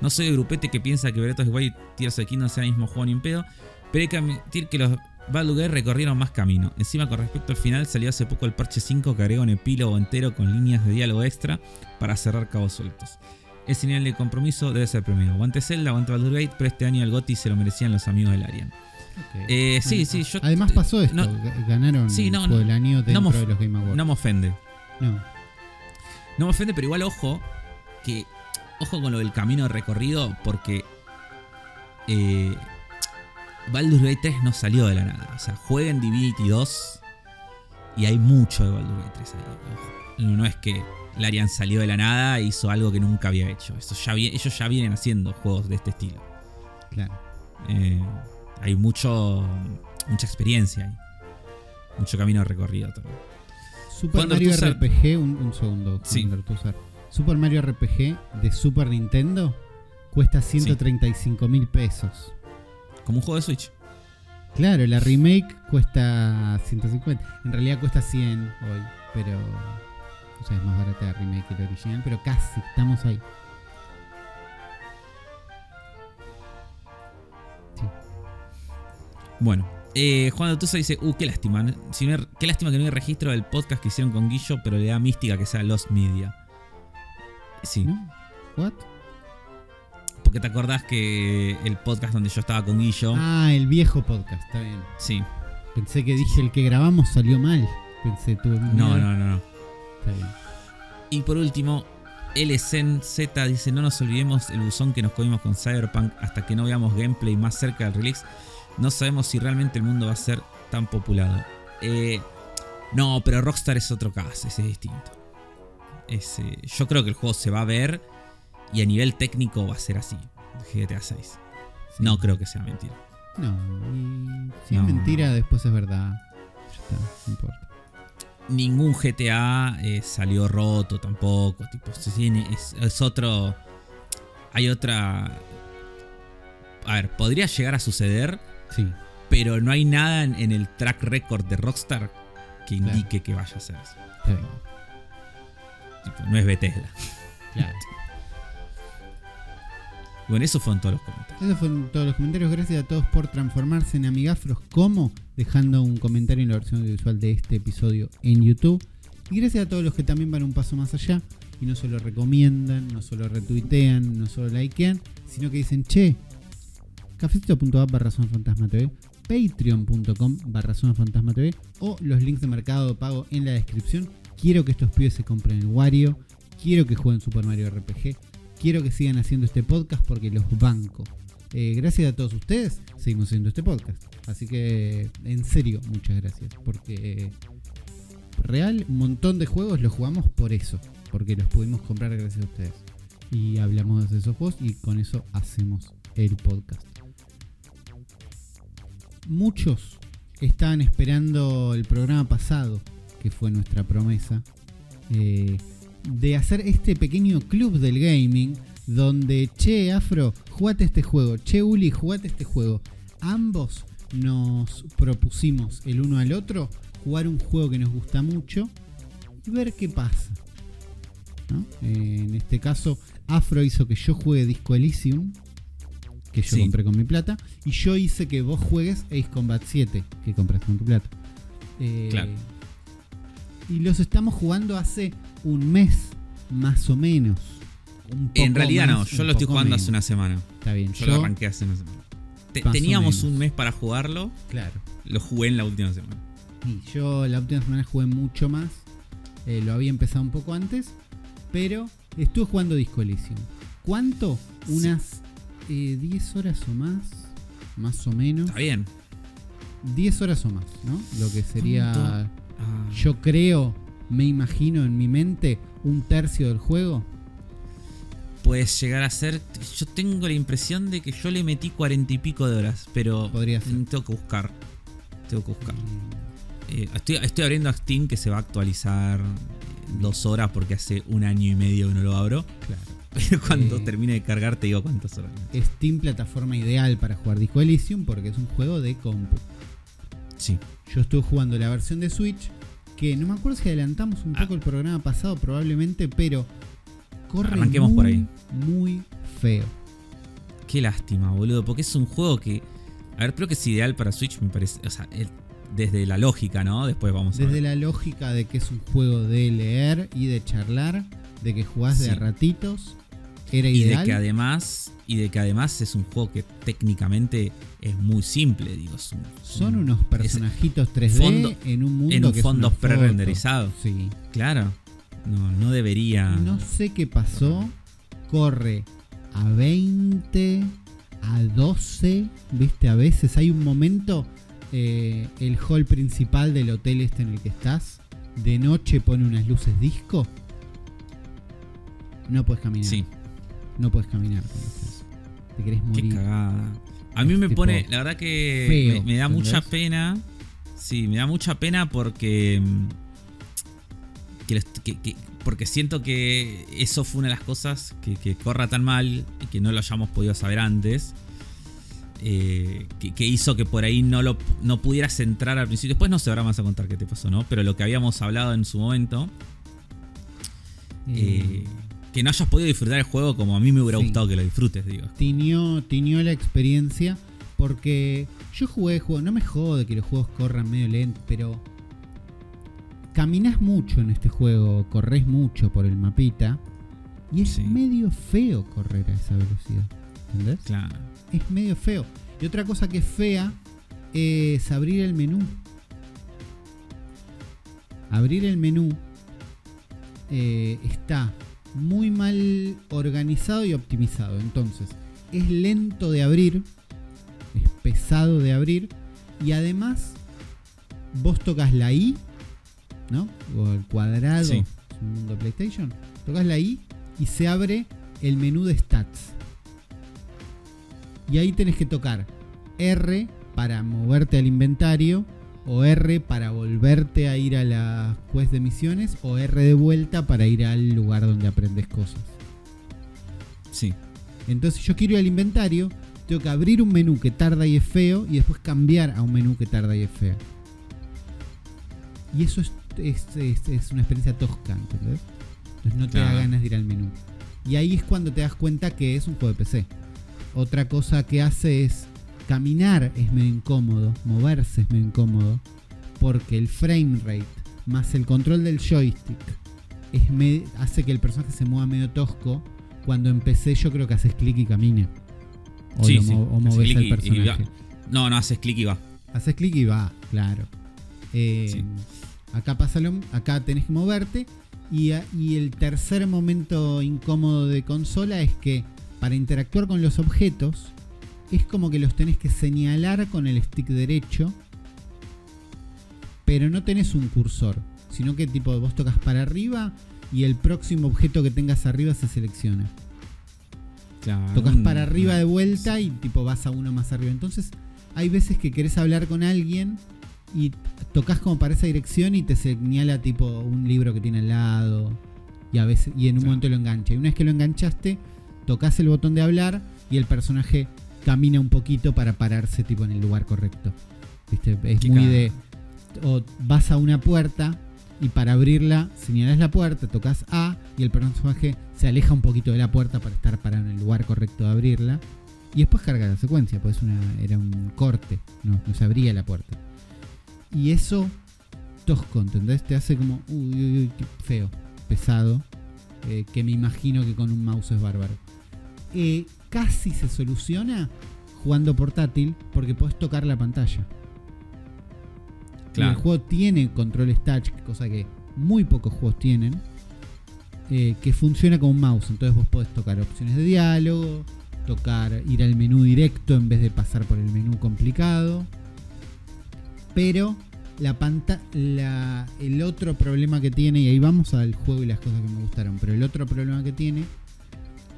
No soy el grupete que piensa que Breath the Wild y Tears of Kingdom sea el mismo juego ni en pedo, pero hay que admitir que los Baldur's Gate recorrieron más camino. Encima, con respecto al final, salió hace poco el parche 5 que agrega un epílogo entero con líneas de diálogo extra para cerrar cabos sueltos. El señal de compromiso debe ser premiado. Aguante Zelda, aguante Baldur's Gate, pero este año el GOTY se lo merecían los amigos del Arian. Eh, sí, sí, yo. Además pasó esto, no- ga- ganaron Sí, no, el no. año dentro me of- de los Game Awards. No me ofende. No. No me ofende, pero igual ojo, que ojo con lo del camino recorrido, porque eh, Baldur's Gate 3 no salió de la nada. O sea, jueguen Divinity 2 y hay mucho de Baldur's Gate 3 ahí. No, no es que Larian salió de la nada e hizo algo que nunca había hecho. Eso ya vi- ellos ya vienen haciendo juegos de este estilo. Claro. Eh, hay mucho mucha experiencia ahí. Mucho camino recorrido también. Super Cuando Mario RPG, un, un segundo. Sí. Super Mario RPG de Super Nintendo cuesta 135 mil pesos. Como un juego de Switch. Claro, la remake cuesta 150. En realidad cuesta 100 hoy, pero. O sea, es más barata la remake que la original, pero casi, estamos ahí. Bueno, eh, Juan Dotusa dice, uh, qué lástima. Si no hay- qué lástima que no hay registro del podcast que hicieron con Guillo, pero le da mística que sea Lost Media. Sí, ¿No? ¿What? Porque te acordás que el podcast donde yo estaba con Guillo, Ah, el viejo podcast, está bien. sí, Pensé que dije el que grabamos salió mal. Pensé, tuve no, no, no, no. Está bien. Y por último, LSNZ dice, no nos olvidemos el buzón que nos comimos con Cyberpunk hasta que no veamos gameplay más cerca del release. No sabemos si realmente el mundo va a ser tan populado. Eh, no, pero Rockstar es otro caso, ese es distinto. Ese- yo creo que el juego se va a ver y a nivel técnico va a ser así. GTA 6. Sí. No creo que sea mentira. No, y si No. es mentira, después es verdad. Ya está, no importa. Ningún GTA eh, salió roto tampoco. Tipo, se tiene- es, es otro. Hay otra. A ver, podría llegar a suceder, Sí, pero no hay nada en, en el track record de Rockstar que Claro. indique que vaya a ser eso. Tipo, no es Bethesda. Claro. Bueno, esos fueron todos los comentarios. Esos fueron todos los comentarios. Gracias a todos por transformarse en amigafros. como Dejando un comentario en la versión audiovisual de este episodio en YouTube. Y gracias a todos los que también van un paso más allá y no solo recomiendan, no solo retuitean, no solo likean, sino que dicen, che, cafecito.app barra Fantasma TV, patreon.com barra Fantasma TV o los links de mercado pago en la descripción. Quiero que estos pibes se compren el Wario, quiero que jueguen Super Mario RPG, quiero que sigan haciendo este podcast porque los banco. Eh, gracias a todos ustedes, seguimos haciendo este podcast. Así que, en serio, muchas gracias. Porque real, un montón de juegos los jugamos por eso. Porque los pudimos comprar gracias a ustedes. Y hablamos de esos juegos y con eso hacemos el podcast. Muchos estaban esperando el programa pasado, que fue nuestra promesa, eh, de hacer este pequeño club del gaming donde, che, Afro, jugate este juego, che, Uli, jugate este juego. Ambos nos propusimos el uno al otro jugar un juego que nos gusta mucho y ver qué pasa. ¿no? Eh, en este caso, Afro hizo que yo juegue Disco Elysium, que yo Sí. compré con mi plata, y yo hice que vos juegues Ace Combat 7, que compraste con tu plata. Eh, Claro. Y los estamos jugando hace un mes, más o menos. Un En poco realidad no, yo lo estoy jugando menos. hace una semana. Está bien, Yo, yo, lo arranqué hace una semana. Te- teníamos un mes para jugarlo, claro. lo jugué en la última semana. Y yo la última semana jugué mucho más. eh, lo había empezado un poco antes. Pero estuve jugando Disco Elysium. ¿Cuánto? Sí. Unas eh, 10 horas o más. Más o menos. Está bien. 10 horas o más, ¿no? Lo que sería. ¿Cuánto? Ah, Yo creo, me imagino en mi mente, un tercio del juego. puede llegar a ser. Yo tengo la impresión de que yo le metí cuarenta y pico de horas, pero Podría ser. tengo que buscar. Tengo que buscar. Mm, Eh, estoy, estoy abriendo a Steam que se va a actualizar dos horas porque hace un año y medio que no lo abro. Claro. Pero cuando Eh. termine de cargar te digo cuántas horas. Steam plataforma ideal para jugar Disco Elysium porque es un juego de compu. Sí. Yo estuve jugando la versión de Switch, que no me acuerdo si adelantamos un Ah. poco el programa pasado probablemente, pero corre Arranquemos muy, por ahí. muy feo. Qué lástima, boludo. Porque es un juego que. A ver, creo que es ideal para Switch, me parece. O sea, el- desde la lógica, ¿no? Después vamos a Desde la lógica de que es un juego de leer y de charlar, de que jugás de a ratitos, era Y ideal. de que además. Y de que además es un juego que técnicamente es muy simple, digo. es un- Son un- unos personajitos 3D fondo- en un mundo en un que fondo pre-renderizado. Sí. Claro. No, no debería. No sé qué pasó. Corre a 20, a 12. Viste, a veces hay un momento. eh, el hall principal del hotel este en el que estás. De noche pone unas luces disco. No puedes caminar. Sí, No puedes caminar con. Te querés qué morir. cagada. A mí Es me tipo pone, la verdad que feo, me, me da ¿entendés? mucha pena. Sí, me da mucha pena porque. mm, que los- que- que- porque siento que eso fue una de las cosas que, que corra tan mal y que no lo hayamos podido saber antes. eh, que, que hizo que por ahí no lo no pudieras entrar al principio. Después no sé, ahora vas a contar qué te pasó, ¿no? Pero lo que habíamos hablado en su momento. Eh, eh, que no hayas podido disfrutar el juego como a mí me hubiera Sí. gustado que lo disfrutes, digo. tiñó, tiñó la experiencia porque yo jugué juego, no me jode que los juegos corran medio lento, pero caminás mucho en este juego, corres mucho por el mapita y es Sí. medio feo correr a esa velocidad, ¿entendés? Claro. Es medio feo. Y otra cosa que es fea es abrir el menú. Abrir el menú eh, está muy mal organizado y optimizado. Entonces, es lento de abrir, es pesado de abrir y además vos tocas la I, ¿no? O el cuadrado, Sí. es un mundo PlayStation. Tocas la I y se abre el menú de stats. Y ahí tenés que tocar R para moverte al inventario, o R para volverte a ir a la quest de misiones, o R de vuelta para ir al lugar donde aprendes cosas. Sí. Entonces yo quiero ir al inventario, tengo que abrir un menú que tarda y es feo, y después cambiar a un menú que tarda y es feo. Y eso es, es- es- es una experiencia tosca, ¿entendés? Entonces no te da ganas de ir al menú. Y ahí es cuando te das cuenta que es un juego de PC. Otra cosa que hace es caminar es medio incómodo, moverse es medio incómodo, porque el frame rate más el control del joystick es hace que el personaje se mueva medio tosco. Cuando empecé yo creo que haces clic y camina. O, Sí, sí, moves al personaje. No, no, haces clic y va. Haces clic y va, claro. Eh, Sí. Acá pasa lo- acá tenés que moverte. Y, y el tercer momento incómodo de consola es que para interactuar con los objetos es como que los tenés que señalar con el stick derecho. Pero no tenés un cursor. Sino que tipo vos tocas para arriba y el próximo objeto que tengas arriba se selecciona. Claro, Tocas para arriba de vuelta y tipo vas a uno más arriba. Entonces, hay veces que querés hablar con alguien y tocas como para esa dirección y te señala tipo un libro que tiene al lado. Y a veces y en un Claro. momento lo engancha. Y una vez que lo enganchaste, tocas el botón de hablar y el personaje camina un poquito para pararse tipo en el lugar correcto. ¿Viste? Es muy de o vas a una puerta y para abrirla señalas la puerta, tocas A y el personaje se aleja un poquito de la puerta para estar parado en el lugar correcto de abrirla. Y después carga la secuencia, pues una, era un corte, no, no se abría la puerta. Y eso, tosco, ¿entendés? Te hace como, uy, uy, uy, qué feo, pesado, eh, que me imagino que con un mouse es bárbaro. Eh, casi se soluciona jugando portátil porque podés tocar la pantalla. Y el juego tiene controles touch, cosa que muy pocos juegos tienen. eh, que funciona como un mouse. Entonces vos podés tocar opciones de diálogo, tocar, ir al menú directo en vez de pasar por el menú complicado. Pero la panta la, el otro problema que tiene, y ahí vamos al juego y las cosas que me gustaron, pero el otro problema que tiene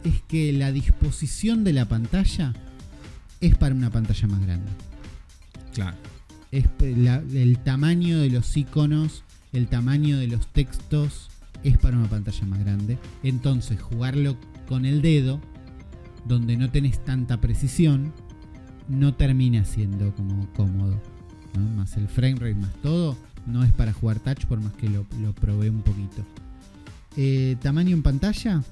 es que la disposición de la pantalla es para una pantalla más grande Claro. es la- el tamaño de los iconos, el tamaño de los textos es para una pantalla más grande. Entonces, jugarlo con el dedo, donde no tenés tanta precisión, no termina siendo como cómodo. ¿no? Más el frame rate, más todo, no es para jugar touch, por más que lo, lo probé un poquito. Eh, tamaño en pantalla,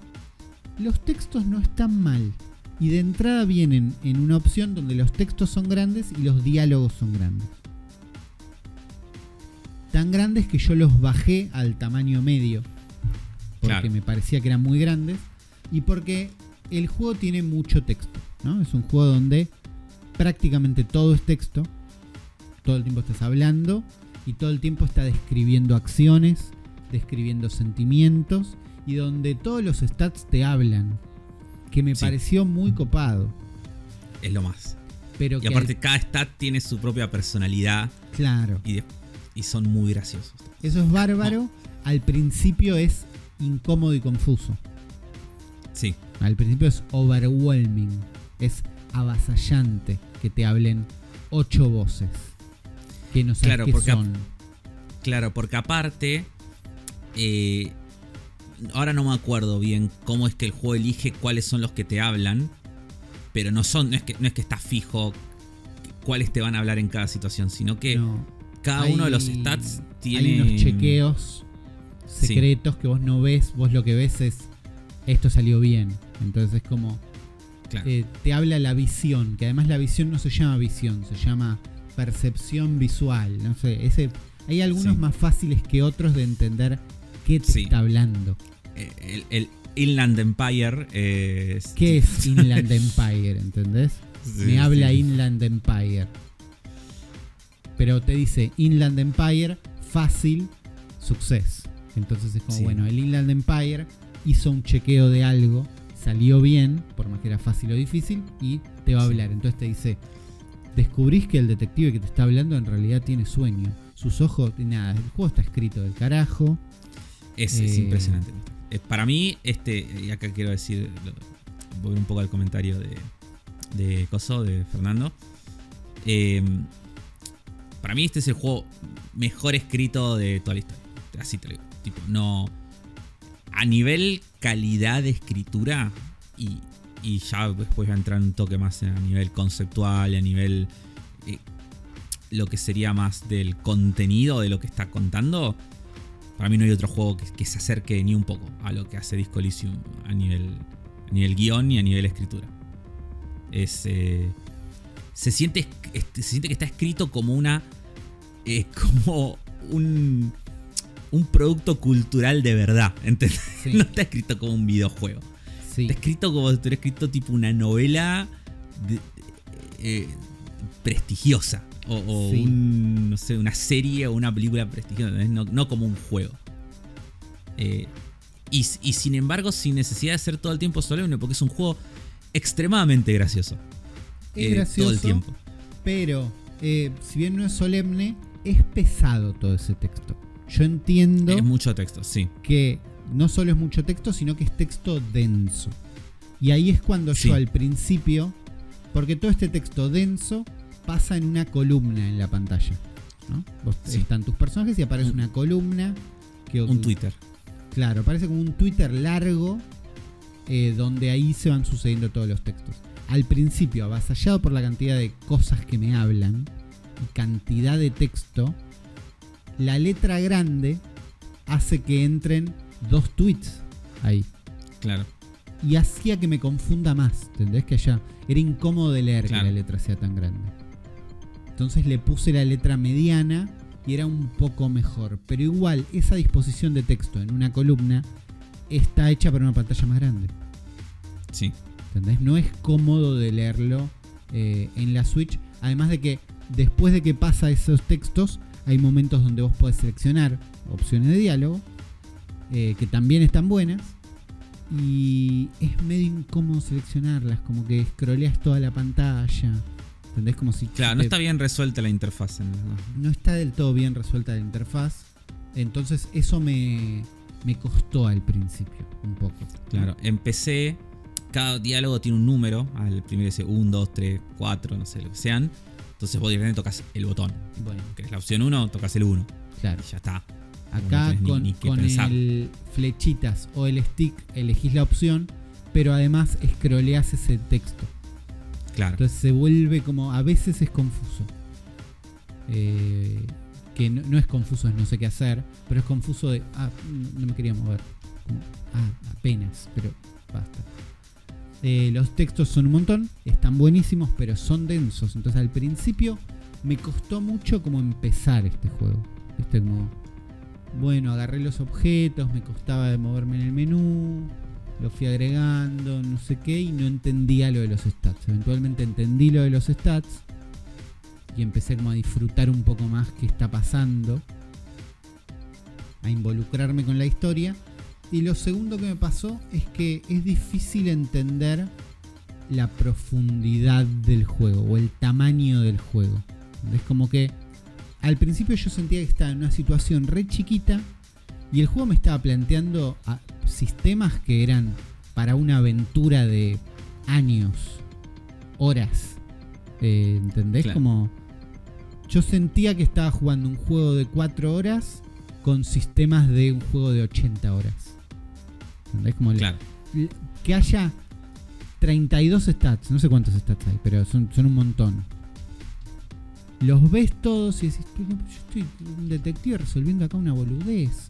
los textos no están mal. Y de entrada vienen en una opción donde los textos son grandes y los diálogos son grandes. Tan grandes que yo los bajé al tamaño medio. Porque Claro. me parecía que eran muy grandes. Y porque el juego tiene mucho texto. ¿no? Es un juego donde prácticamente todo es texto. Todo el tiempo estás hablando. Y todo el tiempo está describiendo acciones. Describiendo sentimientos. Y donde todos los stats te hablan. Que me Sí. pareció muy copado. Es lo más. Pero Y que aparte, al- cada stat tiene su propia personalidad claro. y, de- y son muy graciosos. Eso es bárbaro. Al principio es incómodo y confuso. Sí, Al principio es overwhelming. Es avasallante que te hablen ocho voces. Que no sabes Claro, qué porque son. claro, porque aparte. eh, ahora no me acuerdo bien cómo es que el juego elige cuáles son los que te hablan. Pero no son. No es que, no es que está fijo cuáles te van a hablar en cada situación, sino que No. cada Hay- uno de los stats tiene. Hay unos chequeos Sí. secretos que vos no ves. Vos lo que ves es esto salió bien. Entonces es como Claro. eh, te habla la visión, que además la visión no se llama visión, se llama percepción visual. No sé, ese, hay algunos Sí. más fáciles que otros de entender qué te Sí. está hablando. Eh, el, el Inland Empire eh, es. ¿Qué es Inland Empire? ¿Entendés? Sí, Me habla sí. Inland Empire. Pero te dice Inland Empire, fácil, success. Entonces es como, bueno, el Inland Empire hizo un chequeo de algo, salió bien, por más que era fácil o difícil, y te va a hablar. Entonces te dice, descubrís que el detective que te está hablando en realidad tiene sueño. Sus ojos, nada, el juego está escrito del carajo. Es, es Eh, impresionante. Eh, para mí, este, y acá quiero decir, volver un poco al comentario de, de Coso, de Fernando. Eh, para mí, este es el juego mejor escrito de toda la historia. Así te lo digo. Tipo, no. A nivel calidad de escritura, y, y ya después va a entrar un toque más a nivel conceptual, a nivel. eh, lo que sería más del contenido de lo que está contando. Para mí no hay otro juego que, que se acerque ni un poco a lo que hace Disco Elysium a nivel, a nivel guion y a nivel escritura. Es, eh, se, siente, se siente que está escrito como una. eh, como un. un producto cultural de verdad. ¿entendés? Sí. No está escrito como un videojuego. Sí. Está escrito como si estuviera escrito tipo una novela de- eh, prestigiosa. O, o Sí. un, no sé, una serie o una película prestigiosa. ¿entendés? No, no como un juego. Eh, y, y sin embargo, sin necesidad de ser todo el tiempo solemne, porque es un juego extremadamente gracioso. Es eh, gracioso, todo el tiempo. pero eh, si bien no es solemne, es pesado todo ese texto. Yo entiendo Es mucho texto, sí. que no solo es mucho texto, sino que es texto denso. Y ahí es cuando Sí. yo al principio, porque todo este texto denso pasa en una columna en la pantalla. ¿no? Vos- Sí. Están tus personajes y aparece Un- una columna que Un Twitter. Claro, parece como un Twitter largo eh, donde ahí se van sucediendo todos los textos. Al principio, avasallado por la cantidad de cosas que me hablan y cantidad de texto, la letra grande hace que entren dos tweets ahí. Claro. Y hacía que me confunda más, ¿entendés? Que allá era incómodo de leer Claro. que la letra sea tan grande. Entonces le puse la letra mediana y era un poco mejor. Pero igual, esa disposición de texto en una columna está hecha para una pantalla más grande. Sí. ¿Entendés? No es cómodo de leerlo eh, en la Switch. Además de que después de que pasa esos textos, hay momentos donde vos podés seleccionar opciones de diálogo, eh, que también están buenas. Y es medio incómodo seleccionarlas, como que scrolleas toda la pantalla. ¿Entendés? Como si Claro, no te- está bien resuelta la interfaz. en- no está del todo bien resuelta la interfaz. Entonces eso me, me costó al principio, un poco. Claro, en PC cada diálogo tiene un número. Al primero dice 1, 2, 3, 4, no sé lo que sean. Entonces vos directamente tocas el botón. Bueno, Que es la opción 1, tocas el 1. claro. Y ya está. Acá No ni- con, ni con el flechitas o el stick elegís la opción, pero además scrolleas ese texto. Entonces se vuelve como, a veces es confuso. Eh, que no, es confuso, es no sé qué hacer, pero es confuso de, ah, no, me quería mover. Ah, apenas, pero basta. Eh, los textos son un montón, están buenísimos, pero son densos. Entonces al principio me costó mucho como empezar este juego. Viste, como, bueno, agarré los objetos, me costaba de moverme en el menú, lo fui agregando, no sé qué, y no entendía lo de los stats. Eventualmente entendí lo de los stats y empecé como a disfrutar un poco más qué está pasando, a involucrarme con la historia. Y lo segundo que me pasó es que es difícil entender la profundidad del juego o el tamaño del juego. Es como que al principio yo sentía que estaba en una situación re chiquita y el juego me estaba planteando sistemas que eran para una aventura de años, horas. Eh, ¿Entendés? Claro. Como yo sentía que estaba jugando un juego de 4 horas con sistemas de un juego de 80 horas. ¿Entendés? Como el- Claro. l- que haya 32 stats, no sé cuántos stats hay, pero son, son un montón. Los ves todos y decís, "Tú, no, yo estoy un detective resolviendo acá una boludez.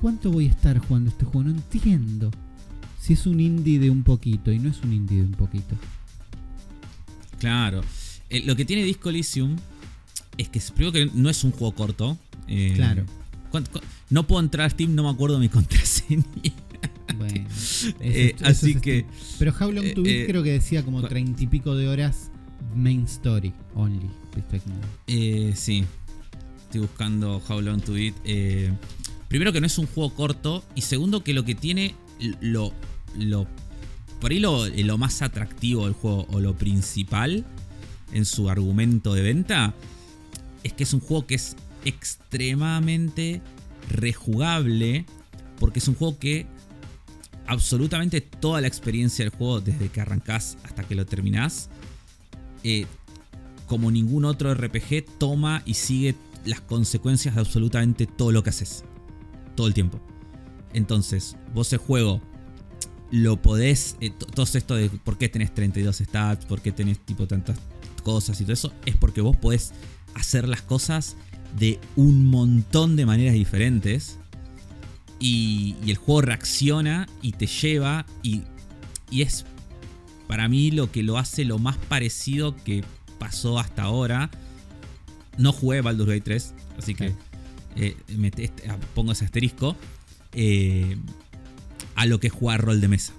¿Cuánto voy a estar jugando este juego? No entiendo. Si es un indie de un poquito y no es un indie de un poquito. Claro. Eh, lo que tiene Disco Elysium es que primero que no es un juego corto. eh, Claro. ¿cuán- cu- No puedo entrar a Steam, no me acuerdo mi contraseña. Bueno, Eh, eso- así es que. Steam. Pero How Long to Beat creo que decía como treinta y pico de horas main story only. ¿Viste? Eh, sí. Estoy buscando How Long to Beat. Eh, primero que no es un juego corto. Y segundo que lo que tiene. Lo. por ahí lo, lo más atractivo del juego. O lo principal. En su argumento de venta. Es que es un juego que es extremadamente rejugable. Porque es un juego que. Absolutamente toda la experiencia del juego. Desde que arrancás hasta que lo terminás. eh, como ningún otro RPG, toma y sigue las consecuencias de absolutamente todo lo que haces. Todo el tiempo. Entonces, vos el juego lo podés. eh, to- todo esto de por qué tenés 32 stats, por qué tenés tipo tantas cosas y todo eso, es porque vos podés hacer las cosas de un montón de maneras diferentes. Y, el juego reacciona y te lleva. Y, y es para mí lo que lo hace lo más parecido que pasó hasta ahora. No jugué Baldur's Gate 3, así que. Eh, ah, pongo ese asterisco, eh, a lo que es jugar rol de mesa.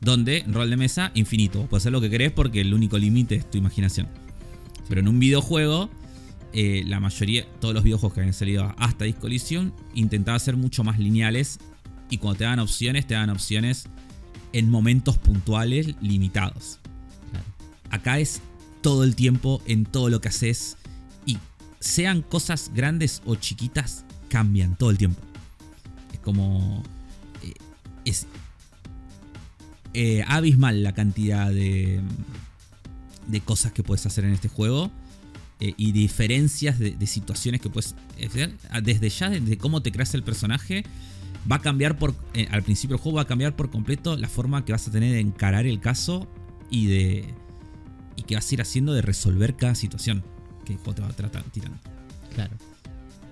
Donde rol de mesa infinito. Puedes hacer lo que querés porque el único límite es tu imaginación. Pero en un videojuego, eh, la mayoría, todos los videojuegos que habían salido hasta Disco intentaba ser mucho más lineales. Y cuando te dan opciones, te dan opciones en momentos puntuales limitados. Acá es todo el tiempo, en todo lo que haces. Sean cosas grandes o chiquitas, cambian todo el tiempo. Es como. Eh, es eh, abismal la cantidad de, de cosas que puedes hacer en este juego. Eh, y diferencias de, situaciones que puedes desde ya desde cómo te creas el personaje va a cambiar por al principio del juego va a cambiar por completo la forma que vas a tener de encarar el caso y de y que vas a ir haciendo de resolver cada situación que te va a tratar tirando. Claro.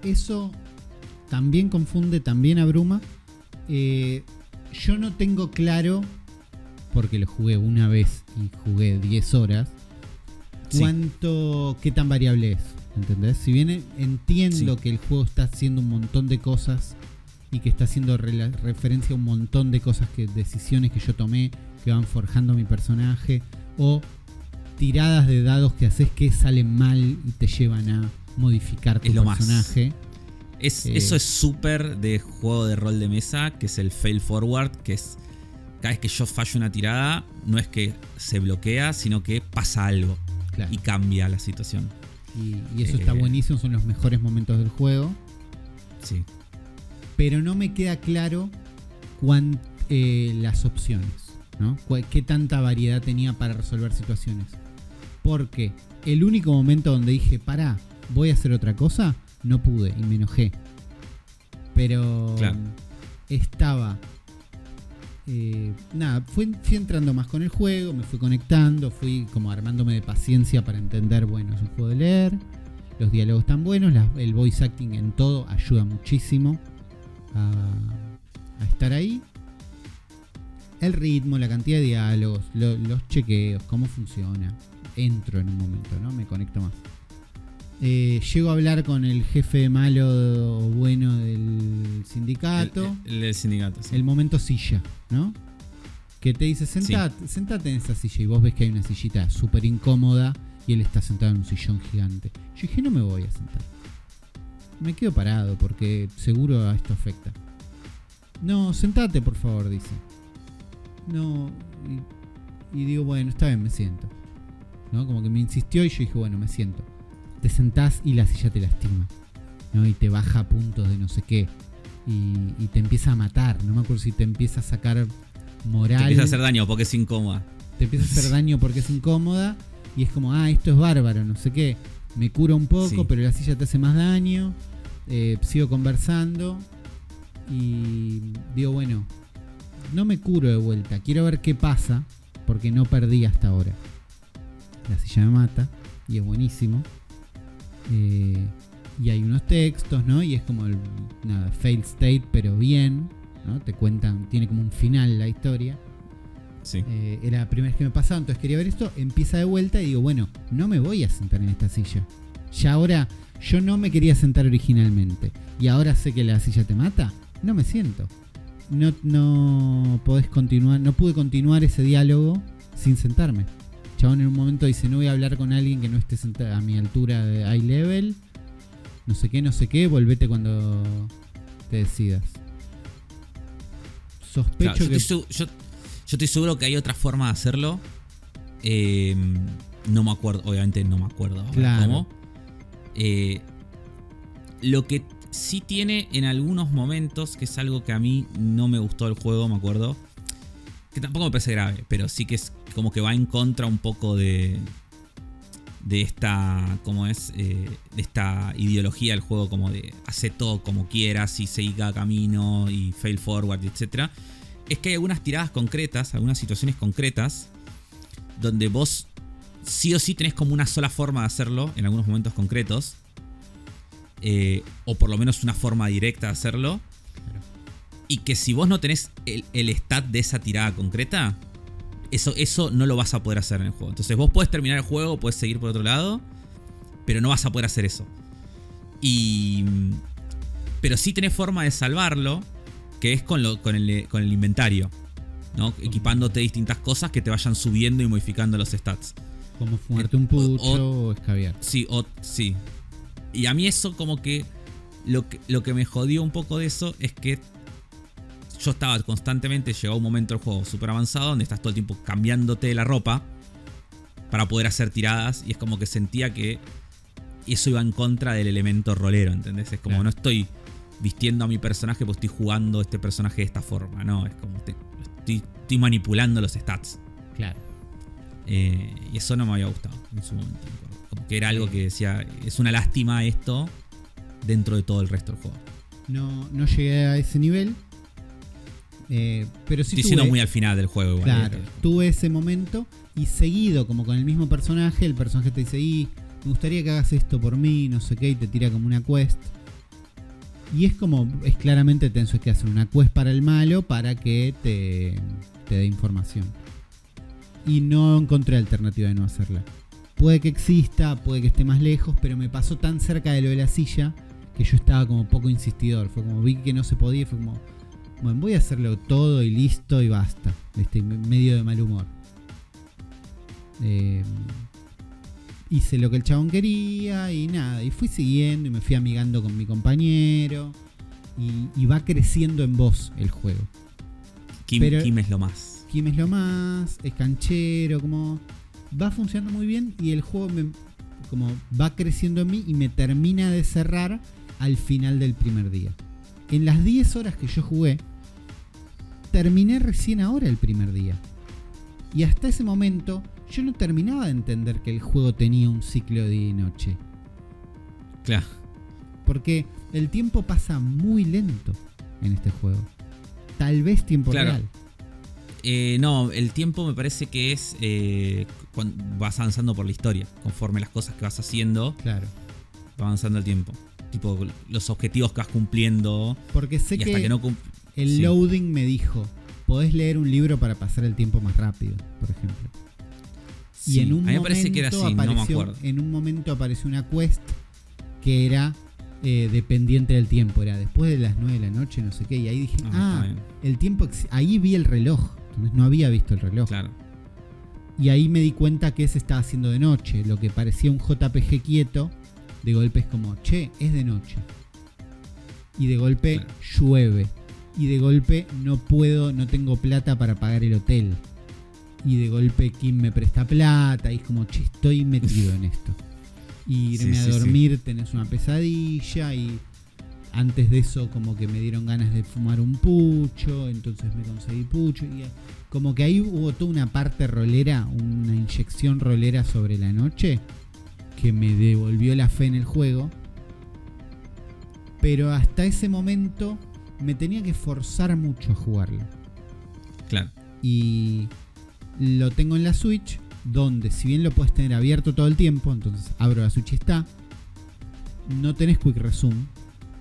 Eso también confunde, también abruma. Eh, yo no tengo claro, porque lo jugué una vez y jugué 10 horas, cuánto, qué tan variable es. ¿Entendés? Si bien entiendo que el juego está haciendo un montón de cosas y que está haciendo referencia a un montón de cosas que decisiones que yo tomé que van forjando mi personaje o tiradas de dados que haces que salen mal y te llevan a modificar tu personaje. Es, eh, eso es súper de juego de rol de mesa, que es el fail forward, que es cada vez que yo fallo una tirada, no es que se bloquea, sino que pasa algo y cambia la situación. Y, eso está eh, buenísimo, son los mejores momentos del juego. Sí. Pero no me queda claro cuán, eh, las opciones, ¿no? ¿Qué tanta variedad tenía para resolver situaciones? Porque el único momento donde dije, pará, voy a hacer otra cosa, no pude y me enojé. Pero estaba. Eh, nada, fui, entrando más con el juego, me fui conectando, fui como armándome de paciencia para entender, bueno, es un juego de leer, los diálogos están buenos, el voice acting en todo ayuda muchísimo a, estar ahí. El ritmo, la cantidad de diálogos, los chequeos, cómo funciona entro en un momento, ¿no? Me conecto más. Eh, llego a hablar con el jefe malo o bueno del sindicato. El, del sindicato, El momento silla, ¿no? Que te dice, sentate, sentate en esa silla y vos ves que hay una sillita súper incómoda y él está sentado en un sillón gigante. Yo dije, no me voy a sentar. Me quedo parado porque seguro a esto afecta. No, sentate por favor, dice. No, y digo, bueno, está bien, me siento. Como que me insistió y yo dije, bueno, me siento. Te sentás y la silla te lastima, ¿no? Y te baja a puntos de no sé qué. Y, te empieza a matar. No me acuerdo si te empieza a sacar moral. Te empieza a hacer daño porque es incómoda. Te empieza a hacer daño porque es incómoda. Y es como, ah, esto es bárbaro, no sé qué. Me curo un poco, pero la silla te hace más daño. Eh, sigo conversando. Y digo, bueno, no me curo de vuelta. Quiero ver qué pasa. Porque no perdí hasta ahora la silla me mata, y es buenísimo. Eh, y hay unos textos, ¿no? Y es como el nada, fail state, pero bien, ¿no? Te cuentan, tiene como un final la historia. Sí. Eh, era la primera vez que me pasaba, entonces quería ver esto, empieza de vuelta y digo, bueno, no me voy a sentar en esta silla. Ya ahora, yo no me quería sentar originalmente. Y ahora sé que la silla te mata, no me siento. No, no podés continuar, no pude continuar ese diálogo sin sentarme chabón en un momento dice, no voy a hablar con alguien que no esté a mi altura de eye level. No sé qué, no sé qué, volvete cuando te decidas. Sospecho yo que... Estoy, yo, estoy seguro que hay otra forma de hacerlo. Em, no me acuerdo, obviamente no me acuerdo cómo. Eh, lo que sí tiene en algunos momentos, que es algo que a mí no me gustó del juego, me acuerdo. Que tampoco me parece grave, pero sí que es como que va en contra un poco de, de esta, ¿cómo es? Eh, de esta ideología del juego como de hacer todo como quieras y seguir cada camino y fail forward, etc. Es que hay algunas tiradas concretas, algunas situaciones concretas, donde vos sí o sí tenés como una sola forma de hacerlo en algunos momentos concretos. Eh, o por lo menos una forma directa de hacerlo. Y que si vos no tenés el, el stat de esa tirada concreta, eso, eso no lo vas a poder hacer en el juego. Entonces vos puedes terminar el juego, puedes seguir por otro lado, pero no vas a poder hacer eso. Y. Pero sí tenés forma de salvarlo, que es con, lo, con, el, con el inventario. ¿no? Equipándote distintas cosas que te vayan subiendo y modificando los stats. Como fumarte un pucho o, o- escabiar. Sí, o, sí. Y a mí eso como que lo, que lo que me jodió un poco de eso es que yo estaba constantemente, llegó un momento del juego súper avanzado donde estás todo el tiempo cambiándote la ropa para poder hacer tiradas y es como que sentía que eso iba en contra del elemento rolero, ¿entendés? Es como Claro. no estoy vistiendo a mi personaje porque estoy jugando este personaje de esta forma, no, es como te- estoy, estoy manipulando los stats. Claro. Eh, y eso no me había gustado en su momento. Como que era algo que decía, es una lástima esto dentro de todo el resto del juego. No, no llegué a ese nivel. Eh, pero sí Estoy tuve, siendo muy al final del juego igual. Claro, eh, tuve ese momento y seguido, como con el mismo personaje, el personaje te dice, y me gustaría que hagas esto por mí, no sé qué, y te tira como una quest. Y es como, es claramente tenso, es que hacen una quest para el malo para que te, te dé información. Y no encontré alternativa de no hacerla. Puede que exista, puede que esté más lejos, pero me pasó tan cerca de lo de la silla que yo estaba como poco insistidor. Fue como vi que no se podía fue como, bueno, voy a hacerlo todo y listo y basta. Este, me- medio de mal humor. Eh, hice lo que el chabón quería y nada. Y fui siguiendo y me fui amigando con mi compañero. Y, y va creciendo en voz el juego. Kim, pero- Kim es lo más. Kim es lo más, es canchero, como va funcionando muy bien y el juego me, como va creciendo en mí y me termina de cerrar al final del primer día. En las 10 horas que yo jugué, terminé recién ahora el primer día. Y hasta ese momento yo no terminaba de entender que el juego tenía un ciclo de día y noche. Claro. Porque el tiempo pasa muy lento en este juego. Tal vez tiempo Claro. real. Eh, no, el tiempo me parece que es eh, cuando vas avanzando por la historia. Conforme las cosas que vas haciendo, Claro. va avanzando el tiempo. Tipo, los objetivos que vas cumpliendo. Porque sé y hasta que, que, no El Sí. loading me dijo, podés leer un libro para pasar el tiempo más rápido, por ejemplo. Y Sí, en un a mí me parece que era momento así, no me acuerdo. En un momento apareció una quest que era eh, dependiente del tiempo, era después de las 9 de la noche, no sé qué, y ahí dije, Ah, ah, el tiempo, ahí vi el reloj, no había visto el reloj. Claro. Y ahí me di cuenta que se estaba haciendo de noche, lo que parecía un JPG quieto, de golpe es como, che, es de noche. Y de golpe Claro. llueve. Y de golpe no puedo, no tengo plata para pagar el hotel. Y de golpe Kim me presta plata. Y es como, che, estoy metido en esto. Y irme Sí, a sí, sí. dormir tenés una pesadilla. Y antes de eso como que me dieron ganas de fumar un pucho. Entonces me conseguí pucho. Y como que ahí hubo toda una parte rolera, una inyección rolera sobre la noche. Que me devolvió la fe en el juego. Pero hasta ese momento me tenía que forzar mucho a jugarlo. Claro. Y lo tengo en la Switch, donde si bien lo puedes tener abierto todo el tiempo, entonces abro la Switch y está, no tenés Quick Resume.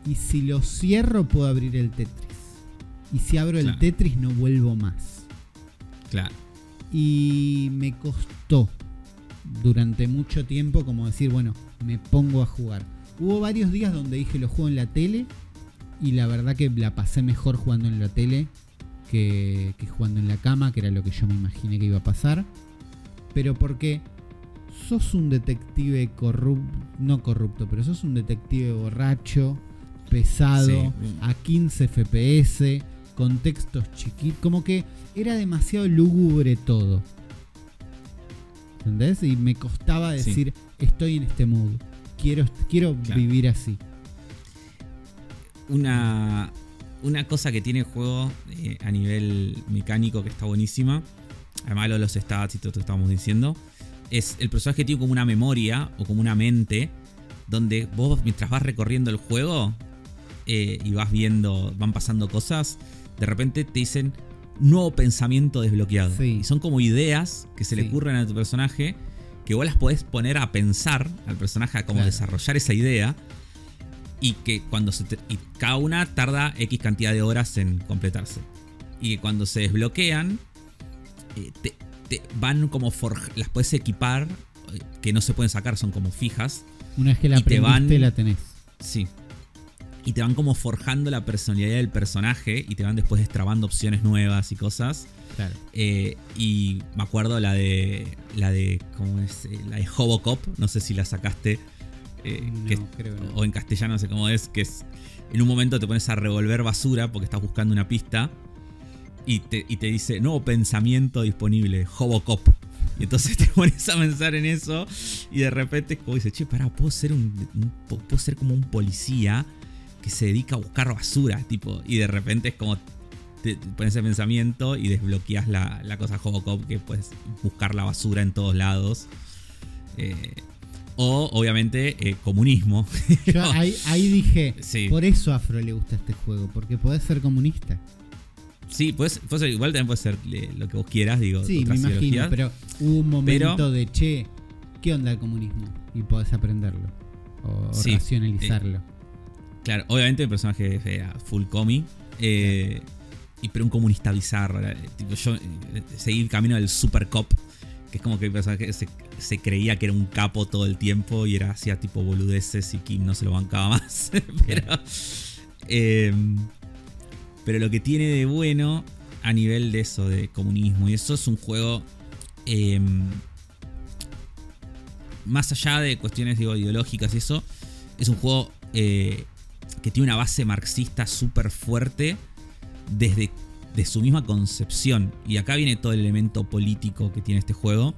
Y si lo cierro puedo abrir el Tetris. Y si abro el. Tetris no vuelvo más. Claro. Y me costó durante mucho tiempo como decir, bueno, me pongo a jugar. Hubo varios días donde dije lo juego en la tele y la verdad que la pasé mejor jugando en la tele que, que jugando en la cama, que era lo que yo me imaginé que iba a pasar. Pero porque sos un detective corrupto, no corrupto, pero sos un detective borracho, pesado, Sí. a 15 FPS, con textos chiquitos, como que era demasiado lúgubre todo. ¿Entendés? Y me costaba Sí. decir, estoy en este mood, quiero, quiero Claro. vivir así. Una, una cosa que tiene el juego eh, a nivel mecánico que está buenísima, además de los stats y todo lo que estábamos diciendo, es el personaje tiene como una memoria o como una mente donde vos mientras vas recorriendo el juego eh, y vas viendo, van pasando cosas, de repente te dicen nuevo pensamiento desbloqueado. Sí. Y son como ideas que se le ocurren a tu personaje que vos las podés poner a pensar al personaje a cómo Claro. desarrollar esa idea y que cuando se te- y cada una tarda X cantidad de horas en completarse. Y que cuando se desbloquean, eh, te, te van como forj- las puedes equipar, eh, que no se pueden sacar, son como fijas. Una vez que la Y te van- la tenés. Sí. Y te van como forjando la personalidad del personaje y te van después destrabando opciones nuevas y cosas. Claro. Eh, y me acuerdo la de. La de. ¿Cómo es? La de Hobocop. No sé si la sacaste. Eh, No, que es- creo no. O en castellano, no sé cómo es. Que es. En un momento te pones a revolver basura porque estás buscando una pista. Y te, y te dice, nuevo pensamiento disponible, Hobocop. Y entonces te pones a pensar en eso. Y de repente es como dice, che, pará, puedo ser un, un- puedo ser como un policía que se dedica a buscar basura, tipo. Y de repente es como te, te pones ese pensamiento y desbloqueas la, la cosa Hobocop que puedes buscar la basura en todos lados. Eh, o, obviamente, eh, comunismo. Yo ahí, ahí dije, Sí. por eso Afro le gusta este juego, porque podés ser comunista. Sí, puedes, puede ser- igual también puede ser eh, lo que vos quieras, digo. Sí, me imagino, ideologías. pero hubo un momento Pero- de, che, ¿qué onda el comunismo? Y podés aprenderlo. O, Sí, racionalizarlo. Claro, obviamente el personaje era full comi. eh, y, pero un comunista bizarro. eh, tipo, yo eh, seguí el camino del super cop. Que es como que el personaje se, se creía que era un capo todo el tiempo. Y era hacía tipo boludeces y Kim no se lo bancaba más. pero. eh, pero lo que tiene de bueno a nivel de eso, de comunismo, y eso es un juego. eh, más allá de cuestiones digo, ideológicas y eso, es un juego eh, que tiene una base marxista súper fuerte desde de su misma concepción. Y acá viene todo el elemento político que tiene este juego.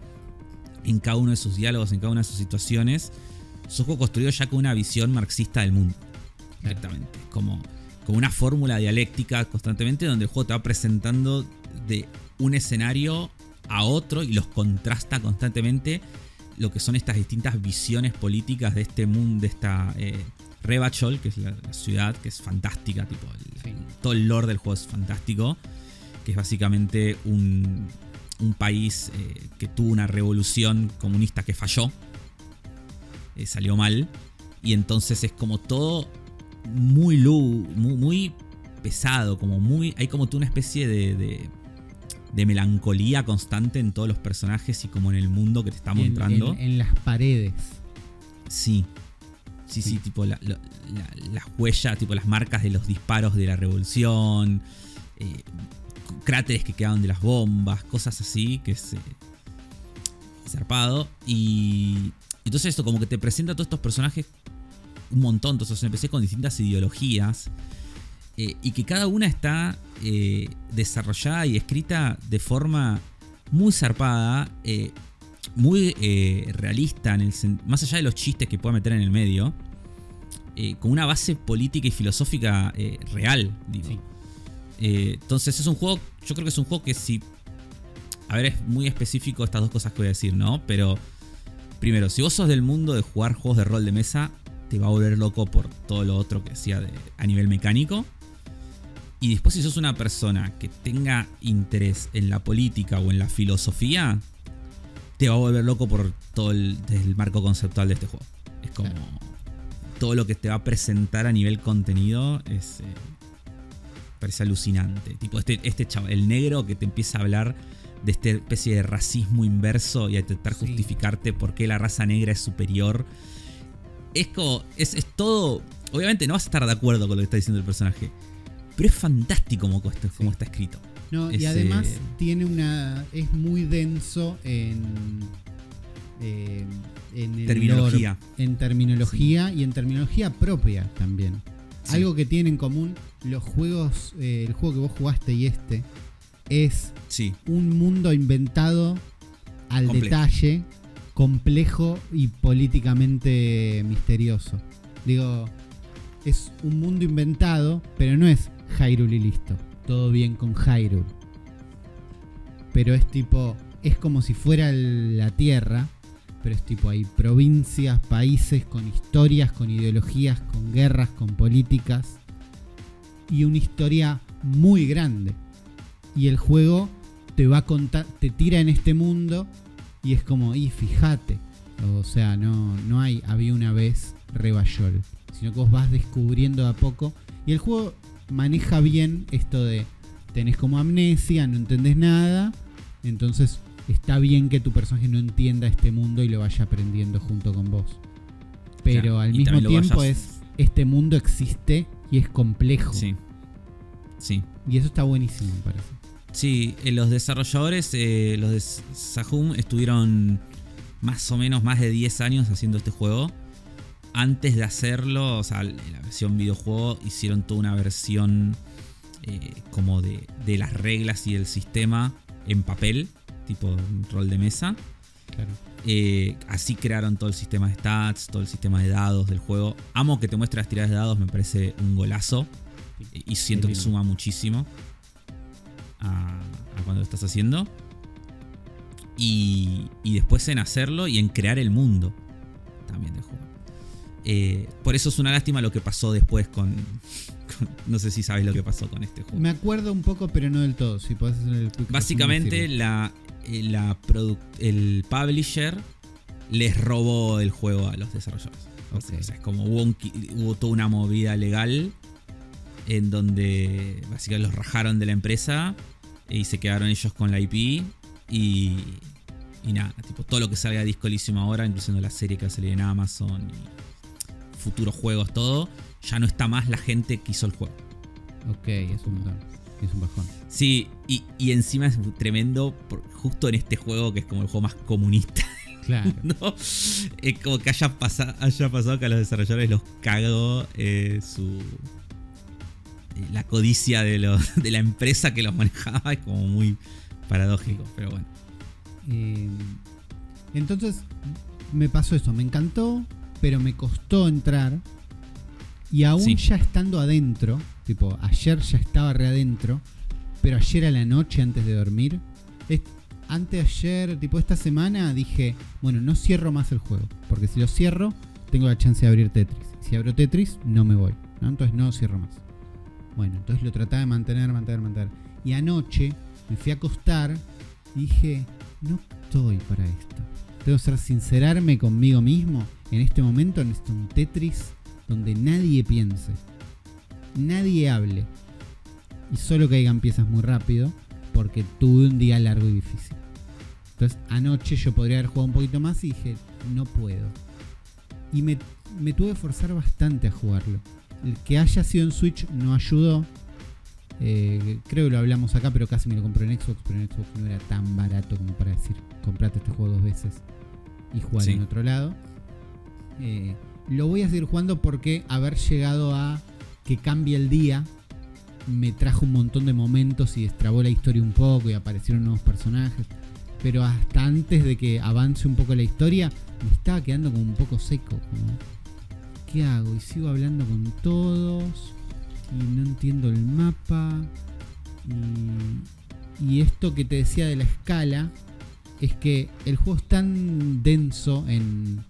En cada uno de sus diálogos, en cada una de sus situaciones. Es un juego construido ya con una visión marxista del mundo. Directamente. Como, como una fórmula dialéctica constantemente donde el juego te va presentando de un escenario a otro y los contrasta constantemente lo que son estas distintas visiones políticas de este mundo, de esta eh, Rebachol, que es la, la ciudad, que es fantástica, tipo, el- Sí. todo el lore del juego es fantástico, que es básicamente un, un país eh, que tuvo una revolución comunista que falló, eh, salió mal, y entonces es como todo muy, lu- muy, muy pesado, como muy, hay como tú una especie de, de, de melancolía constante en todos los personajes y como en el mundo que te está En, mostrando. en- en las paredes. Sí. Sí, sí, Sí. tipo la- la- la- las huellas, tipo las marcas de los disparos de la revolución, eh, cráteres que quedaban de las bombas, cosas así, que es eh, zarpado. Y entonces esto como que te presenta a todos estos personajes un montón, entonces empecé con distintas ideologías. eh, y que cada una está desarrollada y escrita de forma muy zarpada, muy eh, realista, en el más allá de los chistes que pueda meter en el medio, eh, con una base política y filosófica eh, real, digo. Sí. Entonces es un juego, yo creo que es un juego que si... A ver, es muy específico estas dos cosas que voy a decir, ¿no? Pero primero, si vos sos del mundo de jugar juegos de rol de mesa, te va a volver loco por todo lo otro que decía de- a nivel mecánico. Y después si sos una persona que tenga interés en la política o en la filosofía, te va a volver loco por todo el, marco conceptual de este juego. Es como Claro. todo lo que te va a presentar a nivel contenido es... eh, parece alucinante. Tipo, este, este chaval, el negro que te empieza a hablar de esta especie de racismo inverso y a intentar Sí. justificarte por qué la raza negra es superior. Es como. Es, es todo. Obviamente no vas a estar de acuerdo con lo que está diciendo el personaje. Pero es fantástico como, está- como Sí. está escrito. No, y además tiene una. es muy denso en. eh, en el Terminología. lore, en terminología y en terminología propia también. Sí. Algo que tiene en común los juegos, eh, el juego que vos jugaste y este, es Sí, un mundo inventado al Complejo. detalle, complejo y políticamente misterioso. Digo, es un mundo inventado, pero no es Hyrule y listo. Todo bien con Hyrule. Pero es tipo, es como si fuera la Tierra, pero es tipo, hay provincias, países con historias, con ideologías, con guerras, con políticas. Y una historia muy grande. Y el juego te va a contar, te tira en este mundo y es como, y fíjate. O sea, no, no hay, había una vez Reballol. Sino que vos vas descubriendo de a poco. Y el juego maneja bien esto de tenés como amnesia, no entendés nada. Entonces está bien que tu personaje no entienda este mundo y lo vaya aprendiendo junto con vos. Pero al mismo tiempo vayas- es, este mundo existe y es complejo. Sí. Sí. Y eso está buenísimo, me parece. Sí, eh, los desarrolladores, eh, los de Sahum, estuvieron más o menos más de 10 años haciendo este juego. Antes de hacerlo, o sea, en la versión videojuego, hicieron toda una versión eh, como de, de las reglas y del sistema en papel, tipo un rol de mesa. Claro. Eh, así crearon todo el sistema de stats, todo el sistema de dados del juego. Amo que te muestre las tiradas de dados, me parece un golazo. Y siento que suma muchísimo a, a cuando lo estás haciendo. Y, y después en hacerlo y en crear el mundo. Eh, por eso es una lástima lo que pasó después con, con- No sé si sabes lo que pasó con este juego. Me acuerdo un poco, pero no del todo. Si podés hacer el Básicamente la, eh, la el publisher les robó el juego a los desarrolladores. O sea, Ok. o sea, es como hubo, un qui- hubo toda una movida legal en donde básicamente los rajaron de la empresa y se quedaron ellos con la IP y, y nada, tipo todo lo que salga de Disco Elysium ahora, incluyendo la serie que va a salir en Amazon y futuros juegos, todo, ya no está más la gente que hizo el juego. Ok, es un montón. Es un bajón. Sí, y, y encima es tremendo por- justo en este juego que es como el juego más comunista, Claro. ¿no? Es como que haya, pasa- haya pasado que a los desarrolladores los cagó eh, su... eh, La codicia de, los- de la empresa que los manejaba es como muy paradójico, pero bueno. Eh, entonces, me pasó eso. Me encantó, pero me costó entrar. Y aún Sí. ya estando adentro, tipo, ayer ya estaba re adentro, pero ayer a la noche antes de dormir, es- antes ayer, tipo esta semana, dije, bueno, no cierro más el juego, porque si lo cierro, tengo la chance de abrir Tetris. Si abro Tetris, no me voy, ¿no? Entonces no cierro más. Bueno, entonces lo trataba de mantener, mantener, mantener. Y anoche me fui a acostar y dije, no estoy para esto. Tengo que ser sincerarme conmigo mismo. En este momento necesito un Tetris donde nadie piense, nadie hable y solo caigan piezas muy rápido porque tuve un día largo y difícil. Entonces anoche yo podría haber jugado un poquito más y dije, no puedo. Y me, me tuve que forzar bastante a jugarlo. El que haya sido en Switch no ayudó. Eh, creo que lo hablamos acá, pero casi me lo compré en Xbox, pero en Xbox no era tan barato como para decir, comprate este juego dos veces y jugar Sí. en otro lado. Eh, lo voy a seguir jugando porque haber llegado a que cambie el día me trajo un montón de momentos y destrabó la historia un poco y aparecieron nuevos personajes. Pero hasta antes de que avance un poco la historia, me estaba quedando como un poco seco. ¿Qué hago? Y sigo hablando con todos y no entiendo el mapa. Y, y esto que te decía de la escala es que el juego es tan denso en...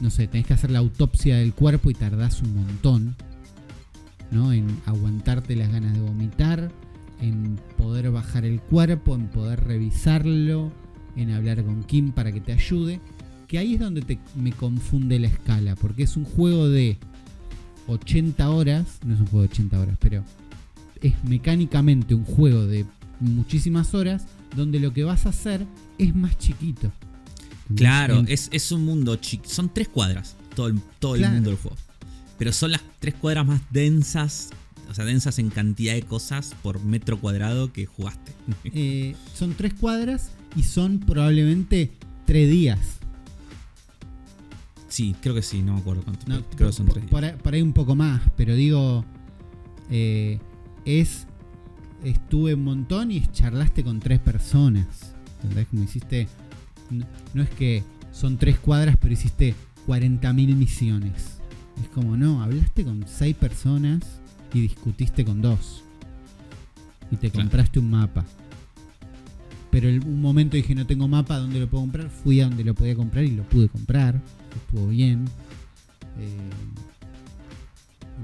No sé, tenés que hacer la autopsia del cuerpo y tardás un montón. ¿no? En aguantarte las ganas de vomitar, en poder bajar el cuerpo, en poder revisarlo, en hablar con Kim para que te ayude. Que ahí es donde te- me confunde la escala, porque es un juego de 80 horas, no es un juego de 80 horas, pero es mecánicamente un juego de muchísimas horas donde lo que vas a hacer es más chiquito. Claro, En- es, es un mundo chico. Son tres cuadras todo el, todo el mundo del juego. Pero son las tres cuadras más densas, o sea, densas en cantidad de cosas por metro cuadrado que jugaste. eh, son tres cuadras y son probablemente tres días. sí, creo que sí, no me acuerdo cuánto. No, creo que son tres días. por ahí- por ahí un poco más, pero digo, eh, es, estuve un montón y charlaste con tres personas. ¿Entendés? Como hiciste, no, no es que son tres cuadras, pero hiciste 40.000 misiones. Es como, no, hablaste con seis personas y discutiste con dos. Y te Claro. compraste un mapa. Pero en un momento dije, no tengo mapa, ¿dónde lo puedo comprar? Fui a donde lo podía comprar y lo pude comprar. Estuvo bien. Eh,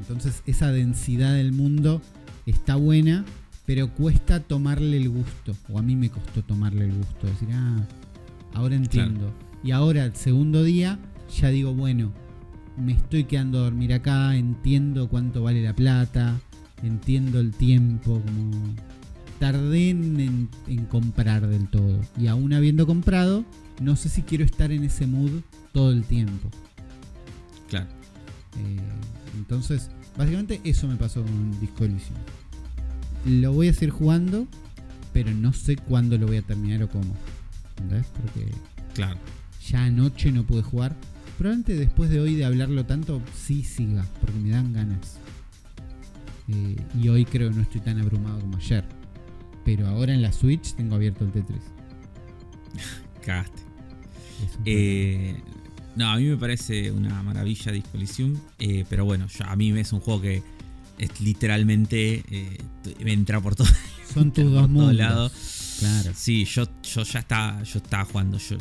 entonces esa densidad del mundo está buena, pero cuesta tomarle el gusto. O a mí me costó tomarle el gusto. Decir, ah, ahora entiendo. Y ahora, el segundo día, ya digo, bueno, me estoy quedando a dormir acá, entiendo cuánto vale la plata, entiendo el tiempo, como tardé en, en- en comprar del todo. Y aún habiendo comprado, no sé si quiero estar en ese mood todo el tiempo. Claro. Eh, Entonces, básicamente eso me pasó con Disco Elysium. Lo voy a seguir jugando, pero no sé cuándo lo voy a terminar o cómo. ¿Entendés? Porque Claro. ya anoche no pude jugar. Probablemente después de hoy de hablarlo tanto, sí siga, porque me dan ganas. Eh, y hoy creo que no estoy tan abrumado como ayer. Pero ahora en la Switch tengo abierto el Tetris. Cagaste. Eh, no, a mí me parece una maravilla Elysium. eh, pero bueno, yo- a mí es un juego que es literalmente. eh, me entra por todo. Son tus dos mundos. lados. Claro. Sí, yo, yo ya estaba, yo estaba jugando. Yo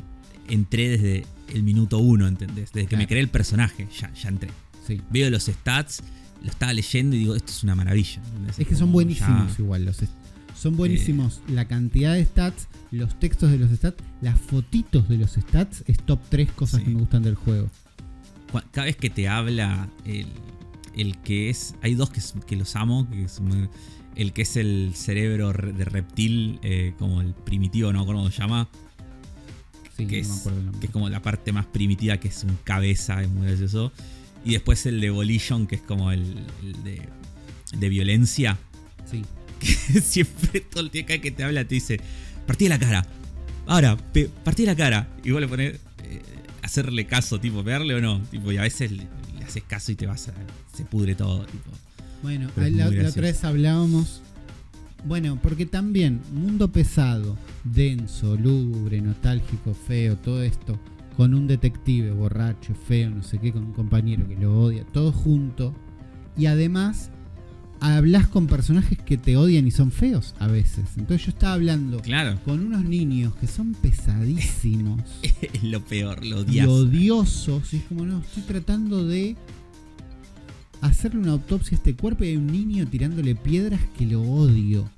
entré desde el minuto uno, ¿entendés? Desde que me creé el personaje, ya, ya entré. Sí. Veo los stats, lo estaba leyendo y digo, esto es una maravilla. ¿entendés? Es que son buenísimos ya- igual. Los son buenísimos. La cantidad de stats, los textos de los stats, las fotitos de los stats es top 3 cosas Sí. que me gustan del juego. cada vez que te habla el, el que es. Hay dos que, que los amo, que muy- el que es el cerebro re- de reptil, eh, como el primitivo, no me acuerdo cómo se llama. Sí, que, no me es, acuerdo el nombre. que es como la parte más primitiva, que es un cabeza, es muy gracioso. Y después el de Volition, que es como el, el de, de violencia. Sí. Que siempre todo el cada que te habla te dice, partí la cara. Ahora, pe- partí la cara. Y vos le pones eh, hacerle caso, tipo, pegarle o no. Tipo, y a veces le, le haces caso y te vas a. se pudre todo. Tipo. Bueno, la, otra vez hablábamos. Bueno, porque también, mundo pesado, denso, lúgubre, nostálgico, feo, todo esto, con un detective borracho, feo, no sé qué, con un compañero que lo odia, todo junto. Y además, hablas con personajes que te odian y son feos a veces. Entonces yo estaba hablando Claro, con unos niños que son pesadísimos es lo peor, lo y odias. odiosos. Y es como, no, estoy tratando de hacerle una autopsia a este cuerpo y hay un niño tirándole piedras que lo odio.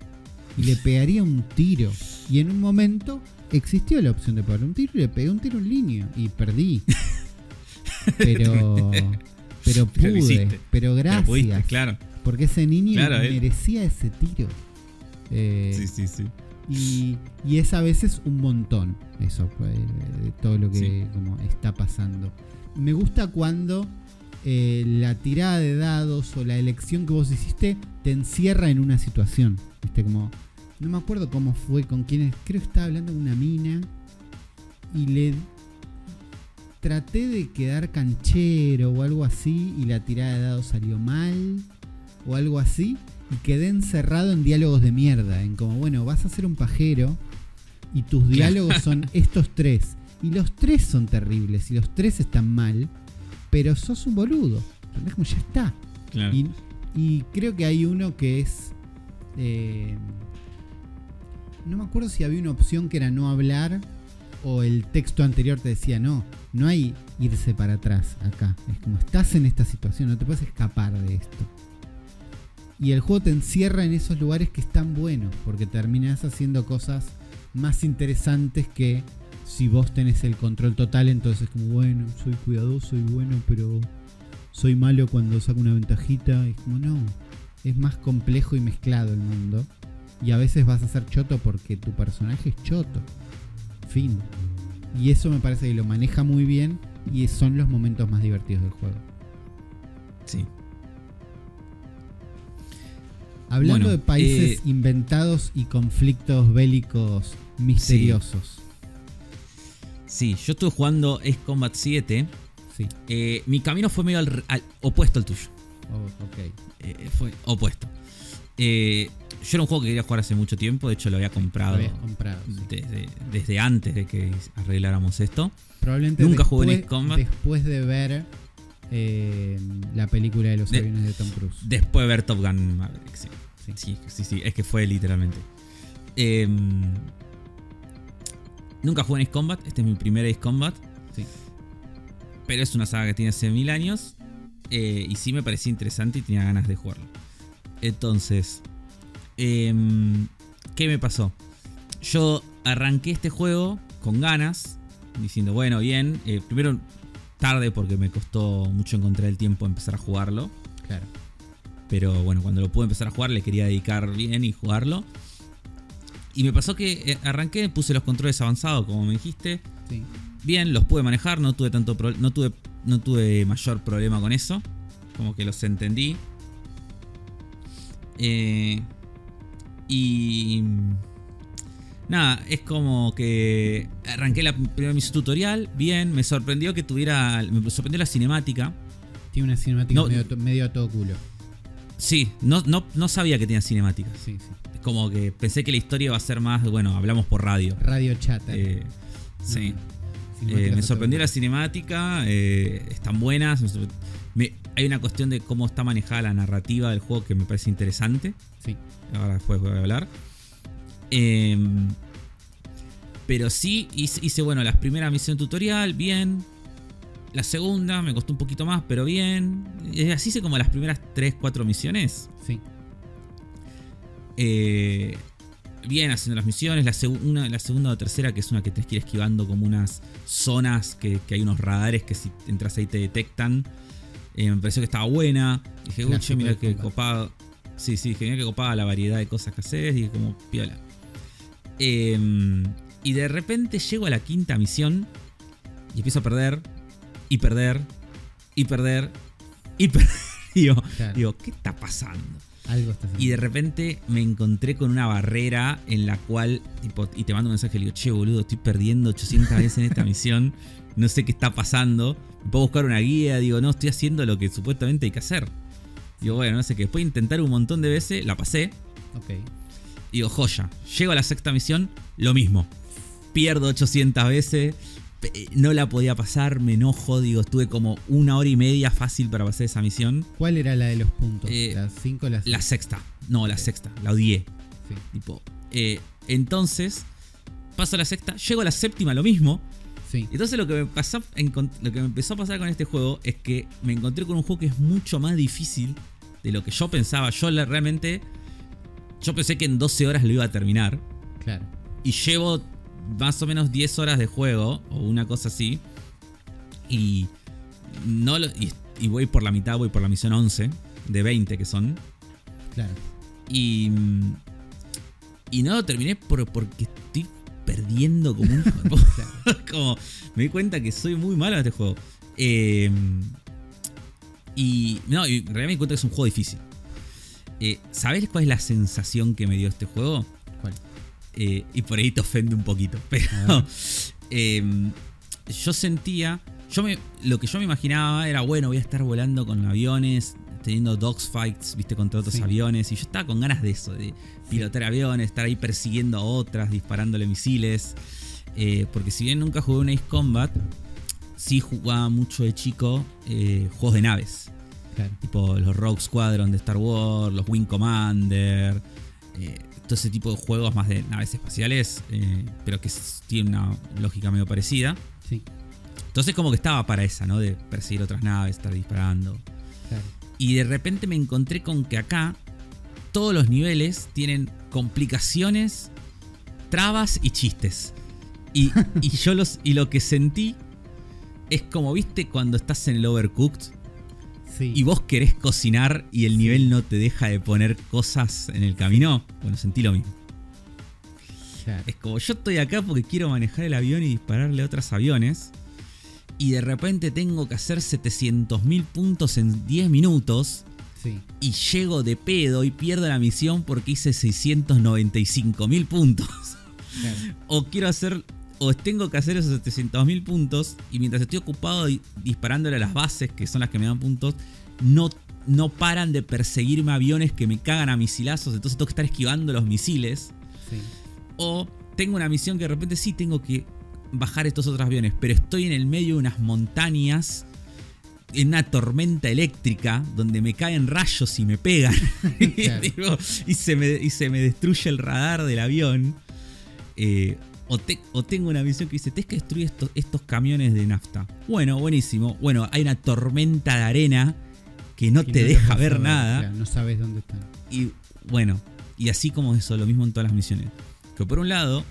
Y le pegaría un tiro. Y en un momento existió la opción de pegarle un tiro y le pegué un tiro a un niño. Y perdí. Pero. Pero pude. Pero Pero gracias. pudiste, claro. Porque ese niño Claro, él- merecía ese tiro. Eh, Sí, sí, sí. y, y es a veces un montón eso, eh, de todo lo que Sí. como está pasando. Me gusta cuando eh, la tirada de dados o la elección que vos hiciste te encierra en una situación. ¿Viste? Como, no me acuerdo cómo fue, con quién, creo que estaba hablando de una mina y le traté de quedar canchero o algo así y la tirada de dados salió mal o algo así y quedé encerrado en diálogos de mierda, en como, bueno, vas a ser un pajero y tus diálogos son estos tres y los tres son terribles y los tres están mal, pero sos un boludo. Como ya está. Claro. Y, y creo que hay uno que es. eh, no me acuerdo si había una opción que era no hablar o el texto anterior te decía no. No hay irse para atrás acá. Es como estás en esta situación, no te puedes escapar de esto. Y el juego te encierra en esos lugares que están buenos, porque terminas haciendo cosas más interesantes que si vos tenés el control total, entonces es como, bueno, soy cuidadoso y bueno, pero soy malo cuando saco una ventajita. Es como, no, es más complejo y mezclado el mundo. Y a veces vas a ser choto porque tu personaje es choto. Fin. Y eso me parece que lo maneja muy bien y son los momentos más divertidos del juego. Sí. Hablando Bueno, de países eh, inventados y conflictos bélicos misteriosos. Sí, yo estuve jugando Ace Combat 7. Sí. Eh, mi camino fue medio al, al- opuesto al tuyo. Oh, ok. Eh, fue opuesto. Eh, yo era un juego que quería jugar hace mucho tiempo. De hecho, lo había Lo comprado habías comprado. sí. desde, desde antes de que arregláramos esto. Probablemente Nunca después, jugué en Ace Combat. después de ver eh, la película de los De- aviones de Tom Cruise. Después de ver Top Gun Maverick, sí. Sí. Sí, sí, sí, es que fue literalmente. Em, nunca jugué en Ace Combat, este es mi primer Ace Combat. Sí. Pero es una saga que tiene hace mil años. eh, y sí me parecía interesante y tenía ganas de jugarlo. Entonces, em, ¿qué me pasó? Yo arranqué este juego con ganas, diciendo, bueno, bien. eh, primero tarde porque me costó mucho encontrar el tiempo empezar a jugarlo. Claro. Pero bueno, cuando lo pude empezar a jugar, le quería dedicar bien y jugarlo. Y me pasó que eh, arranqué, puse los controles avanzados, como me dijiste. Sí. Bien, los pude manejar, no tuve tanto pro- no tuve no tuve mayor problema con eso. Como que los entendí. Eh, y. Nada, es como que arranqué la primera misión tutorial, bien, me sorprendió que tuviera. Me sorprendió la cinemática. Tiene una cinemática No. medio, medio a todo culo. Sí, no, no, no sabía que tenía cinemática. Sí, sí. Es como que pensé que la historia iba a ser más, bueno, hablamos por radio. Radio chata. Eh, sí. No, Eh, cinemáticas me sorprendió la cinemática, eh, están buenas. me hay una cuestión de cómo está manejada la narrativa del juego que me parece interesante. Sí. Ahora después voy a hablar. Em, pero sí, hice, hice, bueno, las primeras misiones tutorial, bien. La segunda me costó un poquito más, pero bien. Así hice como las primeras 3, 4 misiones. Sí. Eh, bien haciendo las misiones. La, segu- una- la segunda o tercera, que es una que tenés que ir esquivando como unas zonas que, que hay unos radares que si entras ahí te detectan. Eh, me pareció que estaba buena. Dije, uy, mira combate. copado. Sí, sí, dije, mira que copada la variedad de cosas que haces. Dije, como piola. Eh, y de repente llego a la quinta misión y empiezo a perder, y perder, y perder, y perder. digo, Claro. digo, ¿qué está pasando? Algo está. Y de repente me encontré con una barrera en la cual, tipo, y te mando un mensaje le digo, che, boludo, estoy perdiendo 800 veces en esta misión, no sé qué está pasando, me puedo buscar una guía, digo, no, estoy haciendo lo que supuestamente hay que hacer. Digo, bueno, no sé qué, después de intentar un montón de veces, la pasé, Ok. digo, joya, llego a la sexta misión, lo mismo, pierdo 800 veces, no la podía pasar, me enojo, digo, estuve como una hora y media fácil para pasar esa misión. ¿Cuál era la de los puntos? Eh, ¿Las 5 las La sexta, no, la sexta, la odié. Sí. Tipo, eh, entonces, paso a la sexta, llego a la séptima, lo mismo. Sí. Entonces lo que me pasó, lo que me empezó a pasar con este juego es que me encontré con un juego que es mucho más difícil de lo que yo pensaba. Yo la- realmente, yo pensé que en 12 horas lo iba a terminar. Claro. Y llevo más o menos 10 horas de juego, o una cosa así. Y, no lo- y, y voy por la mitad, voy por la misión 11, de 20 que son. Claro. Y. Y no lo terminé por, porque estoy perdiendo como un. Claro. como me di cuenta que soy muy malo en este juego. Eh, y. No, y realmente cuenta que es un juego difícil. Eh, ¿Sabes cuál es la sensación que me dio este juego? ¿Cuál? Eh, y por ahí te ofende un poquito. Pero. ver. eh, yo sentía. Yo me, lo que yo me imaginaba era, bueno, voy a estar volando con aviones, teniendo dogfights, viste, contra otros Sí. aviones. Y yo estaba con ganas de eso, de pilotar aviones, estar ahí persiguiendo a otras, disparándole misiles. Eh, porque si bien nunca jugué un Ace Combat, sí jugaba mucho de chico eh, juegos de naves. Claro. Tipo los Rogue Squadron de Star Wars, los Wing Commander, eh, todo ese tipo de juegos más de naves espaciales, eh, pero que tiene una lógica medio parecida. Sí. Entonces como que estaba para esa, ¿no? De perseguir otras naves, estar disparando. Claro. Y de repente me encontré con que acá todos los niveles tienen complicaciones, trabas y chistes. Y, y yo los. Y lo que sentí es como, viste, cuando estás en el Overcooked Sí. y vos querés cocinar y el nivel no te deja de poner cosas en el camino. Bueno, sentí lo mismo. Claro. Es como yo estoy acá porque quiero manejar el avión y dispararle a otros aviones. Y de repente tengo que hacer 700.000 puntos en 10 minutos. Sí. Y llego de pedo y pierdo la misión porque hice 695.000 puntos. Claro. O quiero hacer. O tengo que hacer esos 700.000 puntos. Y mientras estoy ocupado di- disparándole a las bases, que son las que me dan puntos, no, no paran de perseguirme aviones que me cagan a misilazos. Entonces tengo que estar esquivando los misiles. Sí. O tengo una misión que de repente sí tengo que bajar estos otros aviones, pero estoy en el medio de unas montañas, en una tormenta eléctrica, donde me caen rayos y me pegan. Claro. Y, se me, y se me destruye el radar del avión. Eh, o, te- o tengo una misión que dice, tienes que destruir estos, estos camiones de nafta. Bueno, buenísimo. Bueno, hay una tormenta de arena que no te deja ver nada. claro, no sabes dónde están. Y bueno, y así como eso, lo mismo en todas las misiones. Que por un lado,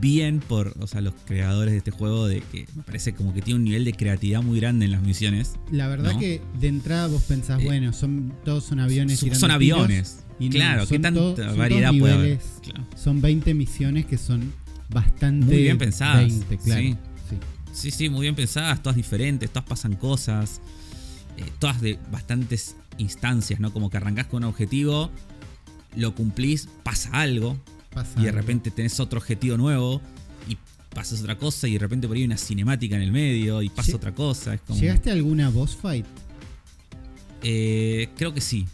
bien por o sea, los creadores de este juego, de que me parece como que tiene un nivel de creatividad muy grande en las misiones. La verdad ¿No? que de entrada vos pensás, Eh, bueno, son todos son aviones. Son, son aviones. Y no, claro, son qué tanta variedad puede haber. niveles. Claro. Son 20 misiones que son bastante Muy bien pensadas, 20, claro. sí. Sí. Sí, sí, muy bien pensadas, todas diferentes, todas pasan cosas. eh, todas de bastantes instancias, ¿no? Como que arrancás con un objetivo, lo cumplís, pasa algo, Pasa y de algo. repente tenés otro objetivo nuevo, y pasas otra cosa, y de repente por ahí hay una cinemática en el medio, y pasa Lle- otra cosa. Es como, ¿Llegaste a alguna boss fight? Eh, creo que sí.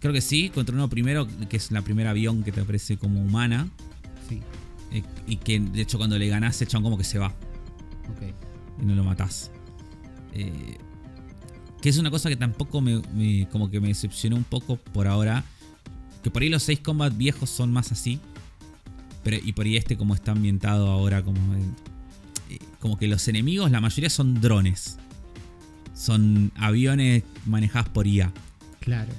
Creo que sí, contra uno primero, que es la primera avión que te aparece como humana. Sí. eh, y que de hecho cuando le ganás, echan como que se va. Ok. y no lo matás. Eh, que es una cosa que tampoco me, me- como que me decepcionó un poco por ahora. Que por ahí los 6 combat viejos son más así. Pero, y por ahí este como está ambientado ahora como... en- eh, como que los enemigos, la mayoría son drones. Son aviones manejados por IA. Claro,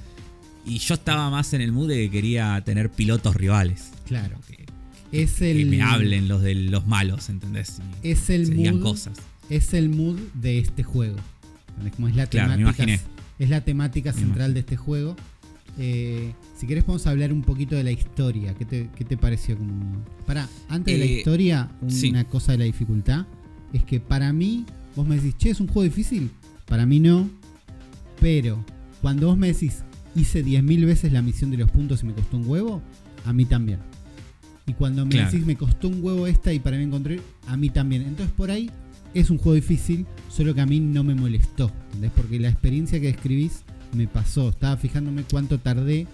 Y yo estaba más en el mood de que quería tener pilotos rivales. claro. Que, Es que el, me hablen los de los malos, ¿entendés? Y Es el se digan mood, cosas. es el mood de este juego. ¿Entendés? Como es la Claro, temática, imaginé. es la temática Me central de este juego. Eh, si querés podemos hablar un poquito de la historia. ¿Qué te, qué te pareció? Como... Para, antes de la Eh, historia, una sí. cosa de la dificultad es que para mí, vos me decís, che, es un juego difícil. Para mí no. Pero cuando vos me decís, hice 10.000 veces la misión de los puntos y me costó un huevo, a mí también. Y cuando me Claro. decís, me costó un huevo esta y para mí encontré, a mí también. Entonces por ahí es un juego difícil, solo que a mí no me molestó. ¿entendés? Porque la experiencia que describís me pasó. Estaba fijándome cuánto tardé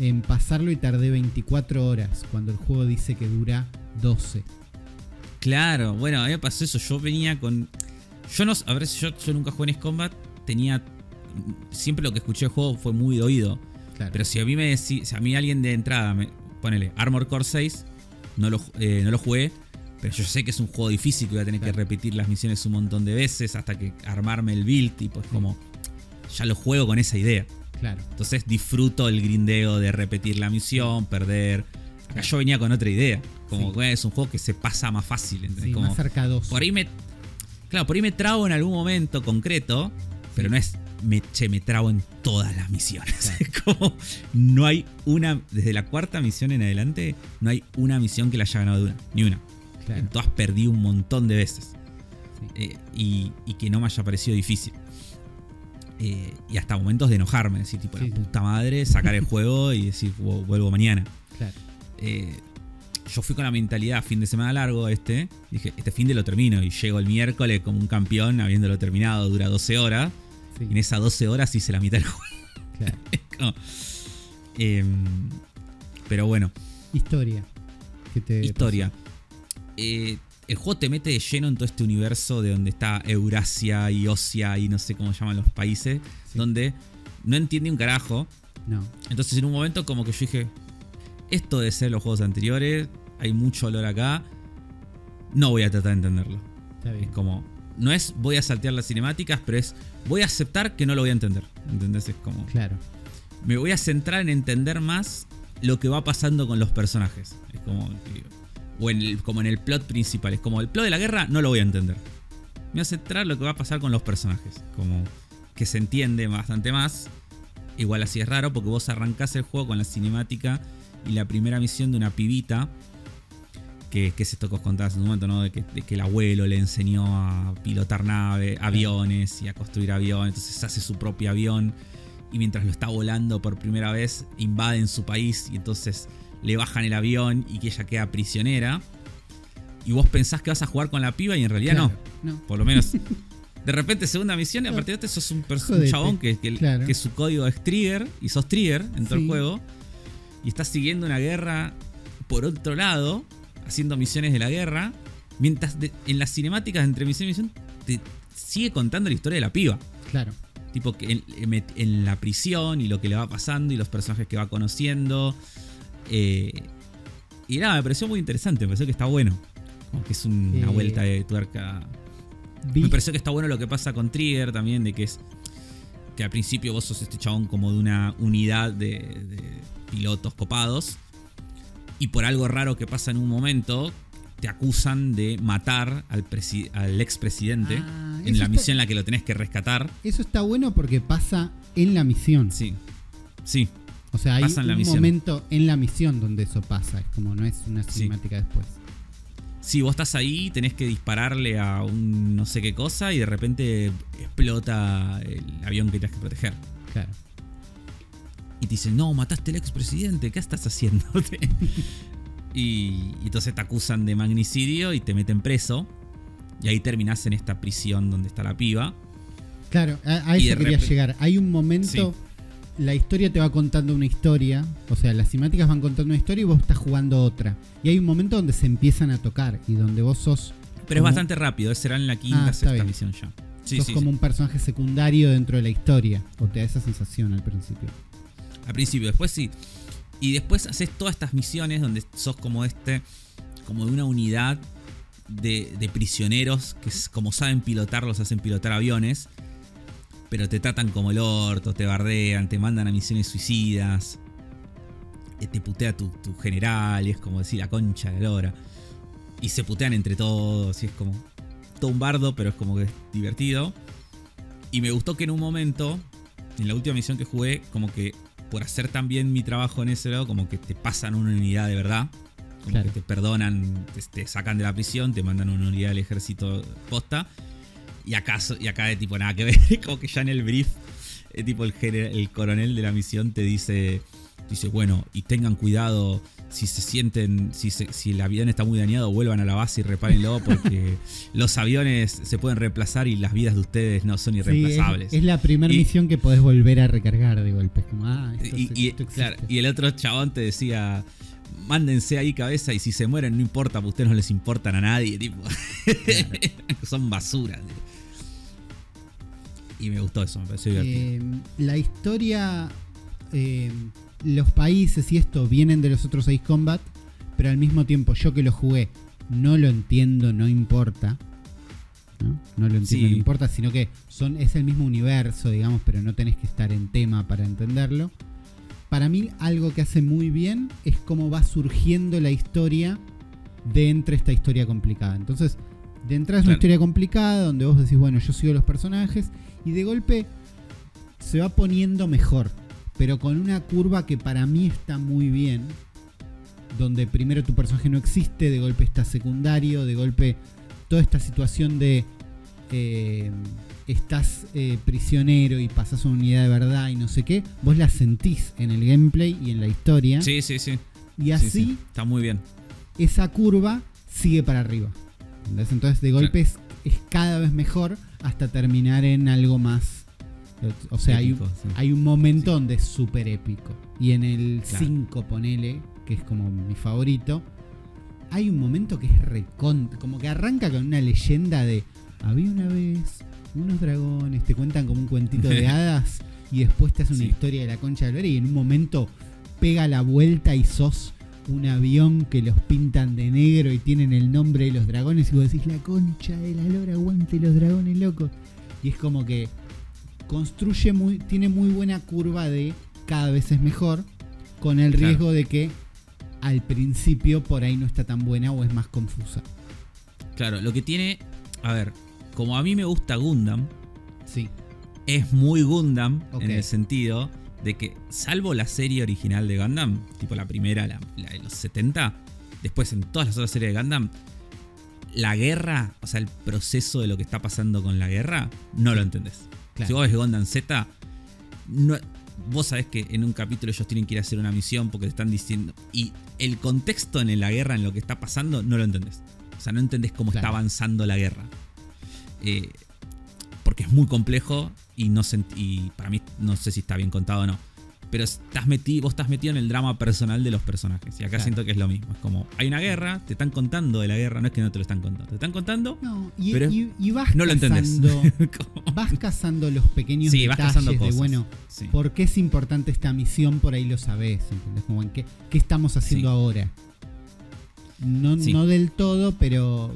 en pasarlo y tardé 24 horas, cuando el juego dice que dura 12. Claro, bueno, a mí me pasó eso. Yo venía con. Yo no. A ver, yo, yo nunca jugué en Combat. Tenía. Siempre lo que escuché del juego fue muy de oído. Claro. Pero si a mí me decía. Si a mí alguien de entrada me. Ponele, Armor Core 6. No lo, eh, no lo jugué. Pero yo sé que es un juego difícil que voy a tener que repetir las misiones un montón de veces hasta que armarme el build. Y pues como. Ya lo juego con esa idea. claro. Entonces disfruto el grindeo de repetir la misión, perder. Acá yo venía con otra idea. Como Sí. es un juego que se pasa más fácil. ¿entendés? Sí, Como, más por ahí me. Claro, por ahí me trabo en algún momento concreto. Pero no es. Me, che, me trabo en todas las misiones. Como. No hay una. Desde la cuarta misión en adelante. No hay una misión que la haya ganado de una. Ni una. Claro. En todas perdí un montón de veces. Sí. Eh, y, y que no me haya parecido difícil. Eh, y hasta momentos de enojarme, decir, tipo, Sí, la puta madre, sacar el juego y decir, "Vu- vuelvo mañana. Claro. Eh, yo fui con la mentalidad fin de semana largo este. Dije, este fin de lo termino. Y llego el miércoles como un campeón, habiéndolo terminado, dura 12 horas. Sí, Y en esas 12 horas hice la mitad del juego. claro. Es como- Em, pero bueno, Historia. ¿Qué te historia. Eh, el juego te mete de lleno en todo este universo de donde está Eurasia y Osia y no sé cómo llaman los países. Sí. Donde no entiende un carajo. No. Entonces en un momento como que yo dije, esto de ser los juegos anteriores, hay mucho olor acá, no voy a tratar de entenderlo. Está Es bien. como, no es voy a saltear las cinemáticas, pero es voy a aceptar que no lo voy a entender. ¿Entendés? Es como, Claro. me voy a centrar en entender más lo que va pasando con los personajes. Es como, o en el- como en el plot principal. Es como el plot de la guerra no lo voy a entender. Me voy a centrar en lo que va a pasar con los personajes. Como que se entiende bastante más. Igual así es raro porque vos arrancás el juego con la cinemática y la primera misión de una pibita. Que, que es esto que os contabas en un momento, ¿no? De que, de que el abuelo le enseñó a pilotar nave, aviones y a construir aviones. Entonces hace su propio avión y mientras lo está volando por primera vez invaden su país y entonces le bajan el avión y que ella queda prisionera. Y vos pensás que vas a jugar con la piba y en realidad Claro. no. No. Por lo menos. De repente, segunda misión y a partir de esto sos un, un chabón que, que, Claro. que su código es trigger y sos trigger en todo el juego. Y estás siguiendo una guerra por otro lado, haciendo misiones de la guerra. Mientras de- en las cinemáticas entre misión y misión te sigue contando la historia de la piba. Claro. Tipo que en, en- en la prisión y lo que le va pasando y los personajes que va conociendo. Eh, y nada, me pareció muy interesante, me pareció que está bueno. Como que es un- una Eh, vuelta de tuerca. Vi- Me pareció que está bueno lo que pasa con Trigger también, de que es. Que al principio vos sos este chabón como de una unidad de, de pilotos copados. Y por algo raro que pasa en un momento, te acusan de matar al, al expresidente Ah, en la está- misión en la que lo tenés que rescatar. Eso está bueno porque pasa en la misión. Sí. Sí. O sea, hay Pasa en la un misión. momento en la misión donde eso pasa. Es como no es una Sí. cinemática después. Sí, vos estás ahí, tenés que dispararle a un no sé qué cosa y de repente explota el avión que tienes que proteger. Claro. Y te dicen, no, mataste al expresidente, ¿qué estás haciendo? y, y entonces te acusan de magnicidio y te meten preso. Y ahí terminás en esta prisión donde está la piba. Claro, a, eso quería llegar. Hay un momento, la historia te va contando una historia, o sea, las cinemáticas van contando una historia y vos estás jugando otra. Y hay un momento donde se empiezan a tocar y donde vos sos, Pero es bastante rápido, será en la quinta, Ah, sexta misión ya. Sí, sos sí, como un personaje secundario dentro de la historia, o te da esa sensación al principio. Al principio, después sí. Y después haces todas estas misiones donde sos como este, como de una unidad de, prisioneros que como saben pilotar, los hacen pilotar aviones. Pero te tratan como el orto, te bardean, te mandan a misiones suicidas. eh, Te putea tu, tu general y es como decir la concha de la lora. Y se putean entre todos y es como todo un bardo, pero es como que es divertido. Y me gustó que en un momento, en la última misión que jugué, como que por hacer también mi trabajo en ese lado, como que te pasan una unidad de verdad. Como Claro. que te perdonan, te, te sacan de la prisión, te mandan una unidad del ejército posta. Y acá, y acá de tipo nada que ver, como que ya en el brief, eh, tipo el, el coronel de la misión te dice, dice, bueno, y tengan cuidado si se sienten, si, se- si el avión está muy dañado, vuelvan a la base y repárenlo porque los aviones se pueden reemplazar y las vidas de ustedes no son Sí, es, irreemplazables. es la primera misión que podés volver a recargar de golpe. Es como, ah, esto, Y, y- esto claro, existe. y el otro chabón te decía, mándense ahí cabeza y si se mueren no importa, porque ustedes no les importan a nadie, tipo. Son basura. Y me gustó eso, me pareció divertido. Eh, la historia, eh, los países y esto vienen de los otros Ace Combat, pero al mismo tiempo yo que lo jugué no lo entiendo, no importa. No, No lo entiendo, Sí. no importa, sino que son, es el mismo universo, digamos, pero no tenés que estar en tema para entenderlo. Para mí algo que hace muy bien es cómo va surgiendo la historia de entre esta historia complicada. Entonces, de entrada es una Claro. historia complicada donde vos decís, bueno, yo sigo los personajes y de golpe se va poniendo mejor, pero con una curva que para mí está muy bien, donde primero tu personaje no existe, de golpe está secundario, de golpe toda esta situación de eh, estás eh, prisionero y pasas a una unidad de verdad y no sé qué, vos la sentís en el gameplay y en la historia, Sí, sí, sí. y Sí, así sí. Está muy bien. esa curva sigue para arriba. ¿entendés? Entonces de golpe es, es cada vez mejor hasta terminar en algo más. O sea, hay, sí. un momento donde es súper épico. Y en el Claro. 5, ponele, que es como mi favorito, hay un momento que es recon... Como que arranca con una leyenda de... Había una vez unos dragones, te cuentan como un cuentito de hadas y después te hace una Sí. historia de la concha de lora y en un momento pega la vuelta y sos un avión que los pintan de negro y tienen el nombre de los dragones y vos decís la concha de la lora, aguante los dragones locos. Y es como que construye muy, tiene muy buena curva de cada vez es mejor, con el Claro. riesgo de que al principio por ahí no está tan buena o es más confusa. Claro, lo que tiene. A ver, como a mí me gusta Gundam, Sí. es muy Gundam en el sentido de que, salvo la serie original de Gundam, tipo la primera, la, la de los 70, después en todas las otras series de Gundam, la guerra, o sea, el proceso de lo que está pasando con la guerra, no lo entendés. Claro. Si vos ves Gundam Z, no- vos sabés que en un capítulo ellos tienen que ir a hacer una misión porque te están diciendo. Y el contexto en la guerra, en lo que está pasando, no lo entendés. O sea, no entendés cómo Claro. está avanzando la guerra. Eh, porque es muy complejo y no y para mí no sé si está bien contado o no. Pero estás metido, vos estás metido en el drama personal de los personajes. Y acá Claro. siento que es lo mismo. Es como, hay una guerra, te están contando de la guerra, no es que no te lo están contando. Te están contando, No, y, Pero y- y vas no lo entendés. cazando, vas cazando los pequeños Sí, vas detalles cazando de cosas. bueno, Sí. ¿por qué es importante esta misión? Por ahí lo sabés, ¿entendés? Como en qué, qué estamos haciendo Sí. ahora. No, Sí. no del todo, pero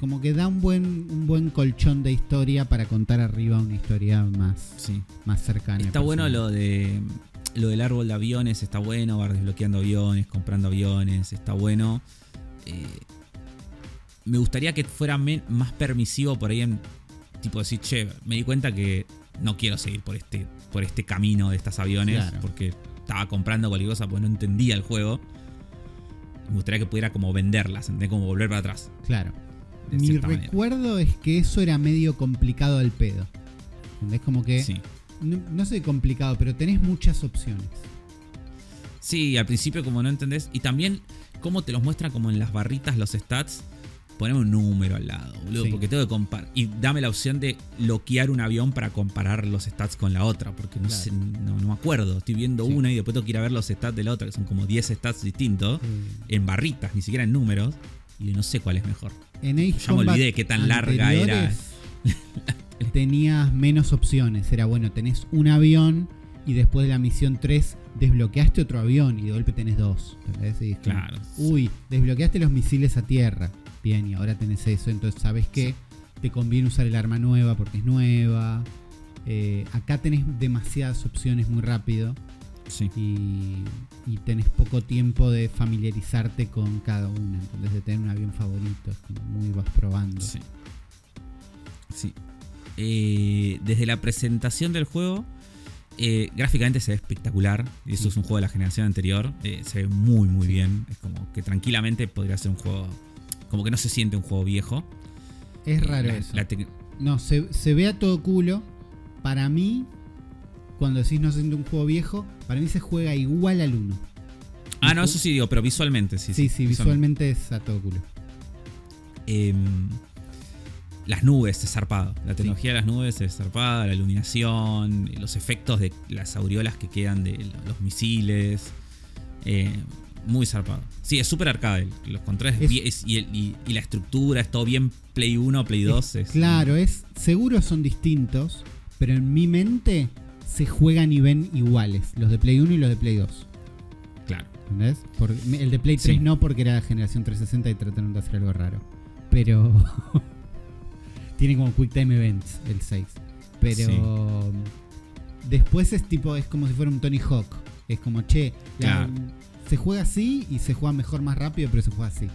como que da un buen, un buen colchón de historia para contar arriba una historia más, Sí. más cercana. Está bueno lo de lo del árbol de aviones, está bueno, vas desbloqueando aviones, comprando aviones, está bueno. Eh, me gustaría que fuera más permisivo por ahí en tipo decir, che, me di cuenta que no quiero seguir por este, por este camino de estos aviones, Claro. porque estaba comprando cualquier cosa porque no entendía el juego. Me gustaría que pudiera como venderlas, ¿entendés? Como volver para atrás. Claro. Mi manera. recuerdo es que eso era medio complicado al pedo. ¿Entendés? Como que. Sí. No, no sé complicado, pero tenés muchas opciones. Sí, al principio como no entendés. Y también cómo te los muestran como en las barritas los stats. Poneme un número al lado, boludo. Sí. Porque tengo que comparar. Y dame la opción de bloquear un avión para comparar los stats con la otra. Porque no Claro. sé, no, no me acuerdo. Estoy viendo Sí. una y después tengo que ir a ver los stats de la otra, que son como 10 stats distintos. En barritas, ni siquiera en números. Y no sé cuál es mejor. En Ace Ya me olvidé qué tan larga era. tenías menos opciones. Era bueno, tenés un avión y después de la misión 3 desbloqueaste otro avión y de golpe tenés dos. Claro. Uy, desbloqueaste los misiles a tierra. Bien, y ahora tenés eso. Entonces, ¿sabes qué? Te conviene usar el arma nueva porque es nueva. Eh, acá tenés demasiadas opciones muy rápido Sí. y, y tenés poco tiempo de familiarizarte con cada una. Entonces, de tener un avión favorito, es como muy vas probando. Sí. Sí. Eh, desde la presentación del juego, eh, gráficamente se ve espectacular. Y eso Sí. es un juego de la generación anterior. eh, se ve muy, muy bien. Es como que tranquilamente podría ser un juego. Como que no se siente un juego viejo. Es Eh, raro la- eso. la No, se, se ve a todo culo. Para mí, cuando decís no se siente un juego viejo, para mí se juega igual al 1. ah, no, eso sí digo, pero visualmente, sí. Sí, sí, visualmente es a todo culo. Em, las nubes es zarpado. La tecnología de las nubes es zarpada, la iluminación, los efectos de las aureolas que quedan de los misiles. eh, muy zarpado. Sí, es súper arcade. Los controles Es- bien- es- y, el- y- y la estructura es todo bien Play 1, Play 2. es- Claro, es seguro son distintos, pero en mi mente se juegan y ven iguales, los de Play 1 y los de Play 2. Claro. ¿Entendés? Porque el de Play 3 Sí. no porque era generación 360 y trataron de hacer algo raro. Pero tiene como Quick Time Events el 6. Pero después es tipo, es como si fuera un Tony Hawk. Es como, che, la- Claro. se juega así y se juega mejor, más rápido, pero se juega así.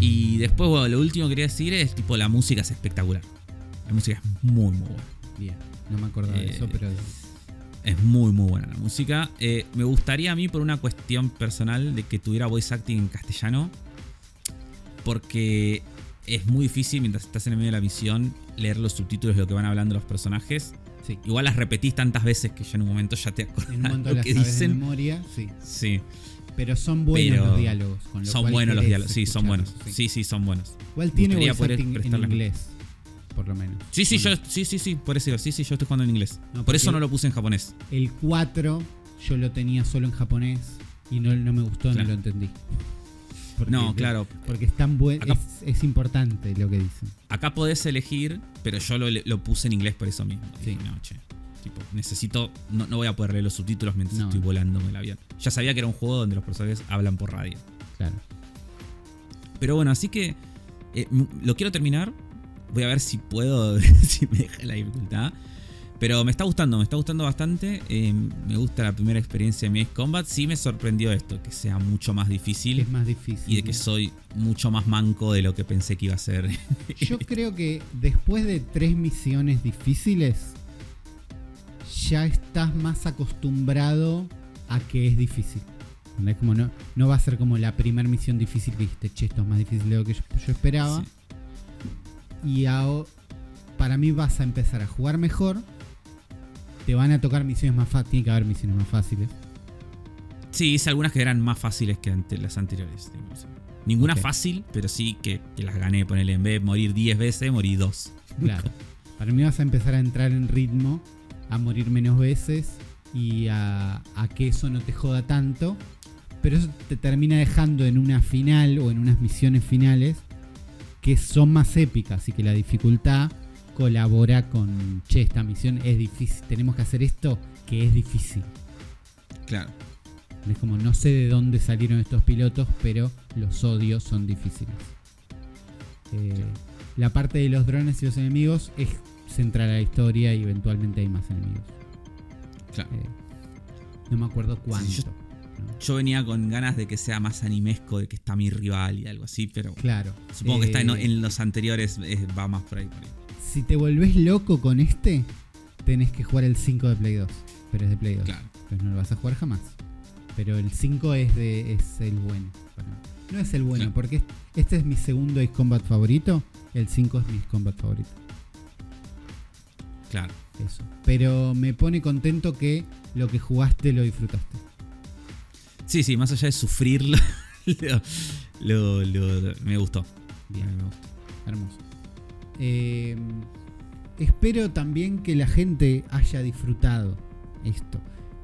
Y después, bueno, lo último que quería decir es tipo la música es espectacular. La música es muy, muy buena. Bien, no me acordaba de Eh, eso, pero Es muy, muy buena la música. Eh, me gustaría a mí, por una cuestión personal, de que tuviera voice acting en castellano. Porque es muy difícil, mientras estás en el medio de la misión, leer los subtítulos de lo que van hablando los personajes. sí. Igual las repetís tantas veces que ya en un momento ya te acordás En un lo las que sabes de dicen. memoria, sí. Sí, Pero son buenos Pero los diálogos. con lo son cual buenos los diálogos. Sí, son buenos. Sí, sí, son buenos. Igual tiene voice acting en inglés, por lo menos. Sí, sí, yo, sí, sí, sí, por eso sí, sí, yo estoy jugando en inglés. No, por eso no lo puse en japonés. El 4 yo lo tenía solo en japonés y no, no me gustó, Claro. no lo entendí. Porque- No, claro. Porque es tan buen, Acá- es, es importante lo que dicen. Acá podés elegir, pero yo lo, lo puse en inglés por eso mismo. Sí. No, che, tipo, necesito. No, no voy a poder leer los subtítulos mientras No. estoy volando en el avión. Ya sabía que era un juego donde los personajes hablan por radio. Claro. Pero bueno, así que eh, lo quiero terminar. Voy a ver si puedo, si me deja la dificultad. Pero me está gustando, me está gustando bastante. eh, me gusta la primera experiencia de mi Combat. Sí me sorprendió esto, que sea mucho más difícil. Es más difícil. y de que soy mucho más manco de lo que pensé que iba a ser. Yo creo que después de tres misiones difíciles, ya estás más acostumbrado a que es difícil. ¿Entendés? Como no, no va a ser como la primera misión difícil que dijiste, che, esto es más difícil de lo que yo, yo esperaba. Sí. Y para mí vas a empezar a jugar mejor. Te van a tocar misiones más fáciles. Tiene que haber misiones más fáciles. Sí, hice algunas que eran más fáciles que ante las anteriores. Ninguna fácil, pero sí que, que las gané. Ponele, en vez de morir 10 veces, morí 2. Claro. Para mí vas a empezar a entrar en ritmo, a morir menos veces y a, a que eso no te joda tanto. Pero eso te termina dejando en una final o en unas misiones finales que son más épicas y que la dificultad colabora con, che, esta misión es difícil, tenemos que hacer esto que es difícil. Claro. Es como no sé de dónde salieron estos pilotos, pero los odios son difíciles. Eh, la parte de los drones y los enemigos es central a la historia y eventualmente hay más enemigos. claro. Eh, no me acuerdo cuánto. yo- ¿no? Yo venía con ganas de que sea más animesco, de que está mi rival y algo así, pero Claro. supongo que está en, Eh, en los anteriores, va más por ahí. Por ahí. Si te volvés loco con este, tenés que jugar el 5 de Play 2. Pero es de Play 2. Claro. Pues no lo vas a jugar jamás. Pero el 5 es, de, es el bueno. No es el bueno, porque es- este es mi segundo Ace Combat favorito. El 5 es mi Ace Combat favorito. Claro. Eso. Pero me pone contento que lo que jugaste lo disfrutaste. Sí, sí, más allá de sufrirlo, lo, lo- lo- me gustó. Bien. Me gustó. Hermoso. Eh, espero también que la gente haya disfrutado esto.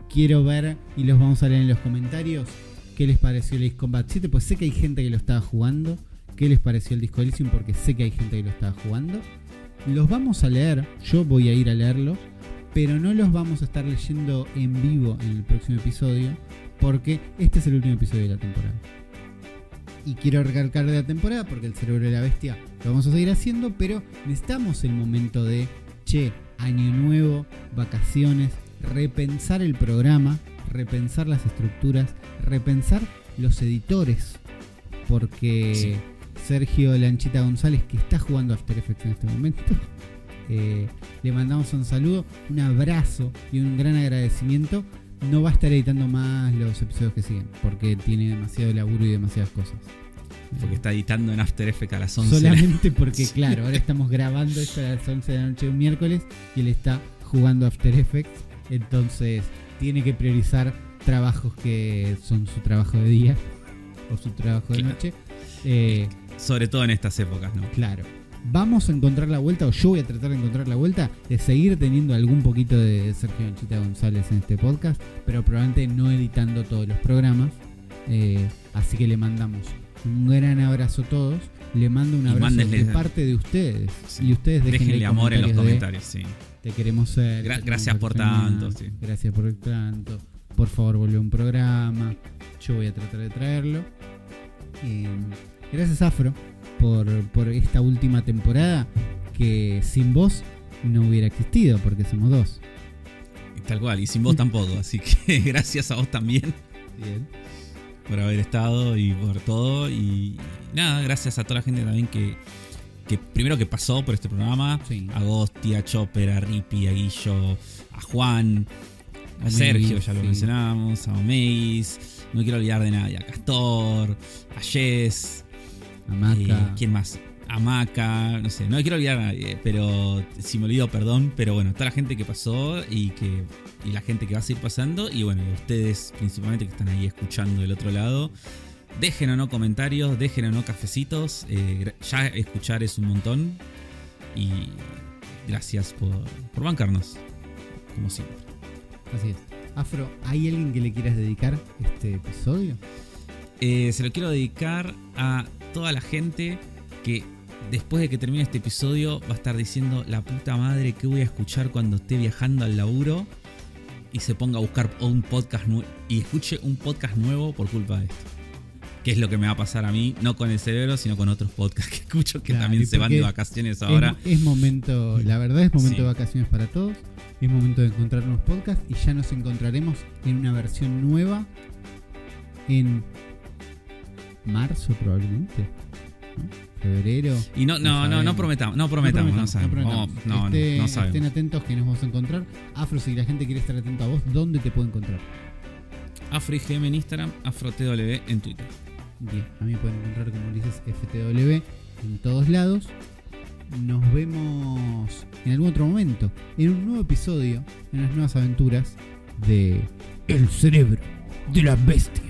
Quiero ver, y los vamos a leer en los comentarios, qué les pareció el Ace Combat 7, pues sé que hay gente que lo estaba jugando. ¿Qué les pareció el Disco Elysium? Porque sé que hay gente que lo estaba jugando. Los vamos a leer, yo voy a ir a leerlos, pero no los vamos a estar leyendo en vivo en el próximo episodio, porque este es el último episodio de la temporada. Y quiero recalcar de la temporada porque el cerebro de la bestia lo vamos a seguir haciendo, pero necesitamos el momento de, che, año nuevo, vacaciones, repensar el programa, repensar las estructuras, repensar los editores, porque Sí. Sergio Lanchita González, que está jugando After Effects en este momento, eh, le mandamos un saludo, un abrazo y un gran agradecimiento. No va a estar editando más los episodios que siguen, porque tiene demasiado laburo y demasiadas cosas. Porque está editando en After Effects a las 11. Solamente porque, claro, ahora estamos grabando esto a las 11 de la noche de un miércoles y él está jugando After Effects. Entonces, tiene que priorizar trabajos que son su trabajo de día o su trabajo de Claro. noche. Eh, Sobre todo en estas épocas, ¿no? claro. Vamos a encontrar la vuelta, o yo voy a tratar de encontrar la vuelta, de seguir teniendo algún poquito de Sergio Anchita González en este podcast, pero probablemente no editando todos los programas. Eh, así que le mandamos un gran abrazo a todos. Le mando un abrazo de parte de ustedes. Sí. Y ustedes déjenle amor en los de, comentarios, sí. Te queremos ser. Gra- gracias por tanto, sí. Gracias por tanto. Por favor, vuelve un programa. Yo voy a tratar de traerlo. Eh, gracias, Afro, por, por esta última temporada que sin vos no hubiera existido, porque somos dos. Tal cual, y sin vos tampoco. Así que gracias a vos también Bien. por haber estado y por todo. Y nada, gracias a toda la gente también que, que primero que pasó por este programa. Sí. A Gosti, a Chopper, a Rippy, a Guillo, a Juan, a A Sergio, ya lo sí. mencionamos, a Omeis. No quiero olvidar de nadie. A Castor, a Jess. Amaca. Eh, ¿Quién más? Amaca, no sé, no quiero olvidar a nadie, pero si me olvido, perdón, pero bueno, toda la gente que pasó y que y la gente que va a seguir pasando y bueno, y ustedes principalmente que están ahí escuchando del otro lado, dejen o no comentarios, dejen o no cafecitos, eh, ya escuchar es un montón y gracias por, por bancarnos, como siempre. Así es. Afro, ¿hay alguien que le quieras dedicar este episodio? Eh, se lo quiero dedicar a toda la gente que después de que termine este episodio va a estar diciendo la puta madre que voy a escuchar cuando esté viajando al laburo y se ponga a buscar un podcast y escuche un podcast nuevo por culpa de esto. Que es lo que me va a pasar a mí, no con el cerebro, sino con otros podcasts que escucho que Claro, también se van de vacaciones ahora. Es, es momento, la verdad es momento Sí. de vacaciones para todos. Es momento de encontrar nuevos podcasts y ya nos encontraremos en una versión nueva en marzo probablemente. ¿no? Febrero. Y no, no, no, no prometamos, no prometamos, no, prometamos. No, no, Este- no sabemos. Estén atentos que nos vamos a encontrar. Afro, si la gente quiere estar atento a vos, ¿dónde te puede encontrar? AfroIGM en Instagram, AfroTW en Twitter. Bien, a mí me pueden encontrar como Ulises FTW en todos lados. Nos vemos en algún otro momento, en un nuevo episodio, en las nuevas aventuras de El cerebro de la bestia.